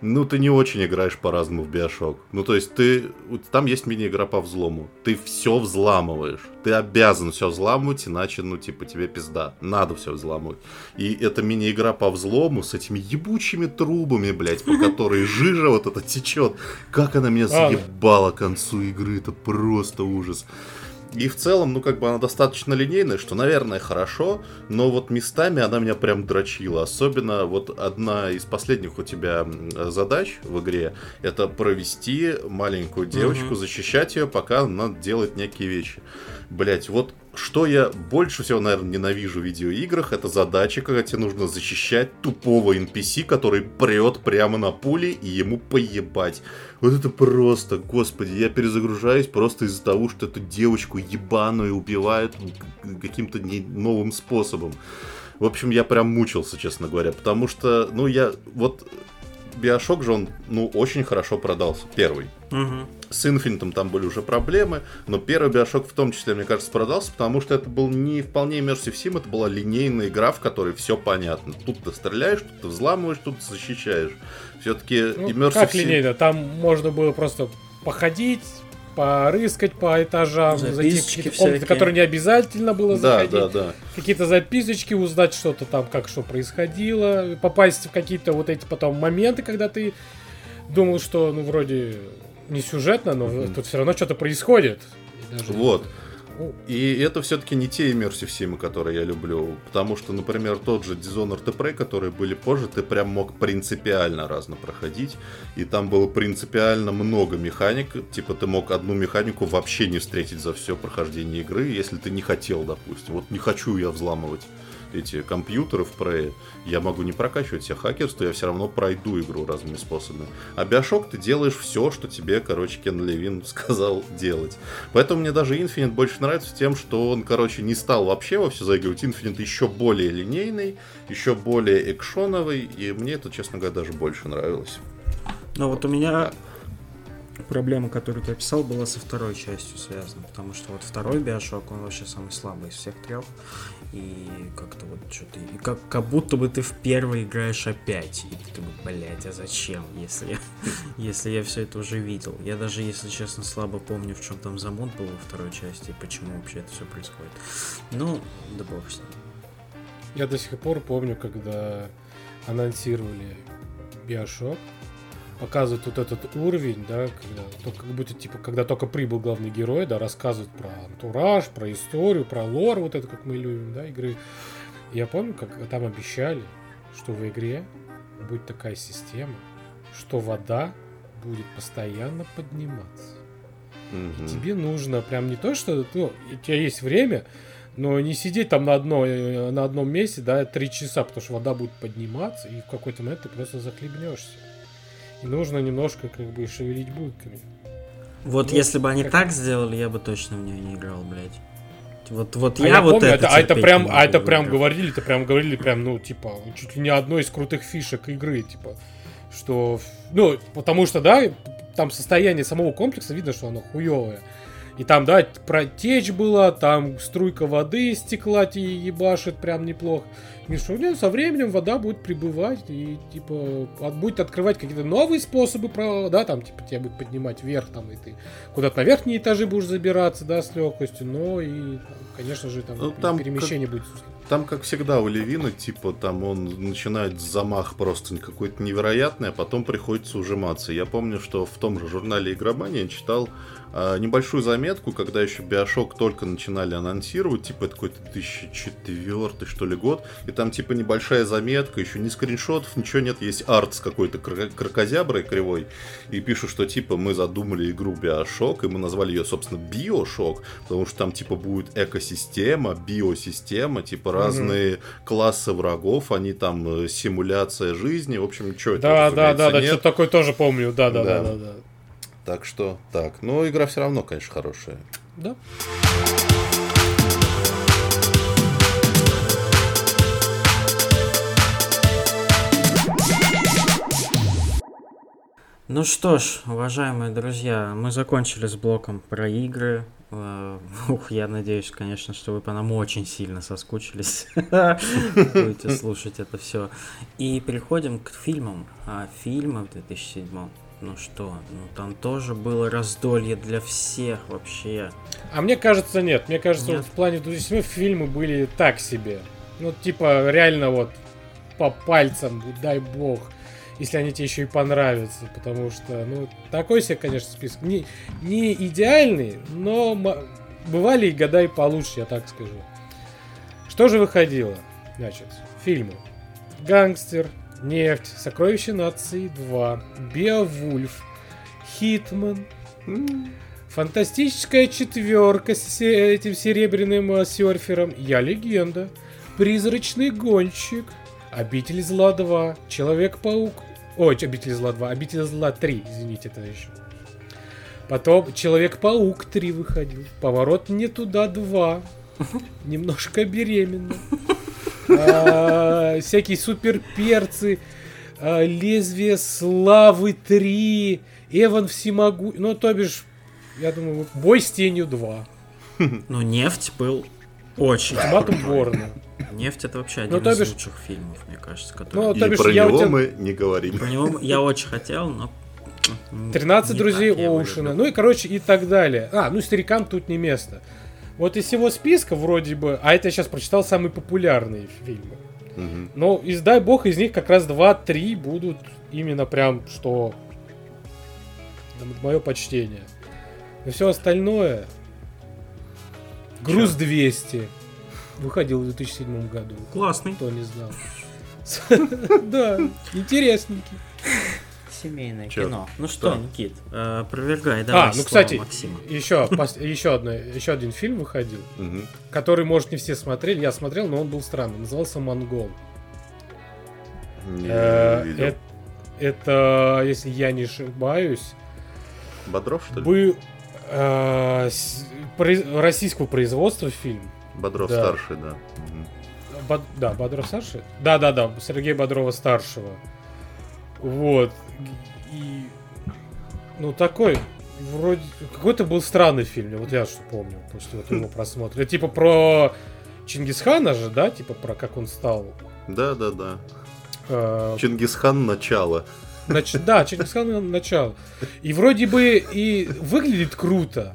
Ну, ты не очень играешь по-разному в Биошок. Ну, то есть ты... Там есть мини-игра по взлому. Ты все взламываешь. Ты обязан все взламывать, иначе, ну, типа, тебе пизда. Надо все взламывать. И эта мини-игра по взлому с этими ебучими трубами, блядь, по которой жижа вот эта течет. Как она меня А, заебала к концу игры. Это просто ужас. И в целом, ну, как бы она достаточно линейная, что, наверное, хорошо, но вот местами она меня прям дрочила. Особенно вот одна из последних у тебя задач в игре, это провести маленькую девочку, Мгм. защищать ее, пока она делает некие вещи. Блять, вот что я больше всего, наверное, ненавижу в видеоиграх, это задача, когда тебе нужно защищать тупого NPC, который прет прямо на пули и ему поебать. Вот это просто, господи, я перезагружаюсь просто из-за того, что эту девочку ебаную убивают каким-то не- новым способом. В общем, я прям мучился, честно говоря, потому что, ну, я вот Биошок же он, ну, очень хорошо продался, первый. Мгм. С Инфинитом там были уже проблемы, но первый Биошок в том числе, мне кажется, продался, потому что это был не вполне Immersive Sim, это была линейная игра, в которой все понятно. Тут ты стреляешь, тут ты взламываешь, тут ты защищаешь. Все-таки Ну, Immersive как Sim... линейно? Там можно было просто походить, порыскать по этажам, зайти в комнаты, которые не обязательно было Да, заходить. да, да. Какие-то записочки, узнать что-то там, как что происходило, попасть в какие-то вот эти потом моменты, когда ты думал, что, ну, вроде не сюжетно, но Мгм. тут все равно что-то происходит. Даже- Вот. Ну, И это все-таки не те Immersive Sim, которые я люблю. Потому что, например, тот же Dishonored и Prey, которые были позже, ты прям мог принципиально разно проходить. И там было принципиально много механик. Типа ты мог одну механику вообще не встретить за все прохождение игры, если ты не хотел, допустим. Вот не хочу я взламывать эти компьютеры в Prey. Я могу не прокачивать себе хакерство, я все равно пройду игру разными способами. А Биошок ты делаешь все, что тебе, короче, Кен Левин сказал делать. Поэтому мне даже Infinite больше нравится тем, что он, короче, не стал вообще во все заигрывать. Infinite еще более линейный, еще более экшоновый, и мне это, честно говоря, даже больше нравилось. Но вот у меня проблема, которую ты описал, была со второй частью связана, потому что вот второй Биошок, он вообще самый слабый из всех трех, и как-то вот что-то, как, как будто бы ты в первый играешь опять, и ты такой, блять, а зачем, если я, если я все это уже видел. Я даже, если честно, слабо помню, в чем там замут был во второй части, и почему вообще это все происходит. Ну, да бог с ним. Я до сих пор помню, когда анонсировали Биошок, показывают вот этот уровень, да, когда, то как будто, типа, когда только прибыл главный герой, да, рассказывают про антураж, про историю, про лор, вот это, как мы любим, да, игры. Я помню, как там обещали, что в игре будет такая система, что вода будет постоянно подниматься. Мгм. Тебе нужно прям не то, что ну, у тебя есть время, но не сидеть там на, одной, э, на одном месте, да, три часа, потому что вода будет подниматься, и в какой-то момент ты просто захлебнешься. И нужно немножко как бы шевелить булками. Вот Ну, если бы они как- так сделали, я бы точно в нее не играл, блядь. Вот, вот А я, вот помню, это, это, а это прям, а это прям говорили, это прям говорили, прям, ну, типа, чуть ли не одной из крутых фишек игры, типа, что, ну, потому что, да, там состояние самого комплекса видно, что оно хуевое. И там, да, протечь была, там струйка воды стекла тебе ебашит прям неплохо. Ну, со временем вода будет прибывать и, типа, от- будет открывать какие-то новые способы, да, там, типа, тебя будет поднимать вверх, там, и ты куда-то на верхние этажи будешь забираться, да, с легкостью, но и, конечно же, там, Ну, там перемещение будет Там, как всегда, у Левина, типа, там он начинает замах просто какой-то невероятный, а потом приходится ужиматься. Я помню, что в том же журнале Игромания читал небольшую заметку, когда еще Биошок только начинали анонсировать, типа, это какой-то 2004 что ли год, и там, типа, небольшая заметка, еще ни скриншотов, ничего нет, есть арт с какой-то кр- крокозяброй кривой, и пишут, что, типа, мы задумали игру Биошок, и мы назвали ее, собственно, Биошок, потому что там, типа, будет экосистема, биосистема, типа, разные классы врагов, они там э, симуляция жизни, в общем, что это, Да, да, да, да, что-то такое тоже помню, да, да, да, Да. да, да. Так что, так, но игра все равно, конечно, хорошая. Да. Ну что ж, уважаемые друзья, мы закончили с блоком про игры. Э, Ух, я надеюсь, конечно, что вы по нам очень сильно соскучились. Будете слушать это все. И переходим к фильмам. А фильмы в 2007 ну что, ну там тоже было раздолье для всех вообще. А мне кажется, нет. Мне кажется, Нет. вот в плане 2007 фильмы были так себе. Ну, типа, реально вот по пальцам, дай бог, если они тебе еще и понравятся. Потому что, ну, такой себе, конечно, список. Не, не идеальный, но бывали и года и получше, я так скажу. Что же выходило? Значит, фильмы. Гангстер, Нефть, Сокровище нации 2, Беовульф, Хитман, Фантастическая четверка с этим серебряным э, серфером. Я легенда. Призрачный гонщик. Обитель зла 2. Человек-паук. Ой, Обитель зла 2. Обитель зла 3. Извините, это еще. Потом Человек-паук 3 выходил. Поворот не туда 2. Немножко беременна. А, Всякие суперперцы. а, Лезвие славы 3. Эван всемогу... Ну, то бишь, я думаю, бой с тенью 2. Ну, нефть был очень. Ультиматум Борна. Нефть это вообще Ну, один то из бишь- лучших фильмов, мне кажется, Ну, который. И то бишь, про я него тебя- мы не говорим. Про него я очень хотел, но. м, 13 не друзей так Оушена. Ну и, короче, и так далее. А, ну старикам тут не место. Вот из всего списка вроде бы... А это я сейчас прочитал самые популярные фильмы. Мгм. Но, из, дай бог, из них как раз 2-3 будут именно прям, что... Мое почтение. Но все остальное... Груз 200. Выходил в 2007 году. Классный. Кто не знал. Да, интересненький. Семейное Чё? кино. Ну что, Да. Никит, э, опровергай, давай А, ну, слово кстати, Максима. еще, пос- еще, одно, еще один фильм выходил, который, может, не все смотрели. Я смотрел, но он был странный. Назывался «Монгол». Э, Это, если я не ошибаюсь, Бодров, что ли? был э, российского производства фильм. Бодров старший, да. Да, Бодров старший? Да, да, да, Сергея Бодрова старшего. Вот. И. Ну, такой. Вроде. Какой-то был странный фильм, вот я что помню, после вот его просмотра. Типа про Чингисхана же, да? Типа про как он стал. Да, да, да. э, Чингисхан начало. нач- Да, Чингисхан начало. И вроде бы и выглядит круто.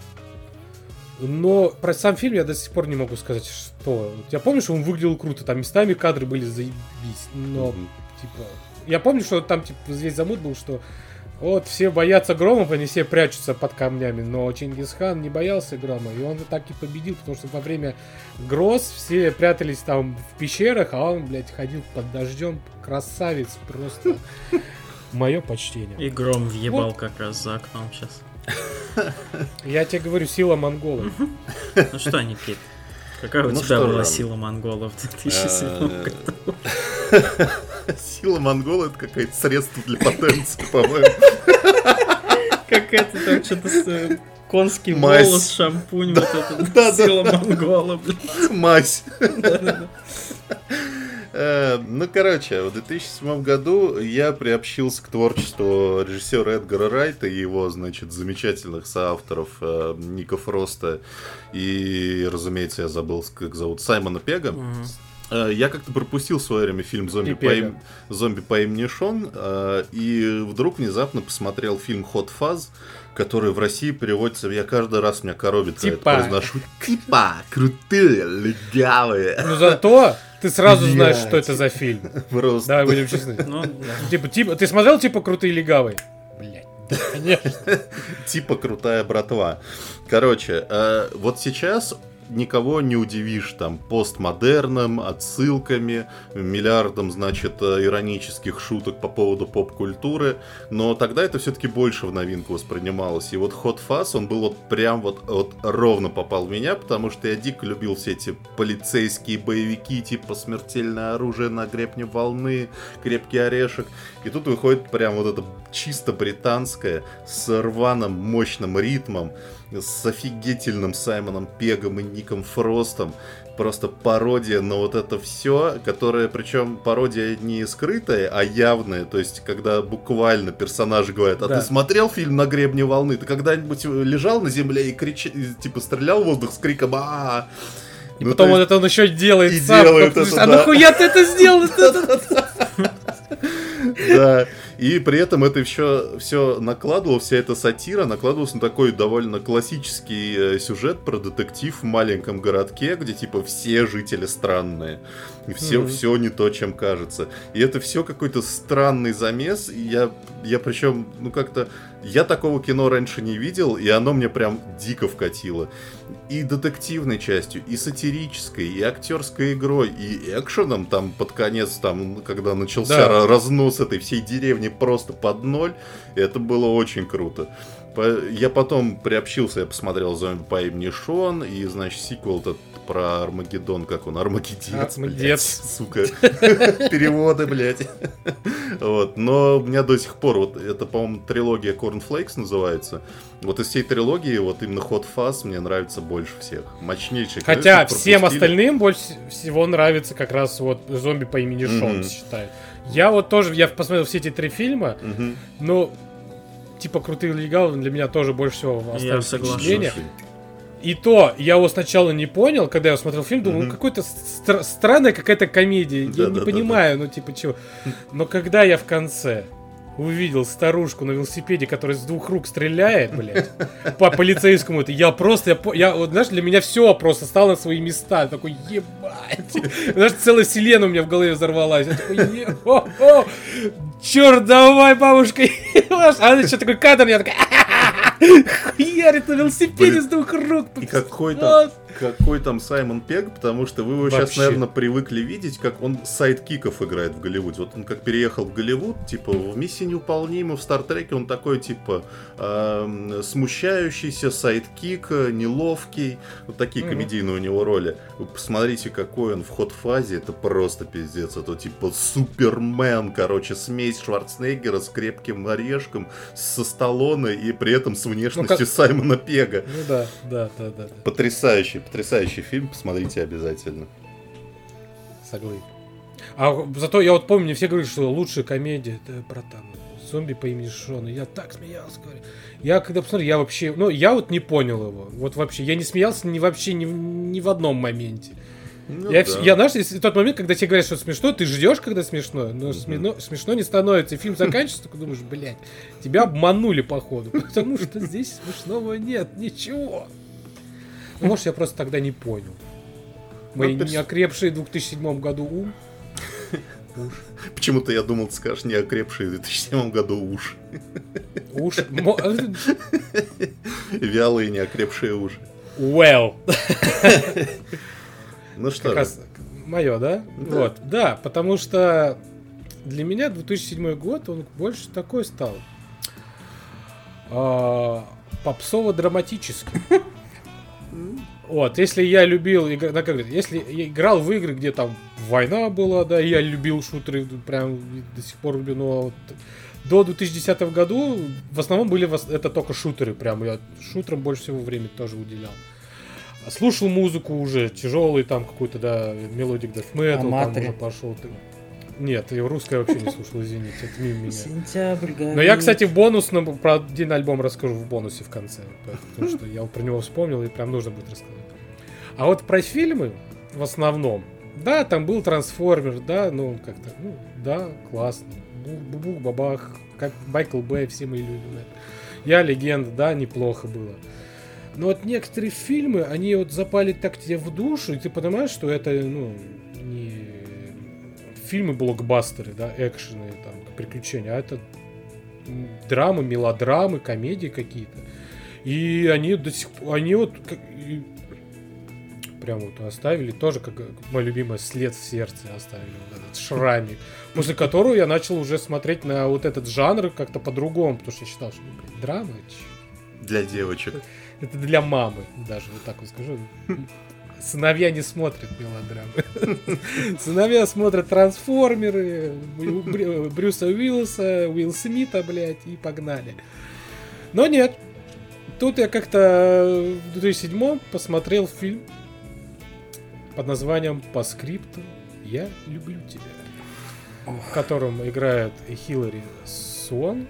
Но про сам фильм я до сих пор не могу сказать, что. Я помню, что он выглядел круто, там местами кадры были заебись, но Мгм. типа. Я помню, что там типа весь замут был, что Вот все боятся громов, они все прячутся под камнями, но Чингисхан не боялся грома, и он так и победил, потому что во время гроз все прятались там в пещерах, а он, блядь, ходил под дождем, красавец просто. Мое почтение. И гром въебал Вот. как раз за окном сейчас. Я тебе говорю, сила монголов. Ну что, Никит, какая у Ну тебя была Рам? сила монголов в 2007 Э, году? Сила монгола это какое-то средство для потенции, по-моему. Какая-то там что-то с э, конский Мазь. волос, шампунь, вот это сила монгола, блин. Мазь. Э, Ну, короче, в 2007 году я приобщился к творчеству режиссера Эдгара Райта и его, значит, замечательных соавторов э, Ника Фроста и, разумеется, я забыл, как зовут, Саймона Пега. Э, Я как-то пропустил в свое время фильм «Зомби, по, им- «Зомби по имени Шон», и вдруг внезапно посмотрел фильм «Hot Fuzz», который в России переводится, я каждый раз меня коробит, когда Типа. это произношу. Типа, крутые, легавые. Но зато ты сразу знаешь, что это за фильм. Просто. Давай будем честны. Ну, да. Типа, типа, ты смотрел типа крутые легавые? Блять. Конечно. типа крутая братва. Короче, э, вот сейчас никого не удивишь там постмодерном, отсылками, миллиардом, значит, э, иронических шуток по поводу поп-культуры, но тогда это все-таки больше в новинку воспринималось. И вот Hot Fuzz, он был вот прям вот, вот ровно попал в меня, потому что я дико любил все эти полицейские боевики, типа «Смертельное оружие на гребне волны», «Крепкий орешек». И тут выходит прям вот это чисто британское, с рваным мощным ритмом, с офигительным Саймоном Пегом и Ником Фростом. Просто пародия на вот это все, которое, причем пародия не скрытая, а явная. То есть, когда буквально персонажи говорят, а Да. ты смотрел фильм «На гребне волны»? Ты когда-нибудь лежал на земле и крича... и, типа стрелял в воздух с криком а И потом вот это он еще делает и сам. делает это, А да. нахуя ты это сделал? Да, и при этом это все, все накладывалось, вся эта сатира накладывалась на такой довольно классический э, сюжет про детектив в маленьком городке, где типа все жители странные. И все, Мгм. все не то, чем кажется. И это все какой-то странный замес. И я, я причем, ну как-то, я такого кино раньше не видел, и оно мне прям дико вкатило. И детективной частью, и сатирической, и актерской игрой, и экшеном там под конец, там, когда начался Да. ра- разнос этой всей деревни просто под ноль, это было очень круто. Я потом приобщился, я посмотрел «Зомби по имени Шон», и, значит, сиквел этот про Армагеддон, как он, Армагеддец, блядь, сука, переводы, блядь. Вот, но у меня до сих пор, вот это, по-моему, трилогия Cornflakes называется, вот из всей трилогии, вот именно Hot Fuzz мне нравится больше всех, мощнейший. Хотя всем остальным больше всего нравится как раз вот зомби по имени Шон, считаю. Я вот тоже, я посмотрел все эти три фильма, но типа крутые легавы для меня тоже больше всего Я оставили согласен. впечатление. Слушай, И то, я его сначала не понял, когда я смотрел фильм, думал, Мгм. ну какой-то стра- странная какая-то комедия, я не Да-да-да-да. понимаю, ну типа чего. Но когда я в конце увидел старушку на велосипеде, которая с двух рук стреляет, блядь, по полицейскому, это я просто, я, я вот, знаешь, для меня все просто стало на свои места. Я такой, ебать. Знаешь, целая вселенная у меня в голове взорвалась. Я такой, е- черт, давай, бабушка. А еще такой кадр, я такой, хуярит на велосипеде с двух рук. И какой Вот. там, какой там Саймон Пегг, потому что вы его сейчас, Вообще. наверное, привыкли видеть, как он sidekick ов играет в Голливуде. Вот он как переехал в Голливуд, типа в «Миссии невыполнима», в «Стартреке» он такой, типа, эм, смущающийся, sidekick, э, неловкий. Вот такие Мгм. комедийные у него роли. Вы посмотрите, какой он в Hot Fuzz е, это просто пиздец. Это типа Супермен, короче, смесь Шварценеггера с крепким орешком, со Сталлоне и при этом с внешностью как- Саймона Пега. Ну да, да, да, да, да. Потрясающий, фильм, посмотрите обязательно. Соглы. А зато я вот помню, мне все говорят, что лучшая комедия это про там зомби по имени Шон. И я так смеялся, говорю. Я когда посмотрел, я вообще, ну, я вот не понял его. Вот вообще, я не смеялся ни вообще ни, ни в одном моменте. Ну я, да. я, знаешь, если тот момент, когда тебе говорят, что смешно, ты ждешь, когда смешно, но смешно, смешно не становится. И фильм заканчивается, ты думаешь, блядь, тебя обманули, походу. Потому что здесь смешного нет, ничего. Ну, Может, я просто тогда не понял. Мои Ну, перс- неокрепшие в 2007 году ум. Уж. Почему-то я думал, ты скажешь не окрепшие в 2007 году уши. Уж. Мо- Вялые не окрепшие уши. Well. Ну что, Как раз мое, да? Да. Вот, да, потому что для меня 2007 год, он больше такой стал. а, попсово-драматический. Вот, если я любил, да, как говорят, если я играл в игры, где там война была, да, я любил шутеры, прям до сих пор люблю, но вот до 2010 году в основном были это только шутеры, прям я шутерам больше всего времени тоже уделял. Слушал музыку уже, тяжелый там какой-то, да, melodic death metal, там Amatory. уже пошел. Нет, я русское вообще не слушал, извините, это мимо меня. Сентябрь Но я, кстати, в бонусном про один альбом расскажу в бонусе в конце. Потому что я про него вспомнил и прям нужно будет рассказать. А вот про фильмы в основном. Да, там был трансформер, да, ну как-то, ну, да, классно. Бу- Бубук, бабах, как Майкл Бэй, все любим это. Я легенда, да, неплохо было. Но вот некоторые фильмы, они вот запали так тебе в душу, и ты понимаешь, что это, ну, не фильмы блокбастеры, да, экшены, там, приключения, а это драмы, мелодрамы, комедии какие-то. И они до сих пор, они вот как- и прям вот оставили тоже, как мой любимый след в сердце оставили, вот этот шрамик, после которого я начал уже смотреть на вот этот жанр как-то по-другому, потому что я считал, что блин, драма, для девочек. это для мамы, даже вот так вот скажу. Сыновья не смотрят мелодрамы. Сыновья смотрят трансформеры, Брю- Брю- Брюса Уиллиса, Уилл Смита, блядь, и погнали. Но нет. Тут я как-то в 2007 посмотрел фильм под названием «По скрипту я люблю тебя», в котором играет Хиллари Суон,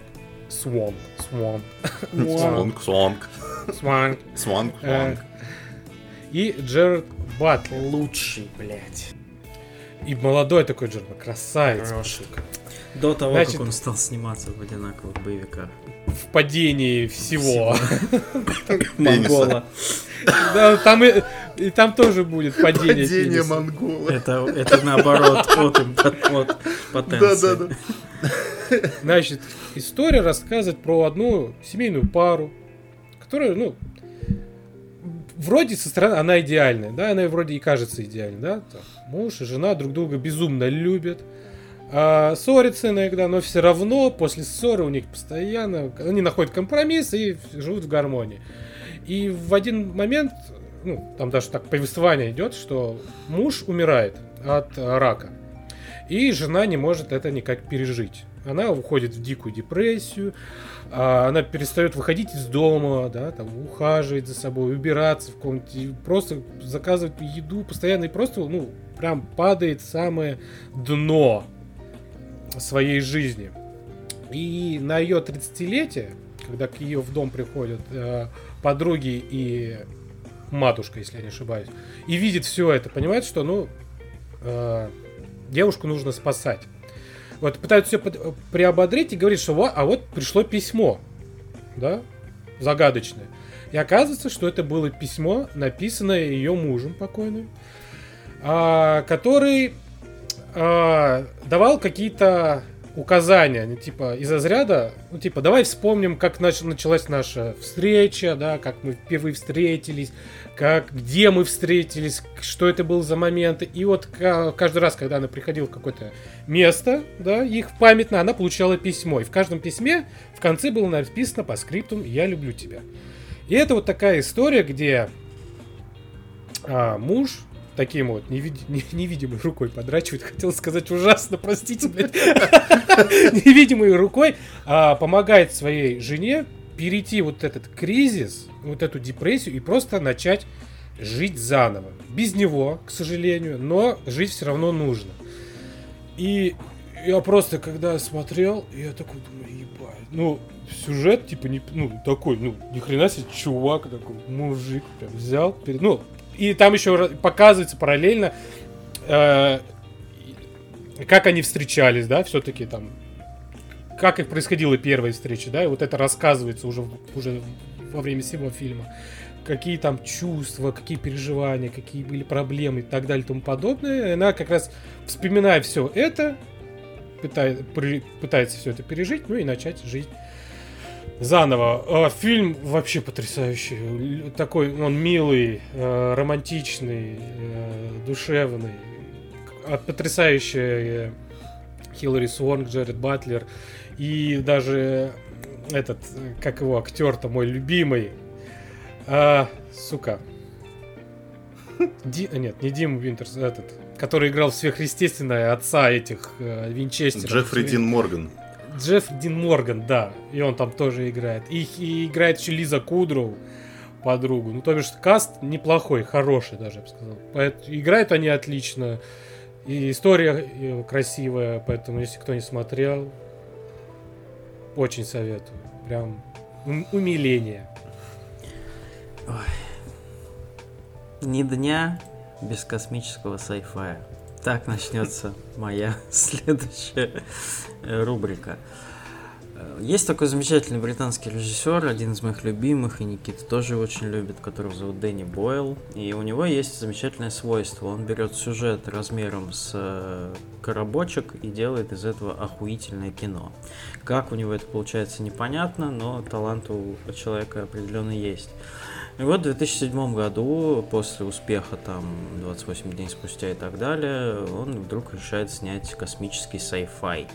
Свон, Свон, Свонг, свонг, Свон, свонг, Э, свонг. И Джерард Батлер. Лучший, блядь. И молодой такой Джерард, красавец. Хороший. До того, Значит- как он стал сниматься в одинаковых боевиках. В падении всего. Монгола. Да, там и, и там тоже будет падение. Падение пениса. монгола. Это, это наоборот от, им- от потенции. Да-да-да. Значит, история рассказывает про одну семейную пару, которая, ну, вроде со стороны она идеальная, да, она вроде и кажется идеальной, да, там, муж и жена друг друга безумно любят, а, ссорятся иногда, но все равно после ссоры у них постоянно, они находят компромисс и живут в гармонии. И в один момент, ну, там даже так повествование идет, что муж умирает от рака. И жена не может это никак пережить. Она уходит в дикую депрессию, она перестает выходить из дома, да, там, ухаживать за собой, убираться в комнате, просто заказывать еду постоянно и просто, ну, прям падает самое дно своей жизни. И на ее 30-летие, когда к ее в дом приходят э, подруги и матушка, если я не ошибаюсь, и видит все это, понимает, что, ну, э, девушку нужно спасать. Вот пытаются все приободрить и говорит, что вот, а вот пришло письмо, да, загадочное. И оказывается, что это было письмо, написанное ее мужем покойным, а, который а, давал какие-то указания, ну, типа, из разряда, ну, типа, давай вспомним, как нач- началась наша встреча, да, как мы впервые встретились, как, где мы встретились, что это был за момент. И вот ка- каждый раз, когда она приходила в какое-то место, да, их памятно, она получала письмо. И в каждом письме в конце было написано по скриптум «Я люблю тебя». И это вот такая история, где а, муж таким вот невид- не- невидимой рукой подрачивает, хотел сказать ужасно, простите, блядь, невидимой рукой а, помогает своей жене перейти вот этот кризис, вот эту депрессию и просто начать жить заново. Без него, к сожалению, но жить все равно нужно. И я просто, когда смотрел, я такой думаю, ебать. Ну, сюжет, типа, не, ну, такой, ну, ни хрена себе, чувак такой, мужик, прям взял, перед, ну, и там еще показывается параллельно, э, как они встречались, да, все-таки там, как их происходила первая встреча, да, и вот это рассказывается уже, уже во время всего фильма. Какие там чувства, какие переживания, какие были проблемы и так далее и тому подобное. И она как раз, вспоминая все это, пытает, при- пытается все это пережить, ну и начать жить заново. А, фильм вообще потрясающий. Такой он милый, э, романтичный, э, душевный. А, Потрясающая Хиллари Суонг, Джеред Батлер. И даже этот, как его актер-то мой любимый. А, сука. Ди- нет, не Дим Винтерс, этот, который играл в сверхъестественное отца этих э, Винчестеров. Джеффри Дин Морган. Джефф Дин Морган, да. И он там тоже играет. И, и играет еще Лиза Кудроу, подругу. Ну, то бишь, каст неплохой, хороший даже, я бы сказал. Поэт- играют они отлично. И история э, красивая, поэтому, если кто не смотрел, очень советую. Прям ум- умиление. Ни дня без космического сайфая. Так начнется моя следующая рубрика. Э, Есть такой замечательный британский режиссер, один из моих любимых, и Никита тоже очень любит, которого зовут Дэнни Бойл. И у него есть замечательное свойство. Он берет сюжет размером с э, коробочек и делает из этого охуительное кино. Как у него это получается, непонятно, но талант у человека определенно есть. И вот в 2007 году, после успеха там 28 дней спустя и так далее, он вдруг решает снять космический sci-fi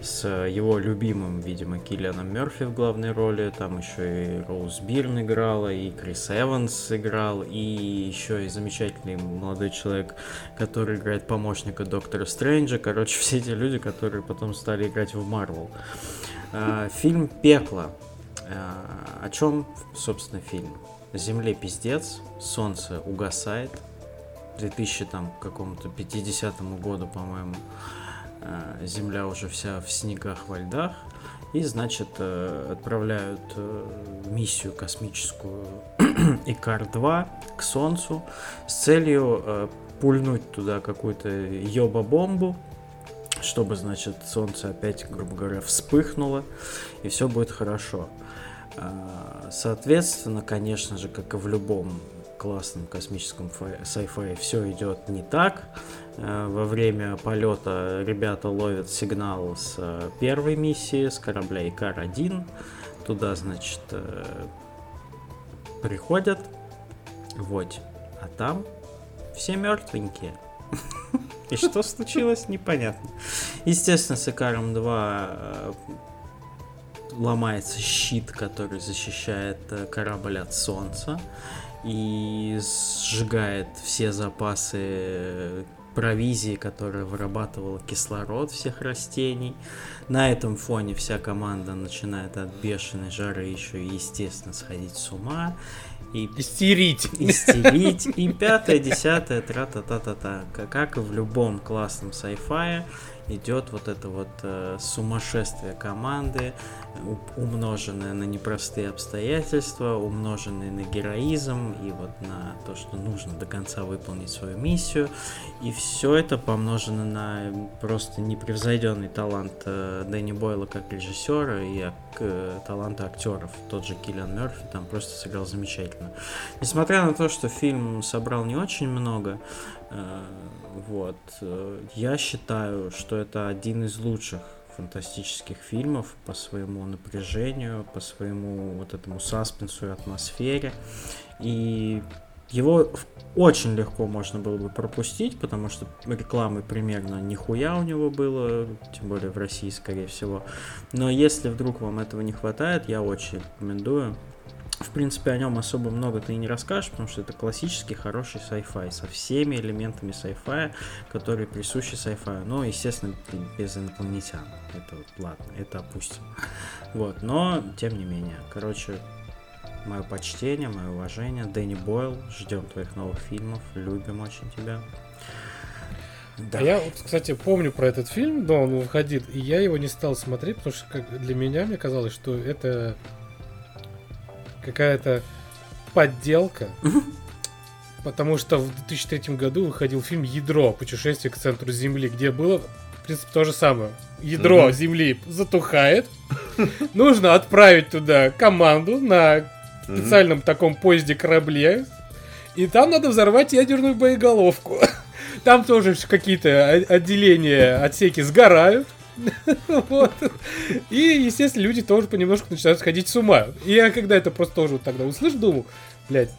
с его любимым, видимо, Киллианом Мерфи в главной роли, там еще и Роуз Бирн играла, и Крис Эванс играл, и еще и замечательный молодой человек, который играет помощника Доктора Стрэнджа, короче, все эти люди, которые потом стали играть в Марвел. А, Фильм «Пекло». А, О чем, собственно, фильм? Земле пиздец, солнце угасает. 2000 там какому-то 50 году, по-моему, э, земля уже вся в снегах, во льдах. И, значит, э, отправляют э, миссию космическую Икар-2 к Солнцу с целью пульнуть туда какую-то ёба-бомбу, чтобы, значит, Солнце опять, грубо говоря, вспыхнуло, и все будет хорошо. А, Соответственно, конечно же, как и в любом классном космическом sci-fi, все идет не так. Э, Во время полета ребята ловят сигнал с э, первой миссии, с корабля Икар-1. Туда, значит, э, приходят. Вот. А там все мертвенькие. И что случилось, непонятно. Естественно, с Икаром 2 ломается щит, который защищает э, корабль от солнца и сжигает все запасы э, провизии, которая вырабатывала кислород всех растений. На этом фоне вся команда начинает от бешеной жары еще и, естественно, сходить с ума. И Истерить. истерить. И пятое, десятое, тра-та-та-та-та. Как- и в любом классном sci-fi, идет вот это вот э, сумасшествие команды, умноженное на непростые обстоятельства, умноженное на героизм и вот на то, что нужно до конца выполнить свою миссию. И все это помножено на просто непревзойденный талант э, Дэнни Бойла как режиссера и ак- э, таланта актеров. Тот же Киллиан Мерфи там просто сыграл замечательно. Несмотря на то, что фильм собрал не очень много, э, вот, я считаю, что это один из лучших фантастических фильмов по своему напряжению, по своему вот этому саспенсу и атмосфере. И его очень легко можно было бы пропустить, потому что рекламы примерно нихуя у него было, тем более в России, скорее всего. Но если вдруг вам этого не хватает, я очень рекомендую. В принципе, о нем особо много ты и не расскажешь, потому что это классический хороший sci-fi со всеми элементами sci-fi, которые присущи sci-fi. Ну, естественно, без инопланетян. Это вот, ладно, это опустим. Вот, но тем не менее. Короче, мое почтение, мое уважение. Дэнни Бойл, ждем твоих новых фильмов, любим очень тебя. А я, вот, кстати, помню про этот фильм, но он выходил, и я его не стал смотреть, потому что как для меня мне казалось, что это какая-то подделка. Потому что в 2003 году выходил фильм «Ядро. Путешествие к центру Земли», где было, в принципе, то же самое. Ядро Мгм. Земли затухает. Нужно отправить туда команду на специальном таком поезде корабле. И там надо взорвать ядерную боеголовку. Там тоже какие-то отделения, отсеки сгорают. Вот. И, естественно, люди тоже понемножку начинают сходить с ума. И я когда это просто тоже вот тогда услышал, думал, блядь,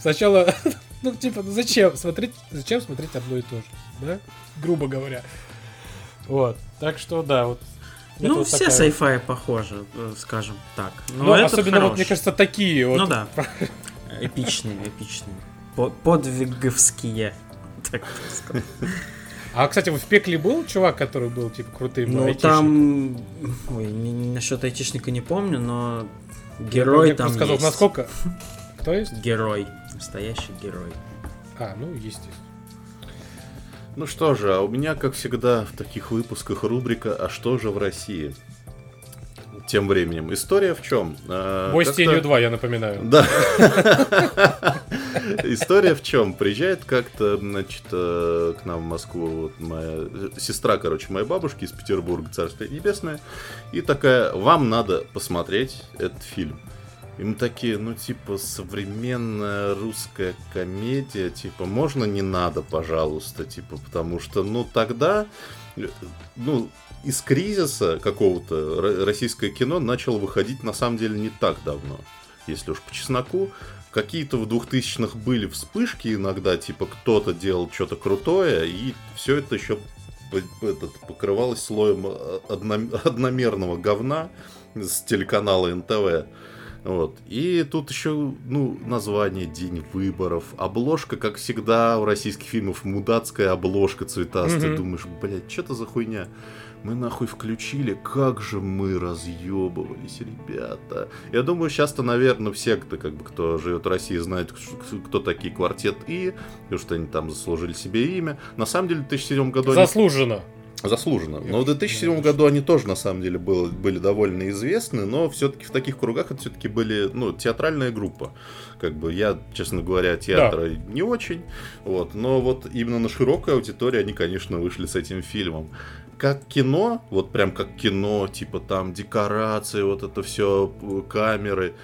сначала, ну, типа, ну зачем смотреть, зачем смотреть одно и то же, да? Грубо говоря. Вот. Так что, да, вот. это Ну, вот все такая- sci-fi похожи, э, скажем так. Но Ну, особенно, вот, хорош. мне кажется, такие вот. Ну да. Эпичные, эпичные. По- Подвиговские. Так сказать. А, кстати, в пекле был чувак, который был, типа, крутым Ну, там... Ой, не- не- насчет айтишника не помню, но Я герой просто там сказал, есть. насколько... Кто есть? Герой. Настоящий герой. А, ну, естественно. Ну что же, а у меня, как всегда, в таких выпусках рубрика «А что же в России?» Тем временем. История в чем? А, Бой с тенью 2, я напоминаю. Да. История в чем? Приезжает как-то, значит, э, к нам в Москву вот моя сестра, короче, моей бабушки из Петербурга, Царствие Небесное, и такая, вам надо посмотреть этот фильм. И мы такие, ну, типа, современная русская комедия, типа, можно не надо, пожалуйста, типа, потому что, ну, тогда, э, ну, из кризиса какого-то ро- российское кино начало выходить, на самом деле, не так давно, если уж по чесноку. Какие-то в 2000-х были вспышки иногда, типа, кто-то делал что-то крутое, и все это еще этот, покрывалось слоем э, одно- одномерного говна с телеканала НТВ. Вот. И тут еще, ну, название День выборов. Обложка, как всегда, у российских фильмов мудацкая обложка цветастая. Мгм. Думаешь, блядь, что это за хуйня? Мы нахуй включили, как же мы разъебывались, ребята. Я думаю, сейчас-то, наверное, все, кто, как бы, кто живет в России, знают, кто- такие квартет И, потому что они там заслужили себе имя. На самом деле, в 2007 году они Заслуженно. Заслуженно. Я Но в вообще 2007 не году они тоже, на самом деле, был- были довольно известны, но все-таки в таких кругах это все-таки были, ну, театральная группа. Как бы я, честно говоря, театра не очень, вот, но вот именно на широкой аудитории они, конечно, вышли с этим фильмом. Как кино, вот прям как кино, типа там декорации, вот это все, камеры,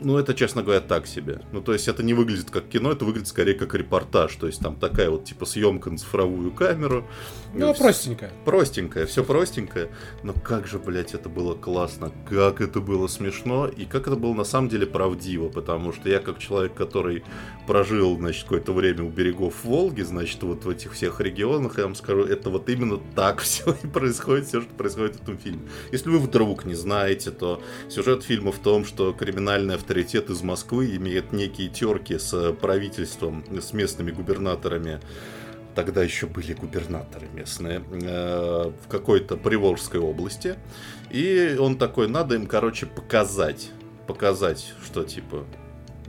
ну, это, честно говоря, так себе. Ну, то есть, это не выглядит как кино, это выглядит скорее как репортаж. То есть, там такая вот, типа, съемка на цифровую камеру. Ну, Вс- простенько. простенькое, все простенькое, но как же, блядь, это было классно, как это было смешно, и как это было на самом деле правдиво, потому что я как человек, который прожил, значит, какое-то время у берегов Волги, значит, вот в этих всех регионах, я вам скажу, это вот именно так все и происходит, все, что происходит в этом фильме. Если вы вдруг не знаете, то сюжет фильма в том, что криминальный авторитет из Москвы имеет некие терки с правительством, с местными губернаторами тогда еще были губернаторы местные, э, в какой-то Приволжской области. И он такой, надо им, короче, показать, показать, что типа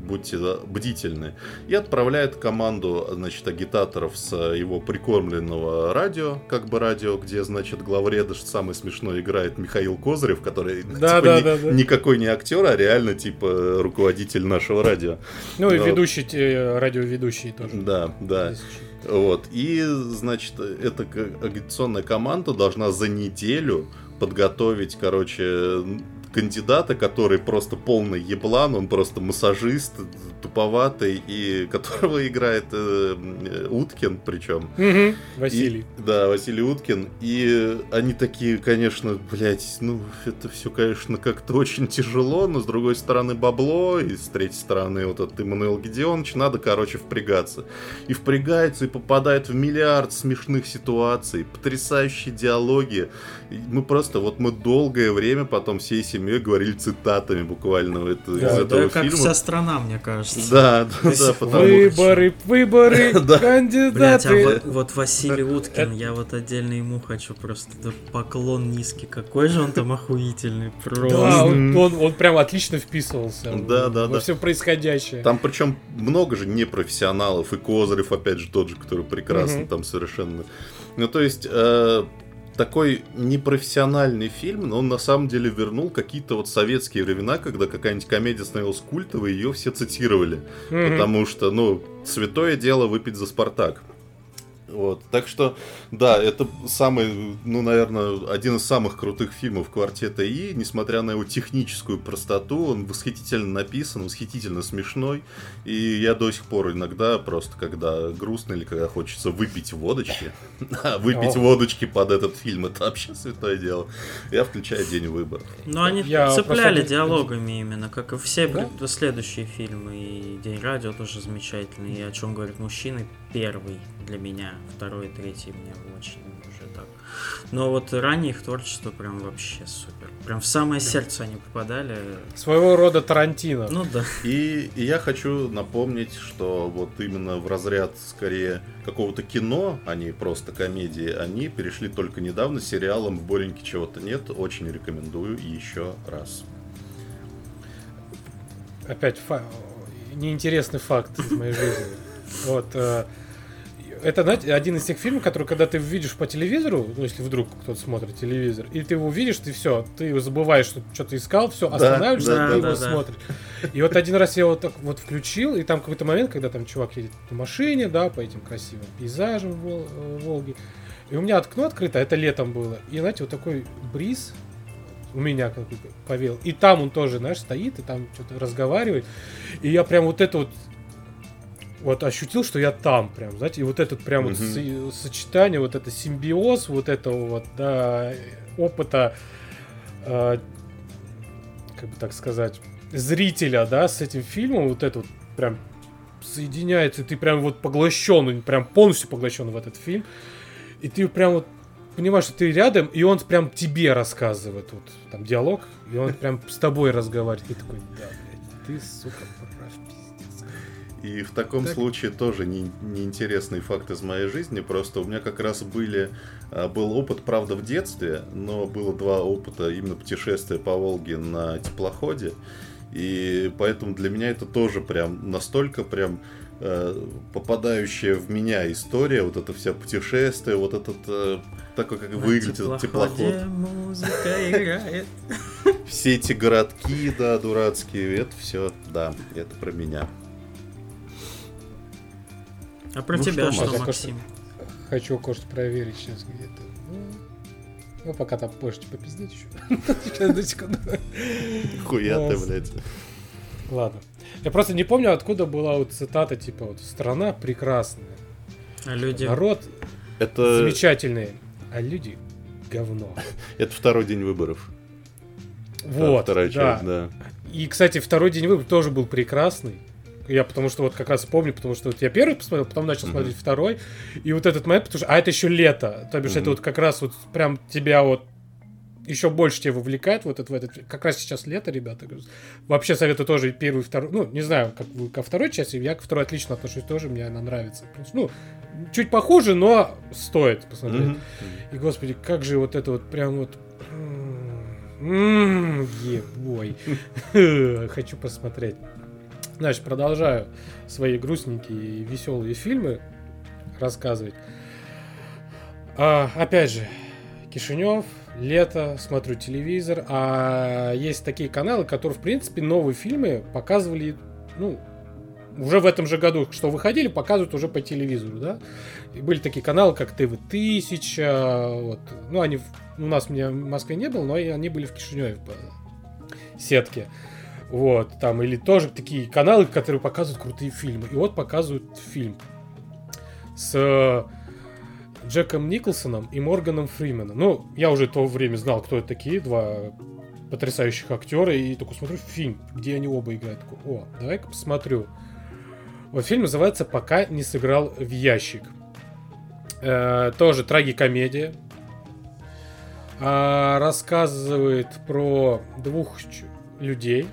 будьте бдительны. И отправляет команду, значит, агитаторов с его прикормленного радио, как бы радио, где, значит, главреда что самый смешной играет Михаил Козырев, который Да, типа, да, ни- да, да. никакой не актер, а реально, типа, руководитель нашего радио. Ну, и Да. ведущий, те- радиоведущий тоже. Да, да. Вот. И, значит, эта агитационная команда должна за неделю подготовить, короче, кандидата, который просто полный еблан, он просто массажист, туповатый, и которого играет э, Уткин, причем. Василий. И- да, Василий Уткин. И они такие, конечно, блядь, ну, это все, конечно, как-то очень тяжело, но с другой стороны бабло, и с третьей стороны вот этот Эммануил Гедеонович, надо, короче, впрягаться. И впрягается, и попадает в миллиард смешных ситуаций, потрясающие диалоги. Мы просто, вот мы долгое время потом всей семьей говорили цитатами буквально это- из Да, Да, этого как фильма. вся страна, мне кажется. Да, да, да, потому Выборы, выборы, Да. Блять, а кандидаты. вот, вот Василий Уткин, я вот отдельно ему хочу просто да поклон низкий. Какой же он там охуительный, просто. Да, он, он, он прям отлично вписывался Да, да, во да. все происходящее. Там причем много же непрофессионалов, и Козырев, опять же, тот же, который прекрасный Мгм. там совершенно. Ну, то есть, э, такой непрофессиональный фильм, но он на самом деле вернул какие-то вот советские времена, когда какая-нибудь комедия становилась культовой, ее все цитировали. Мгм. Потому что, ну, святое дело выпить за Спартак. Вот, так что, да, это самый, ну, наверное, один из самых крутых фильмов квартета И, несмотря на его техническую простоту, он восхитительно написан, восхитительно смешной, и я до сих пор иногда просто, когда грустно или когда хочется выпить водочки, выпить водочки под этот фильм, это вообще святое дело, я включаю День выборов. Но они Я цепляли диалогами именно, как и все следующие фильмы. И День радио тоже замечательный. И о чем говорят мужчины, первый для меня, второй и третий мне очень уже так. Но вот ранее их творчество прям вообще супер. Прям в самое сердце они попадали. Своего рода Тарантино. Ну да. И, и я хочу напомнить, что вот именно в разряд скорее какого-то кино, а не просто комедии, они перешли только недавно с сериалом «В Бореньке чего-то нет». Очень рекомендую еще раз. опять фа- неинтересный факт из моей жизни. Вот. Это, знаете, один из тех фильмов, который, когда ты видишь по телевизору, ну, если вдруг кто-то смотрит телевизор, и ты его видишь, ты все, ты забываешь, что что-то искал, все, Да, останавливаешься, да, ты его да, да. смотришь. И вот один раз я вот так вот включил, и там какой-то момент, когда там чувак едет на машине, да, по этим красивым пейзажам Вол- э, Волги, и у меня окно открыто, это летом было, и, знаете, вот такой бриз, у меня как повел. И там он тоже, знаешь, стоит и там что-то разговаривает. И я прям вот это вот вот ощутил, что я там прям, знаете, и вот этот прям вот Мгм. со- сочетание, вот это симбиоз вот этого вот, да, опыта, э, как бы так сказать, зрителя, да, с этим фильмом, вот это вот прям соединяется, и ты прям вот поглощен, прям полностью поглощен в этот фильм, и ты прям вот понимаешь, что ты рядом, и он прям тебе рассказывает, вот там диалог, и он прям с тобой разговаривает, и такой, да, блядь, ты, сука. И в таком Так. случае тоже не- неинтересный факт из моей жизни. Просто у меня как раз были, а, был опыт, правда, в детстве, но было два опыта именно путешествия по Волге на теплоходе. И поэтому для меня это тоже прям настолько прям э, попадающая в меня история, вот это вся путешествие, вот этот э, такой, как выглядит этот теплоход. музыка играет. Все эти городки, да, дурацкие, это все, да, это про меня. А про Ну тебя что, что, Максим? Хочу кое-что проверить сейчас где-то. Ну, Ну, пока там можете попиздеть еще. Сейчас, одну секунду. Хуя ты, блядь. Ладно. Я просто не помню, откуда была вот цитата, типа, вот, страна прекрасная, А люди... народ Это, замечательный, а люди говно. это второй день выборов. Вот, Вторая да. часть, да. И, кстати, второй день выборов тоже был прекрасный. Я потому что вот как раз помню, потому что вот я первый посмотрел, потом начал Мгм. смотреть второй. И вот этот момент, потому что... А это еще лето. То бишь, Мгм. это вот как раз вот прям тебя вот еще больше тебя вовлекает вот это, в этот... Как раз сейчас лето, ребята. Вообще советую тоже первый, второй... Ну, не знаю, как вы ко второй части. Я ко второй отлично отношусь тоже, мне она нравится. Ну, чуть похуже, но стоит посмотреть. Мгм. И, господи, как же вот это вот прям вот... М, Ебой. Хочу посмотреть. Значит, продолжаю свои грустненькие и веселые фильмы рассказывать. А, опять же, Кишинев, лето, смотрю телевизор, а есть такие каналы, которые, в принципе, новые фильмы показывали, ну, уже в этом же году, что выходили, показывают уже по телевизору, да? И были такие каналы, как ТВ-1000, вот. Ну, они у нас меня в Москве не было, но они были в Кишиневе по сетке. Вот, там, или тоже такие каналы, которые показывают крутые фильмы. И вот показывают фильм с э, Джеком Николсоном и Морганом Фрименом. Ну, я уже то время знал, кто это такие, два потрясающих актера, и такой смотрю фильм, где они оба играют. Такой, о, давай-ка посмотрю. Вот фильм называется «Пока не сыграл в ящик». Э, тоже трагикомедия. А, рассказывает про двух людей,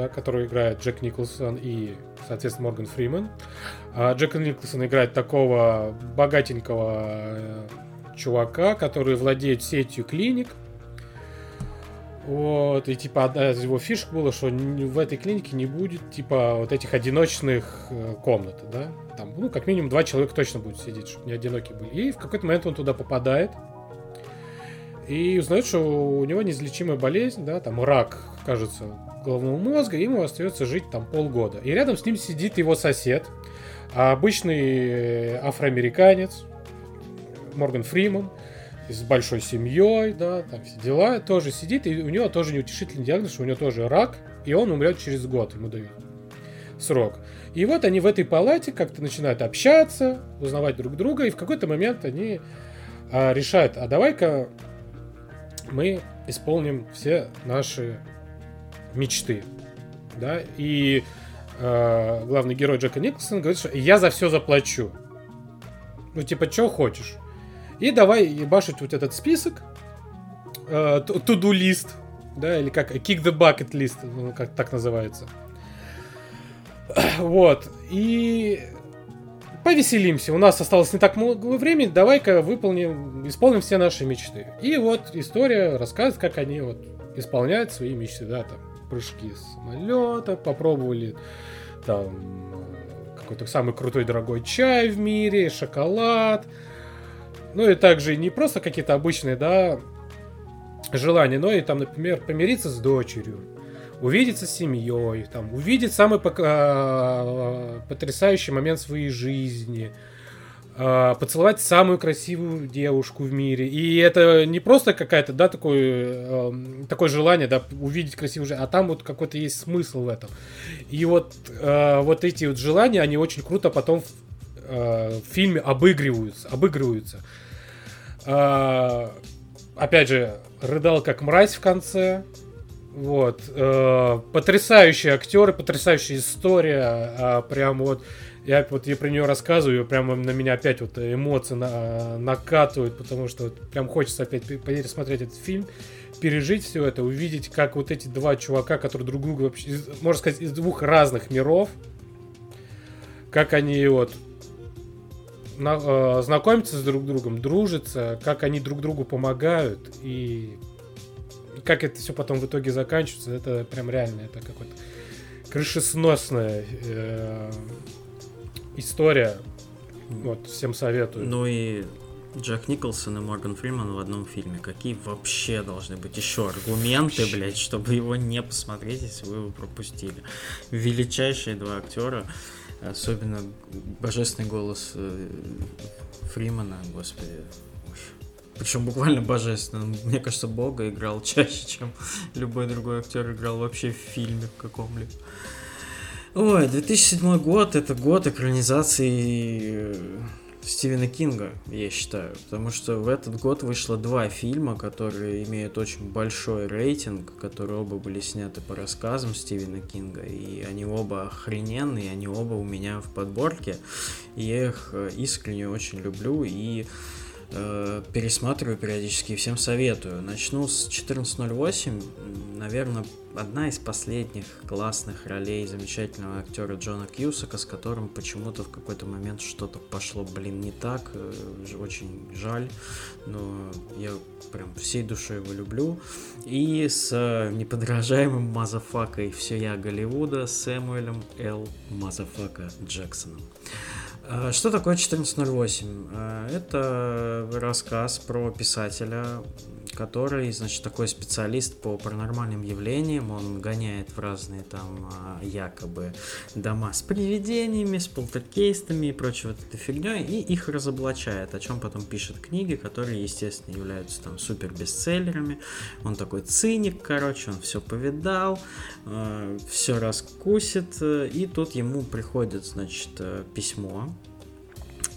да, которые играют Джек Николсон и, соответственно, Морган Фриман. А Джек Николсон играет такого богатенького э, чувака, который владеет сетью клиник. Вот, и типа одна из его фишек было, что в этой клинике не будет типа вот этих одиночных э, комнат, да? Там, ну, как минимум два человека точно будут сидеть, чтобы не одинокие были. И в какой-то момент он туда попадает и узнает, что у него неизлечимая болезнь, да, там рак, кажется, головного мозга, ему остается жить там полгода. И рядом с ним сидит его сосед, обычный э, афроамериканец, Морган Фриман, с большой семьей, да, там все дела, тоже сидит, и у него тоже неутешительный диагноз, что у него тоже рак, и он умрет через год, ему дают срок. И вот они в этой палате как-то начинают общаться, узнавать друг друга, и в какой-то момент они а, решают, а давай-ка мы исполним все наши мечты. Да? И э, главный герой Джека Николсона говорит, что я за все заплачу. Ну, типа, что хочешь. И давай ебашить вот этот список, э, to-do list, да, или как, kick the bucket list, ну, как так называется. Вот, и повеселимся. У нас осталось не так много времени, давай-ка выполним, исполним все наши мечты. И вот история рассказывает, как они вот исполняют свои мечты, да, там, прыжки с самолета, попробовали там какой-то самый крутой дорогой чай в мире, шоколад. Ну и также не просто какие-то обычные, да, желания, но и там, например, помириться с дочерью, увидеться с семьей, там, увидеть самый а, потрясающий момент своей жизни, поцеловать самую красивую девушку в мире. И это не просто какая-то, да, такое, такое желание, да, увидеть красивую женщину, а там вот какой-то есть смысл в этом. И вот, а, вот эти вот желания, они очень круто потом в, в фильме обыгрываются, обыгрываются. Опять же, рыдал как мразь в конце. Вот. Э, потрясающие актеры, потрясающая история. Э, прям вот. Я вот я про нее рассказываю, прямо на меня опять вот эмоции на, накатывают, потому что вот прям хочется опять пересмотреть этот фильм, пережить все это, увидеть, как вот эти два чувака, которые друг друга вообще, можно сказать, из двух разных миров, как они вот на, э, знакомятся с друг другом, дружатся, как они друг другу помогают и как это все потом в итоге заканчивается, это прям реально, это какой-то крышесносная э, история. Вот, всем советую. Ну и Джек Николсон и Морган Фриман в одном фильме. Какие вообще должны быть еще аргументы, вообще. блядь, чтобы его не посмотреть, если вы его пропустили? Величайшие два актера, особенно божественный голос э, Фримана, господи, причем буквально божественно. Мне кажется, Бога играл чаще, чем любой другой актер играл вообще в фильме в каком-либо. Ой, 2007 год это год экранизации э, Стивена Кинга, я считаю. Потому что в этот год вышло два фильма, которые имеют очень большой рейтинг, которые оба были сняты по рассказам Стивена Кинга. И они оба охрененные, они оба у меня в подборке. И я их э, искренне очень люблю. И пересматриваю периодически и всем советую. Начну с 1408. Наверное, одна из последних классных ролей замечательного актера Джона Кьюсака, с которым почему-то в какой-то момент что-то пошло, блин, не так. Э, очень жаль, но я прям всей душой его люблю. И с неподражаемым motherfucker ой всея Голливуда Сэмуэлем Л. Motherfucker Джексоном. А, что такое 1408? А, это рассказ про писателя, который, значит, такой специалист по паранормальным явлениям. Он гоняет в разные там а, якобы дома с привидениями, с полтергейстами и прочей вот этой фигней, и их разоблачает, о чем потом пишет книги, которые, естественно, являются там супер бестселлерами. Он такой циник, короче, он все повидал, все раскусит, и тут ему приходит, значит, письмо Э,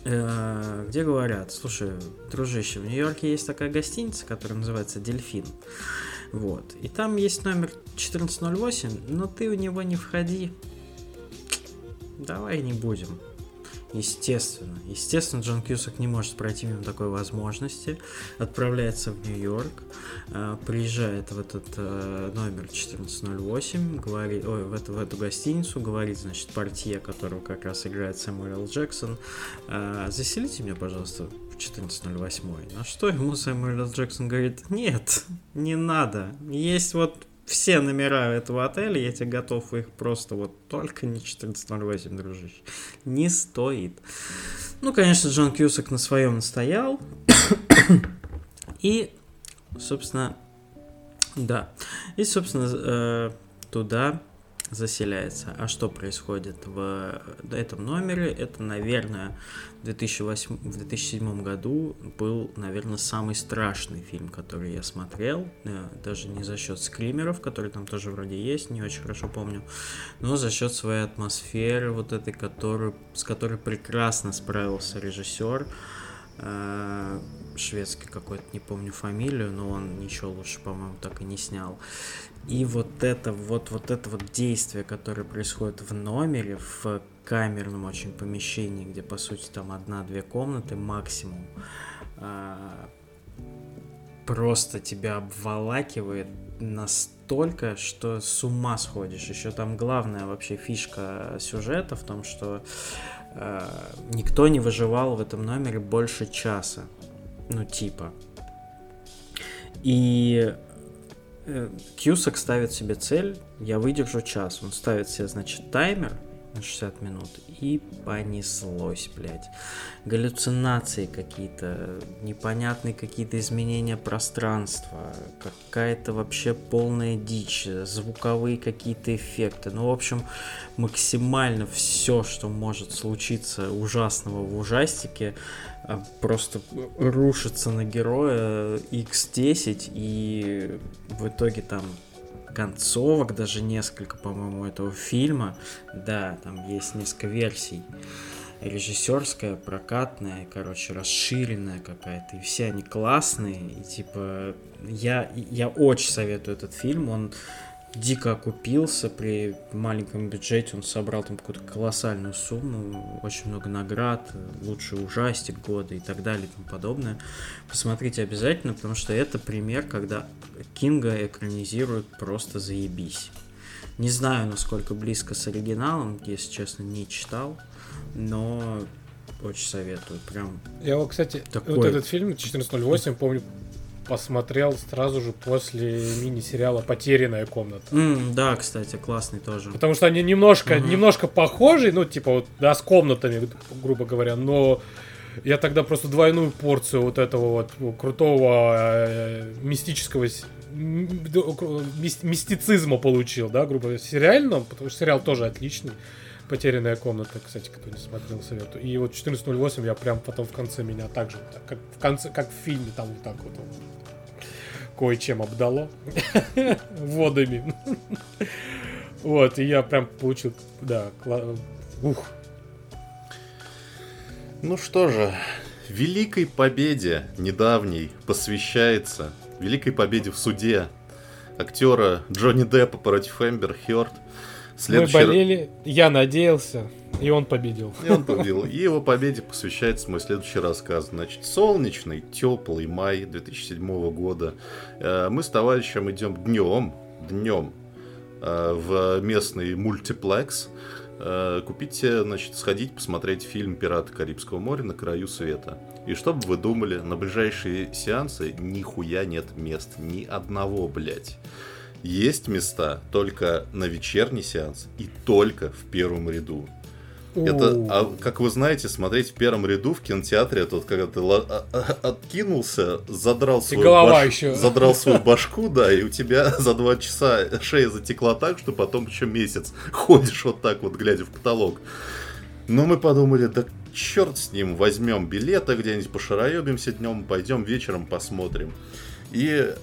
где говорят, слушай, дружище, в Нью-Йорке есть такая гостиница, которая называется Дельфин. Вот. И там есть номер 1408, но ты в него не входи. Давай не будем. Естественно. Естественно, Джон Кьюсак не может пройти мимо такой возможности. Отправляется в Нью-Йорк, э, приезжает в этот э, номер 1408, говорит, ой, в эту, в эту гостиницу, говорит, значит, партия, которого как раз играет Сэмюэл Джексон, э, заселите меня, пожалуйста, в 1408. На что ему Сэмюэл Джексон говорит, нет, не надо. Есть вот все номера этого отеля, я тебе готов их просто вот только не 1408, дружище. Не стоит. Ну, конечно, Джон Кьюсак на своем настоял. И, собственно, да. И, собственно, э, туда заселяется. А что происходит в этом номере? Это, наверное, в, 2008, в 2007 году был, наверное, самый страшный фильм, который я смотрел. Э, даже не за счет скримеров, которые там тоже вроде есть, не очень хорошо помню, но за счет своей атмосферы, вот этой, которую, с которой прекрасно справился режиссер э, шведский какой-то, не помню фамилию, но он ничего лучше, по-моему, так и не снял. И вот это вот, вот это вот действие, которое происходит в номере, в камерном очень помещении, где, по сути, там одна-две комнаты максимум, а, просто тебя обволакивает настолько, что с ума сходишь. Еще там главная вообще фишка сюжета в том, что э, никто не выживал в этом номере больше часа. Ну, типа. И Э, Кьюсак ставит себе цель, я выдержу час. Он ставит себе, значит, таймер 60 минут и понеслось, блядь. Галлюцинации какие-то, непонятные какие-то изменения пространства, какая-то вообще полная дичь, звуковые какие-то эффекты. Ну, в общем, максимально все, что может случиться ужасного в ужастике, а просто рушится на героя X10 и в итоге там концовок, даже несколько, по-моему, этого фильма. Да, там есть несколько версий. Режиссерская, прокатная, короче, расширенная какая-то. И все они классные. И типа, я, я очень советую этот фильм. Он дико окупился при маленьком бюджете, он собрал там какую-то колоссальную сумму, очень много наград, лучший ужастик года и так далее и тому подобное. Посмотрите обязательно, потому что это пример, когда Кинга экранизируют просто заебись. Не знаю, насколько близко с оригиналом, если честно, не читал, но очень советую, прям. Я вот, кстати, такой... вот этот фильм 1408, помню, посмотрел сразу же после мини-сериала «Потерянная комната». Mm, да, кстати, классный тоже. Потому что они немножко, mm-hmm. немножко похожи, ну, типа, вот, да, с комнатами, грубо говоря, но я тогда просто двойную порцию вот этого вот крутого э, мистического мистицизма получил, да, грубо говоря, сериальном, потому что сериал тоже отличный. Потерянная комната, кстати, кто не смотрел, советую. И вот 14.08 я прям потом в конце меня так же, как в конце, как в фильме, там вот так вот кое-чем обдало водами. Вот, и я прям получил, да, ух. Ну что же, Великой Победе недавней посвящается Великой Победе в суде актера Джонни Деппа против Эмбер Хёрд. Следующий... Мы болели, я надеялся, и он победил. И он победил. И его победе посвящается мой следующий рассказ. Значит, солнечный, теплый май 2007 года. Э, мы с товарищем идем днем, днем э, в местный мультиплекс. Э, купите, значит, сходить посмотреть фильм «Пираты Карибского моря» на краю света. И что бы вы думали, на ближайшие сеансы нихуя нет мест. Ни одного, блядь. Есть места только на вечерний сеанс и только в первом ряду. Это, а, как вы знаете, смотреть в первом ряду в кинотеатре, это вот когда ты а, а, откинулся, задрал свою, баш... еще. задрал свою башку, да, и у тебя за два часа шея затекла так, что потом еще месяц ходишь вот так вот, глядя в потолок. Но мы подумали, да черт с ним, возьмем билеты где-нибудь, пошароебимся днем, пойдем вечером посмотрим. И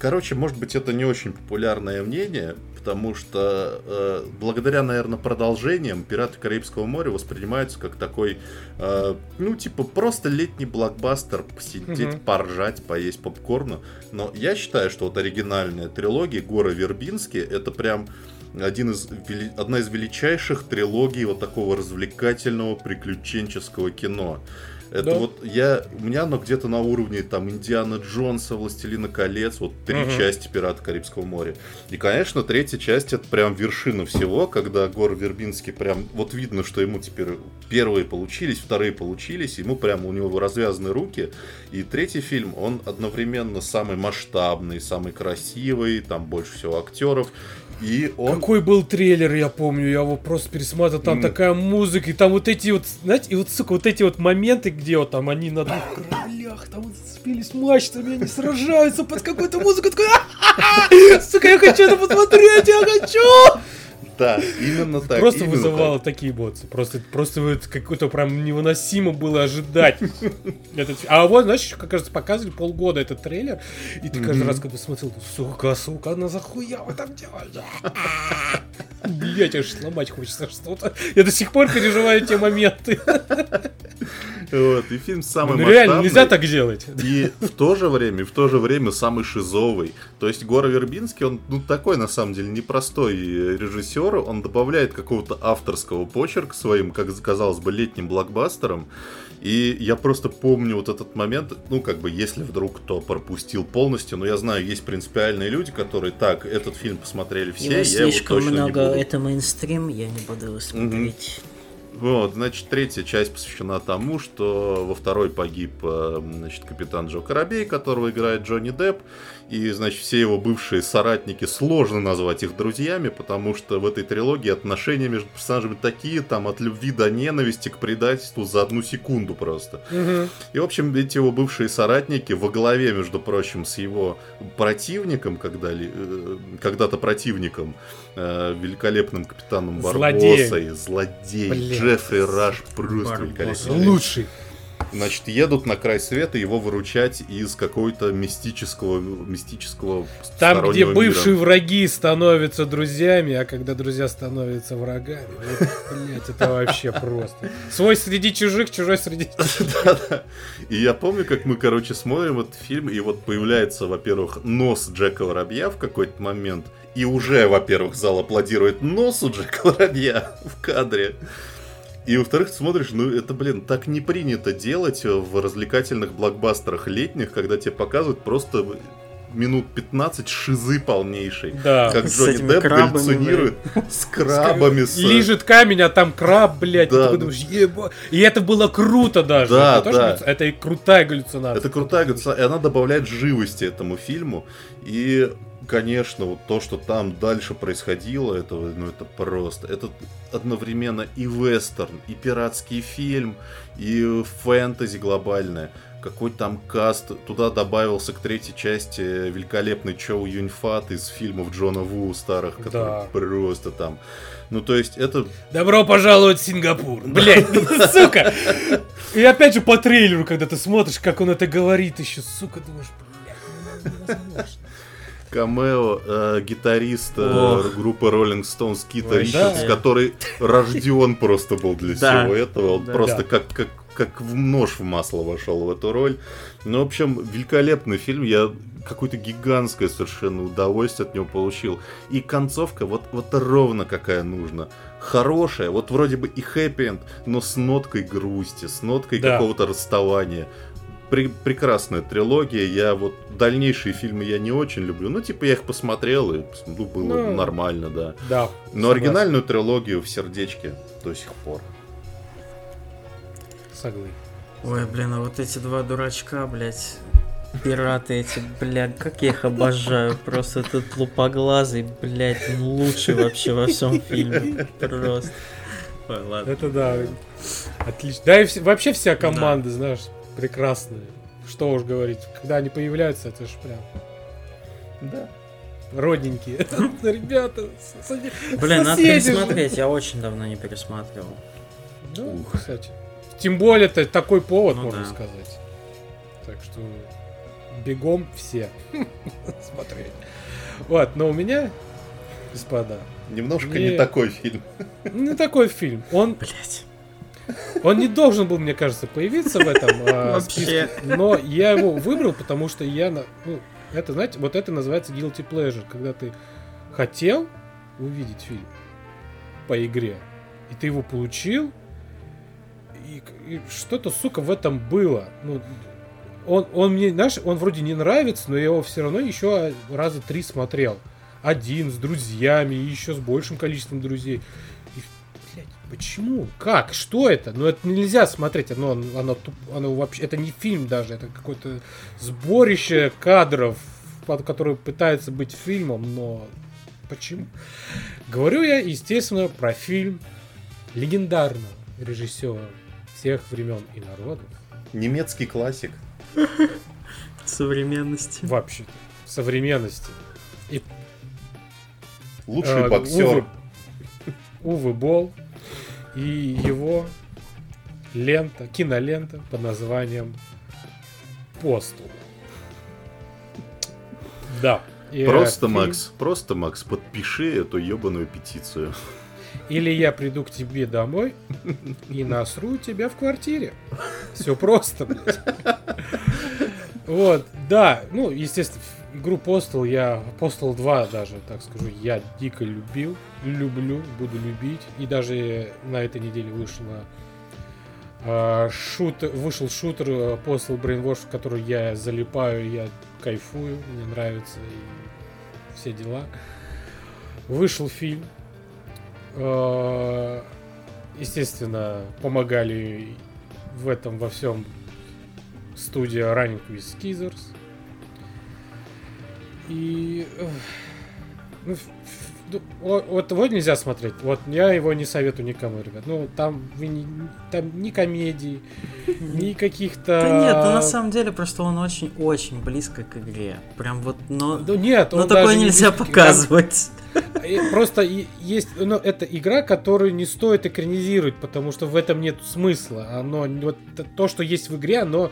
Короче, может быть, это не очень популярное мнение, потому что э, благодаря, наверное, продолжениям «Пираты Карибского моря» воспринимаются как такой, э, ну, типа, просто летний блокбастер, посидеть, угу. поржать, поесть попкорна. Но я считаю, что вот оригинальная трилогия «Горы Вербинские» — это прям один из, одна из величайших трилогий вот такого развлекательного приключенческого кино. Это да. вот я, у меня оно где-то на уровне там Индиана Джонса, Властелина колец, вот три угу. части Пирата Карибского моря. И, конечно, третья часть это прям вершина всего, когда Гор Вербинский прям, вот видно, что ему теперь первые получились, вторые получились, ему прям у него развязаны руки. И третий фильм, он одновременно самый масштабный, самый красивый, там больше всего актеров. И он... Какой был трейлер, я помню, я его просто пересматривал, там mm. такая музыка, и там вот эти вот, знаете, и вот, сука, вот эти вот моменты, где вот там они на двух кораблях, там вот спились мачтами, они сражаются под какую-то музыку, такой, сука, я хочу это посмотреть, я хочу! Да, именно так. Просто именно вызывало так. такие эмоции. Просто, просто вот какое-то прям невыносимо было ожидать. этот А вот, знаешь, как раз показывали полгода этот трейлер, и ты каждый раз, когда смотрел, сука, сука, она захуя вы там делали? Блять, аж сломать хочется что-то. Я до сих пор переживаю те моменты. Вот, и фильм самый Ну реально, нельзя так делать. И в то же время, и в то же время самый шизовый. То есть Гора Вербинский, он ну, такой, на самом деле, непростой э, режиссер. Он добавляет какого-то авторского почерка своим, как казалось бы, летним блокбастером. И я просто помню вот этот момент, ну, как бы, если вдруг кто пропустил полностью, но я знаю, есть принципиальные люди, которые, так, этот фильм посмотрели все, Его я его слишком точно не много, буду. это мейнстрим, я не буду его смотреть. Вот, значит, третья часть посвящена тому, что во второй погиб, э, значит, капитан Джо Корабей, которого играет Джонни Депп, и, значит, все его бывшие соратники, сложно назвать их друзьями, потому что в этой трилогии отношения между персонажами такие, там, от любви до ненависти к предательству за одну секунду просто. Мгм. И, в общем, эти его бывшие соратники во главе, между прочим, с его противником, когда ли- э, когда-то противником, э, великолепным капитаном. Барбосой, злодей, Блин. Джеффри Раш, просто великолепный. Лучший. Значит, едут на край света его выручать из какого-то мистического, мистического Там, где бывшие мира. враги становятся друзьями, а когда друзья становятся врагами, вот, блядь, это вообще просто. Свой среди чужих, чужой среди Да-да. И я помню, как мы, короче, смотрим этот фильм, и вот появляется, во-первых, нос Джека Воробья в какой-то момент, и уже, во-первых, зал аплодирует носу Джека Воробья в кадре. И, во-вторых, ты смотришь, ну, это, блин, так не принято делать в развлекательных блокбастерах летних, когда тебе показывают просто минут 15 шизы полнейшей. Да. Как С Джонни Депп крабами, галлюцинирует с крабами. с- Лежит камень, а там краб, блядь. и Да, да. думаешь, «Еба». И это было круто даже. Да, Это, тоже да. галлюци- это и крутая галлюцинация. Это крутая галлюцинация, и она добавляет живости этому фильму. И, конечно, вот то, что там дальше происходило, это, ну, это просто... Это одновременно и вестерн, и пиратский фильм, и фэнтези глобальное. Какой там каст. Туда добавился к третьей части великолепный Чоу Юньфат из фильмов Джона Ву старых, который Да. просто там... Ну, то есть, это Добро пожаловать в Сингапур. Блядь, сука. И опять же по трейлеру, когда ты смотришь, как он это говорит еще, сука, думаешь, блядь, ну, невозможно. Камео э, гитариста Ох. группы Rolling Stones Кита. Ричардс, который рожден просто был для Да. всего этого. Он Да. просто Да. как, как, как в нож в масло вошел в эту роль. Ну, в общем, великолепный фильм. Я какое-то гигантское совершенно удовольствие от него получил. И концовка вот, вот ровно какая нужна. Хорошая, вот вроде бы и хэппи но с ноткой грусти, с ноткой Да. какого-то расставания. Пре- прекрасная трилогия. Я вот дальнейшие фильмы я не очень люблю. Ну, типа, я их посмотрел, и ну, было Ну, нормально, да. Да. Но согласен. оригинальную трилогию в сердечке до сих пор. Соглы. Ой, блин, а вот эти два дурачка, блядь, пираты эти, блядь, как я их обожаю. Просто этот лупоглазый, блядь, он лучший вообще во всем фильме. Просто. Ой, ладно. Это да. Отлично. Да и вс- вообще вся команда, знаешь, прекрасная. Что уж говорить. Когда они появляются, это ж прям Да. родненькие. Ребята, Блин, надо же. пересмотреть, я очень давно не пересматривал. Ух. кстати. Тем более, это такой повод, Ну можно да. сказать. Так что бегом все смотреть. Вот, но у меня, господа, Немножко Не. не такой фильм. не такой фильм. Он, Блять. Он не должен был, мне кажется, появиться в этом Вообще. списке, но я его выбрал, потому что я, на- ну, это, знаете, вот это называется guilty pleasure, когда ты хотел увидеть фильм по игре, и ты его получил, и, и что-то, сука, в этом было. Ну, он, он мне, знаешь, он вроде не нравится, но я его все равно еще раза три смотрел. Один, с друзьями, еще с большим количеством друзей. И, почему? Как? Что это? Ну, это нельзя смотреть. Оно, оно, оно вообще... Это не фильм даже, это какое-то сборище кадров, под которое пытается быть фильмом, но почему? Говорю я, естественно, про фильм легендарного режиссера всех времен и народов. Немецкий классик. Современности. Вообще, современности. Лучший Э, боксер. Увы Болл и его лента, кинолента под названием Постул. Да. И, Просто, фильм- Макс, просто, Макс, подпиши эту ебаную петицию. Или я приду к тебе домой и насру тебя в квартире. Все просто, блядь. Вот, да, ну, естественно, игру Postal я, Postal 2 даже, так скажу, я дико любил, люблю, буду любить. И даже на этой неделе вышла а, шут, вышел шутер э, Postal Brainwash, в который я залипаю, я кайфую, мне нравится и все дела. Вышел фильм. Э, Естественно, помогали в этом во всем студия Running with Skizers. И... э, ну, ну, вот его нельзя смотреть. Вот я его не советую никому, ребят. Ну, там, не, там ни комедий, ни каких-то... Да нет, ну на самом деле просто он очень-очень близко к игре. Прям вот, но... Ну, нет, но такое не нельзя к- показывать. Просто есть, ну, это игра, которую не стоит экранизировать, потому что в этом нет смысла. Оно, вот то, что есть в игре, оно,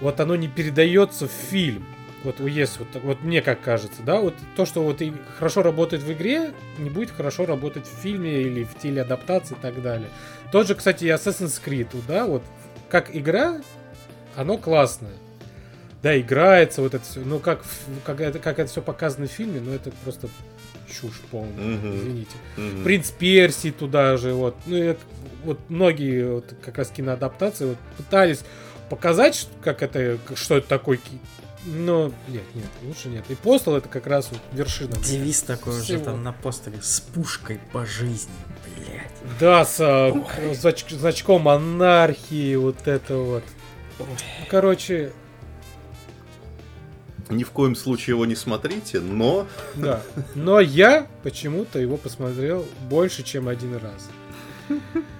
вот оно не передается в фильм. Вот есть, вот, вот мне как кажется, да, вот то, что вот и хорошо работает в игре, не будет хорошо работать в фильме или в телеадаптации и так далее. Тот же, кстати, и Assassin's Creed, да, вот как игра, оно классное. Да, играется вот это все. Ну, как, как, это, как это все показано в фильме, ну, это просто чушь полная, Мгм. извините. Мгм. Принц Персии туда же, вот. Ну, и вот многие вот, как раз киноадаптации вот, пытались показать, как это, что это такое. Но нет, нет, лучше нет. И Постол это как раз вот вершина. Девиз такой уже Всего. там на постере с пушкой по жизни, блядь. Да, с а, знач- значком монархии, вот это вот. Ну, Короче, Ни в коем случае его не смотрите, но да. Но я почему-то его посмотрел больше, чем один раз.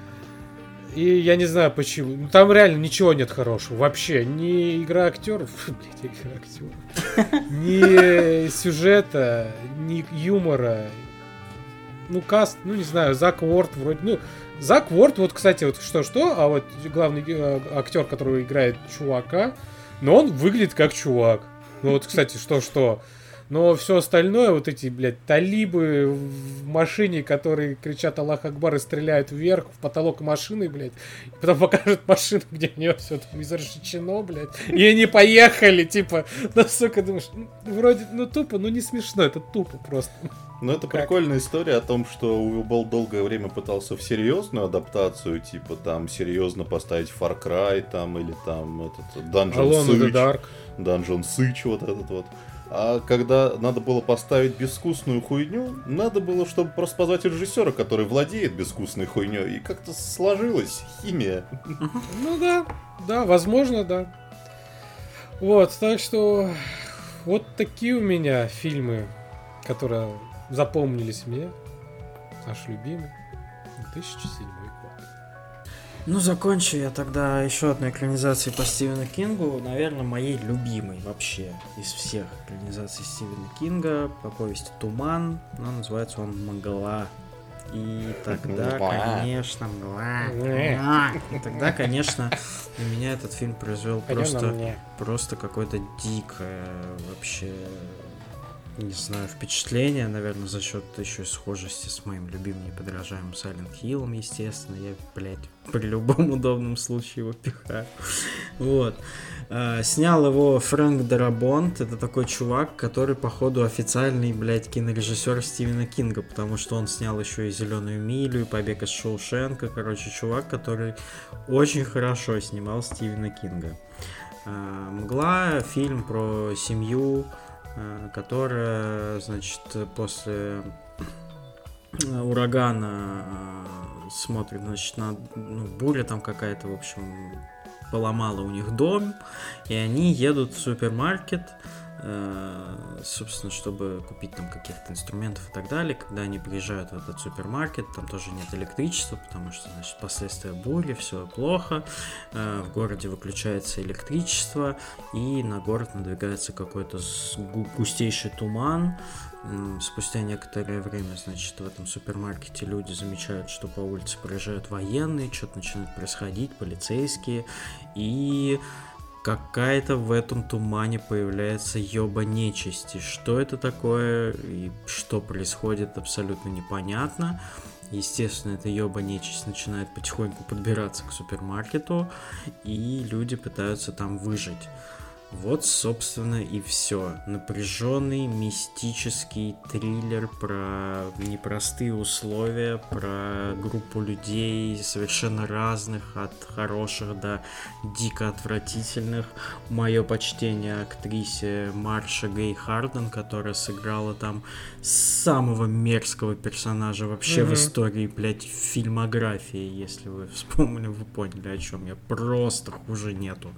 И я не знаю почему. Ну, Там реально ничего нет хорошего. Вообще. Ни игра актеров. Блять, игра актеров. Ни сюжета, ни юмора. Ну, каст, ну не знаю, Зак Уорд вроде. Ну, Зак Уорд, вот, кстати, вот что-что, а вот главный э, актер, который играет чувака, но он выглядит как чувак. Ну вот, кстати, что-что. Но все остальное, вот эти, блядь, талибы в машине, которые кричат Аллах Акбар и стреляют вверх в потолок машины, блядь. И потом покажут машину, где у нее все там изрешечено, блядь. И они поехали, типа, ну, сука, думаешь, ну, вроде, ну, тупо, ну, не смешно, это тупо просто. Ну, это Как? прикольная история о том, что Уилбол долгое время пытался в серьезную адаптацию, типа там серьезно поставить Far Cry там или там этот Dungeon Alone Dark. Dungeon Siege вот этот вот. А когда надо было поставить безвкусную хуйню, надо было, чтобы просто позвать режиссера, который владеет безвкусной хуйней. И как-то сложилась химия. Ну да, да, возможно, да. Вот, так что вот такие у меня фильмы, которые запомнились мне. Наш любимый 2007 год. Ну, закончу я тогда еще одной экранизацией по Стивену Кингу, наверное, моей любимой вообще из всех экранизаций Стивена Кинга по повести «Туман», но называется он «Мгла». И тогда, Мгла. конечно, мгла. И тогда, конечно, на меня этот фильм произвел Пойдем просто, просто какое-то дикое вообще, не знаю, впечатление, наверное, за счет еще и схожести с моим любимым неподражаемым Silent Hill, естественно. Я, блядь, при любом удобном случае его пихаю. Вот. А, Снял его Фрэнк Дарабонт. Это такой чувак, который, походу, официальный, блядь, кинорежиссер Стивена Кинга, потому что он снял еще и Зеленую милю, и Побег из Шоушенка. Короче, чувак, который очень хорошо снимал Стивена Кинга. А, Мгла фильм про семью, которая, значит, после э, урагана э, смотрит, значит, на ну, буря там какая-то, в общем, поломала у них дом, и они едут в супермаркет, э, собственно, чтобы купить там каких-то инструментов и так далее. Когда они приезжают в этот супермаркет, там тоже нет электричества, потому что, значит, последствия бури, все плохо. Э, в городе выключается электричество, и на город надвигается какой-то густейший туман. Спустя некоторое время, значит, в этом супермаркете люди замечают, что по улице проезжают военные, что-то начинает происходить, полицейские, и какая-то в этом тумане появляется ёба нечисти. Что это такое и что происходит, абсолютно непонятно. Естественно, эта ёба нечисть начинает потихоньку подбираться к супермаркету, и люди пытаются там выжить. Вот, собственно, и все. Напряженный мистический триллер про непростые условия, про группу людей совершенно разных, от хороших до дико отвратительных. Мое почтение актрисе Марша Гей Харден, которая сыграла там самого мерзкого персонажа вообще mm-hmm. в истории, блядь, фильмографии, если вы вспомнили, вы поняли, о чем я. Просто хуже нету.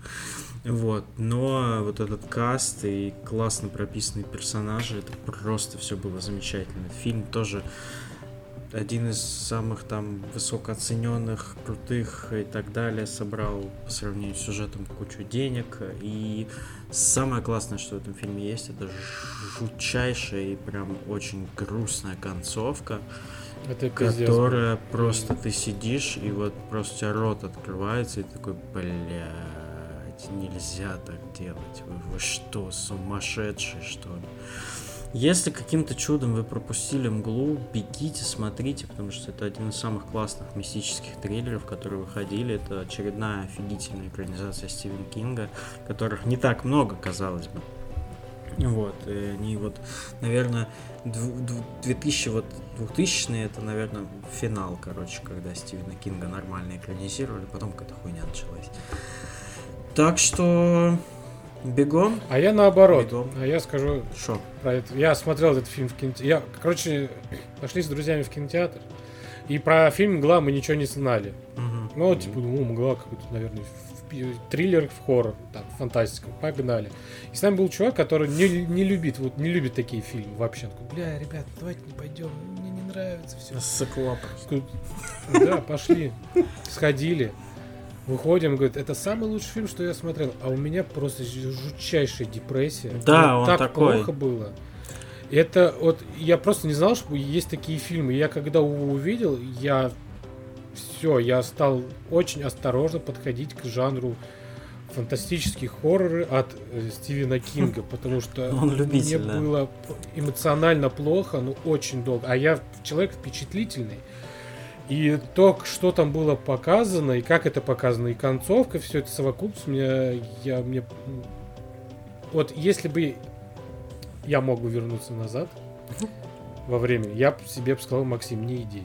Вот, но вот этот каст и классно прописанные персонажи, это просто все было замечательно. Фильм тоже один из самых там высокооцененных, крутых и так далее, собрал по сравнению с сюжетом кучу денег. И самое классное, что в этом фильме есть, это жутчайшая и прям очень грустная концовка. Это которая пиздец. просто ты сидишь и вот просто у тебя рот открывается и такой, бля делать нельзя так делать. Вы, вы что, сумасшедшие, что ли? Если каким-то чудом вы пропустили мглу, бегите, смотрите, потому что это один из самых классных мистических триллеров, которые выходили. Это очередная офигительная экранизация Стивена Кинга, которых не так много, казалось бы. Вот, и они вот, наверное, 2000, вот, 2000 это, наверное, финал, короче, когда Стивена Кинга нормально экранизировали, потом какая-то хуйня началась. Так что бегом. А я наоборот. Бегом. А я скажу Шо? про это. Я смотрел этот фильм в кинотеатре. Я, короче, пошли с друзьями в кинотеатр. И про фильм «Мгла» мы ничего не знали. Угу. Ну, типа, ну, «Мгла» какой-то, наверное, триллер в хоррор, там, фантастика, погнали. И с нами был чувак, который не, не любит, вот не любит такие фильмы вообще. Он такой, бля, ребят, давайте не пойдем, мне не нравится все. Сыклоп. Да, пошли, сходили. Выходим, говорит, это самый лучший фильм, что я смотрел. А у меня просто жутчайшая депрессия. Да, Мне он так такой. плохо было. Это вот я просто не знал, что есть такие фильмы. Я когда его увидел, я все, я стал очень осторожно подходить к жанру фантастические хорроры от э, Стивена Кинга, потому что Он любитель, мне да. было эмоционально плохо, ну очень долго. А я человек впечатлительный. И то, что там было показано, и как это показано, и концовка, все это совокупность, мне, я, мне... Вот если бы я мог бы вернуться назад во время, я себе бы сказал, Максим, не иди.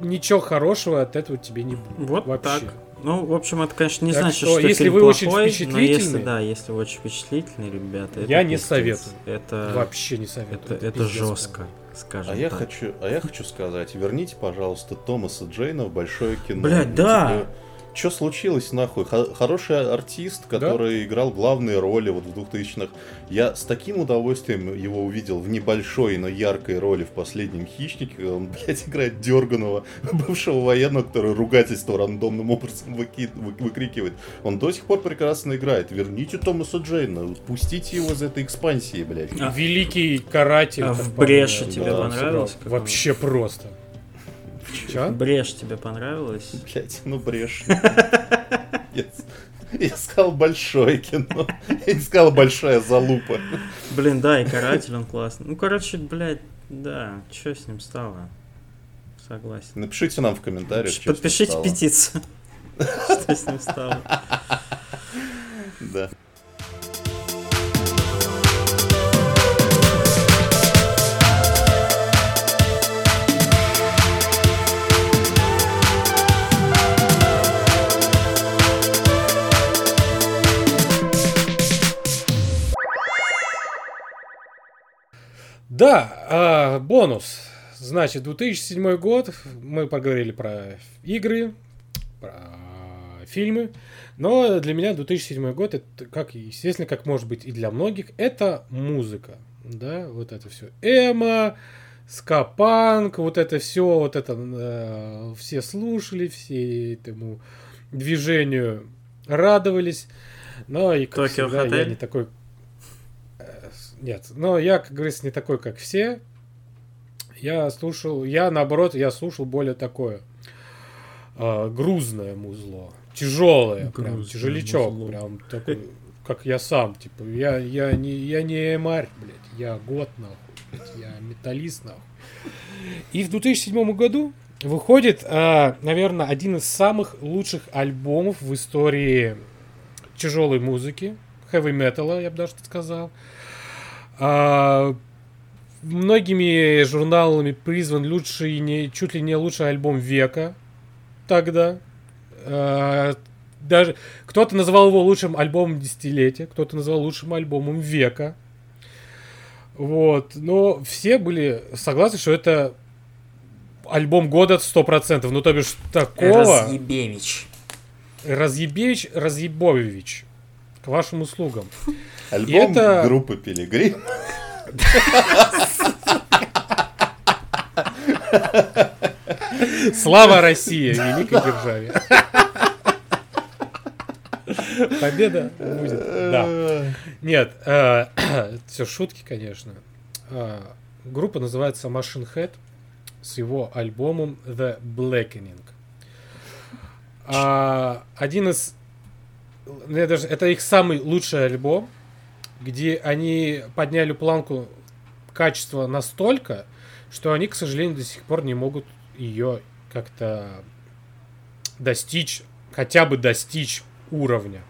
Ничего хорошего от этого тебе не будет. Вот вообще. так. Ну, в общем, это, конечно, не так значит, что, что если фильм вы плохой, очень впечатлительный, если, да, если вы очень впечатлительные ребята, я не пиздец. советую. Это вообще не советую. Это, это, это жестко. Прям скажем а я так. хочу, а я хочу сказать, верните, пожалуйста, Томаса Джейна в большое кино. Блять, да. Тебе что случилось нахуй? Хороший артист, который да? играл главные роли вот в 2000-х. Я с таким удовольствием его увидел в небольшой, но яркой роли в «Последнем хищнике». Он, блядь, играет дерганого бывшего военного, который ругательство рандомным образом выки... выкрикивает. Он до сих пор прекрасно играет. Верните Томаса Джейна, пустите его из этой экспансии, блядь. А, Великий каратель. А в Бреше тебе да, понравилось? Вообще просто. Че? Брешь тебе понравилось? Блять, ну брешь. Я сказал большое кино. Я не сказал большая залупа. Блин, да, и каратель он классный. Ну, короче, блядь, да, что с ним стало? Согласен. Напишите нам в комментариях. Подпишите петицию. Что с ним стало? Да. Да, а, бонус. Значит, 2007 год, мы поговорили про игры, про фильмы. Но для меня 2007 год, это, как, естественно, как может быть и для многих, это музыка. Да, вот это все. Эма, скапанк, вот это все, вот это э, все слушали, все этому движению радовались. Но и как Токио всегда, я Хотель? не такой... э, Нет, но я, как говорится, не такой, как все. Я слушал, я наоборот, я слушал более такое э, грузное музло, тяжелое, прям Грузное тяжелячок, музло. прям такой, как я сам, типа, я, я не, я не эмарь, блядь, я год нахуй, блядь, я металлист нахуй. И в 2007 году выходит, наверное, один из самых лучших альбомов в истории тяжелой музыки, heavy metal, я бы даже так сказал. А, многими журналами призван лучший, не, чуть ли не лучший альбом века тогда. А, даже кто-то называл его лучшим альбомом десятилетия, кто-то называл лучшим альбомом века. Вот. Но все были согласны, что это альбом года 100%. Ну, то бишь, такого... Разъебевич. Разъебевич, Разъебович. К вашим услугам. Альбом это- группы Пилигрим. Слава России, великой державе. Победа будет. Да. Нет, все шутки, конечно. Э, Группа называется Machine Head с его альбомом The Blackening. А, Один из... ну, я даже- Это их самый лучший альбом, где они подняли планку качества настолько, что они, к сожалению, до сих пор не могут ее как-то достичь, хотя бы достичь уровня.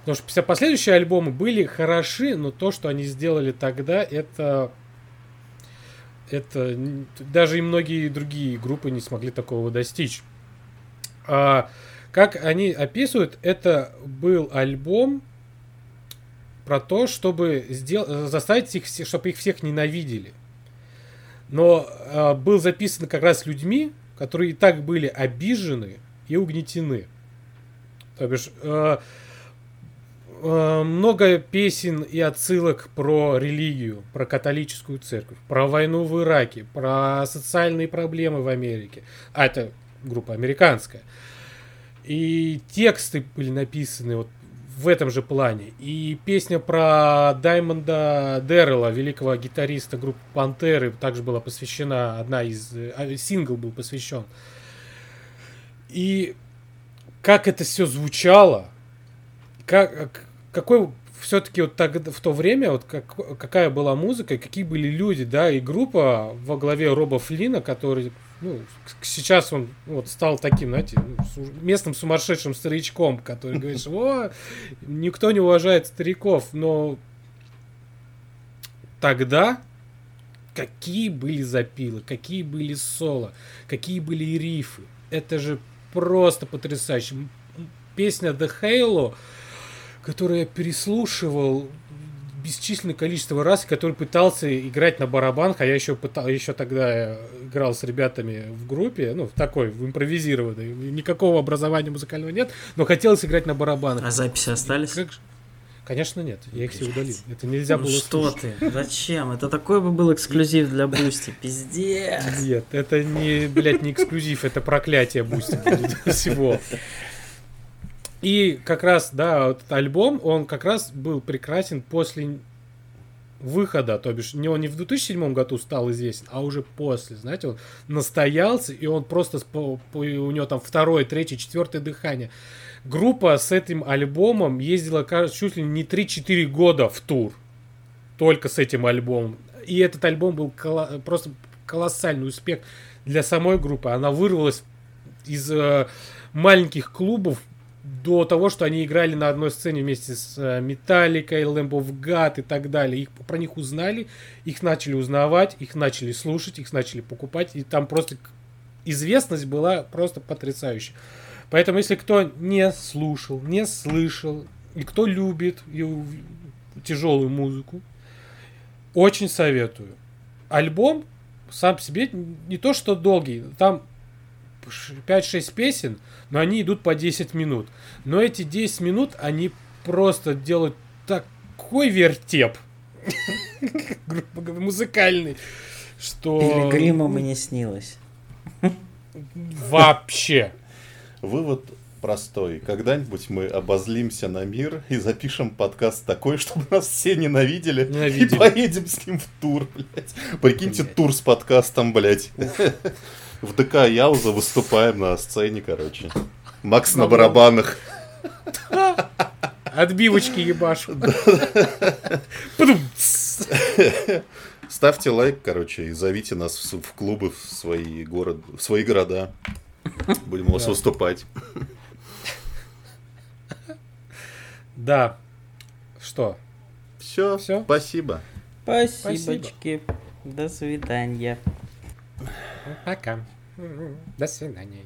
Потому что все последующие альбомы были хороши, но то, что они сделали тогда, это это даже и многие другие группы не смогли такого достичь. А, как они описывают, это был альбом про то, чтобы сдел- заставить их, чтобы их всех ненавидели. Но а, был записан как раз людьми, которые и так были обижены и угнетены. То бишь, э, э, много песен и отсылок про религию, про католическую церковь, про войну в Ираке, про социальные проблемы в Америке. А это группа американская. И тексты были написаны вот в этом же плане. И песня про Даймонда Дэррелла, великого гитариста группы Пантеры, также была посвящена, одна из... а, Сингл был посвящен. И как это все звучало, как, какой все-таки вот тогда, в то время, вот как, какая была музыка, какие были люди, да, и группа во главе Роба Флина, который, ну, сейчас он вот стал таким, знаете, ну, местным сумасшедшим старичком, который говорит, «О, никто не уважает стариков, но тогда какие были запилы, какие были соло, какие были рифы. Это же просто потрясающе. Песня The Halo, которую я переслушивал бесчисленное количество раз, который пытался играть на барабанах, а я еще пытал, еще тогда играл с ребятами в группе, ну, в такой, в импровизированной, никакого образования музыкального нет, но хотелось играть на барабанах. А записи остались? Как Конечно, нет. Я их все удалил. Это нельзя Ну было что слушать. ты? Зачем? Это такой бы был эксклюзив для Boosty. Пиздец. Нет, это не, блядь, не эксклюзив, это проклятие Boosty всего. И как раз, да, этот альбом, он как раз был прекрасен после выхода, то бишь не он не в 2007 году стал известен, а уже после, знаете, он настоялся, и он просто, у него там второе, третье, четвертое дыхание. Группа с этим альбомом ездила, чуть ли не 3-4 года в тур, только с этим альбомом. И этот альбом был коло- просто колоссальный успех для самой группы. Она вырвалась из э, маленьких клубов до того, что они играли на одной сцене вместе с э, Металликой, Lamb of God и так далее. Их, про них узнали, их начали узнавать, их начали слушать, их начали покупать. И там просто известность была просто потрясающая. Поэтому, если кто не слушал, не слышал, и кто любит тяжелую музыку, очень советую. Альбом сам по себе не то что долгий, там 5-6 песен, но они идут по 10 минут. Но эти 10 минут, они просто делают такой вертеп, грубо говоря, музыкальный, что... Пилигримам и не снилось. Вообще. Вывод простой. Когда-нибудь мы обозлимся на мир и запишем подкаст такой, чтобы нас все ненавидели, Ненавидели. и поедем с ним в тур, блядь. Прикиньте, Блядь. тур с подкастом, блядь. В ДК Яуза выступаем на сцене, короче. Макс на барабанах. Отбивочки ебашу. Ставьте лайк, короче, и зовите нас в, в клубы, в свои, город, в свои города. Будем у вас выступать. Да. Что? Все, Всё? спасибо. Спасибочки. До свидания. Пока. До свидания.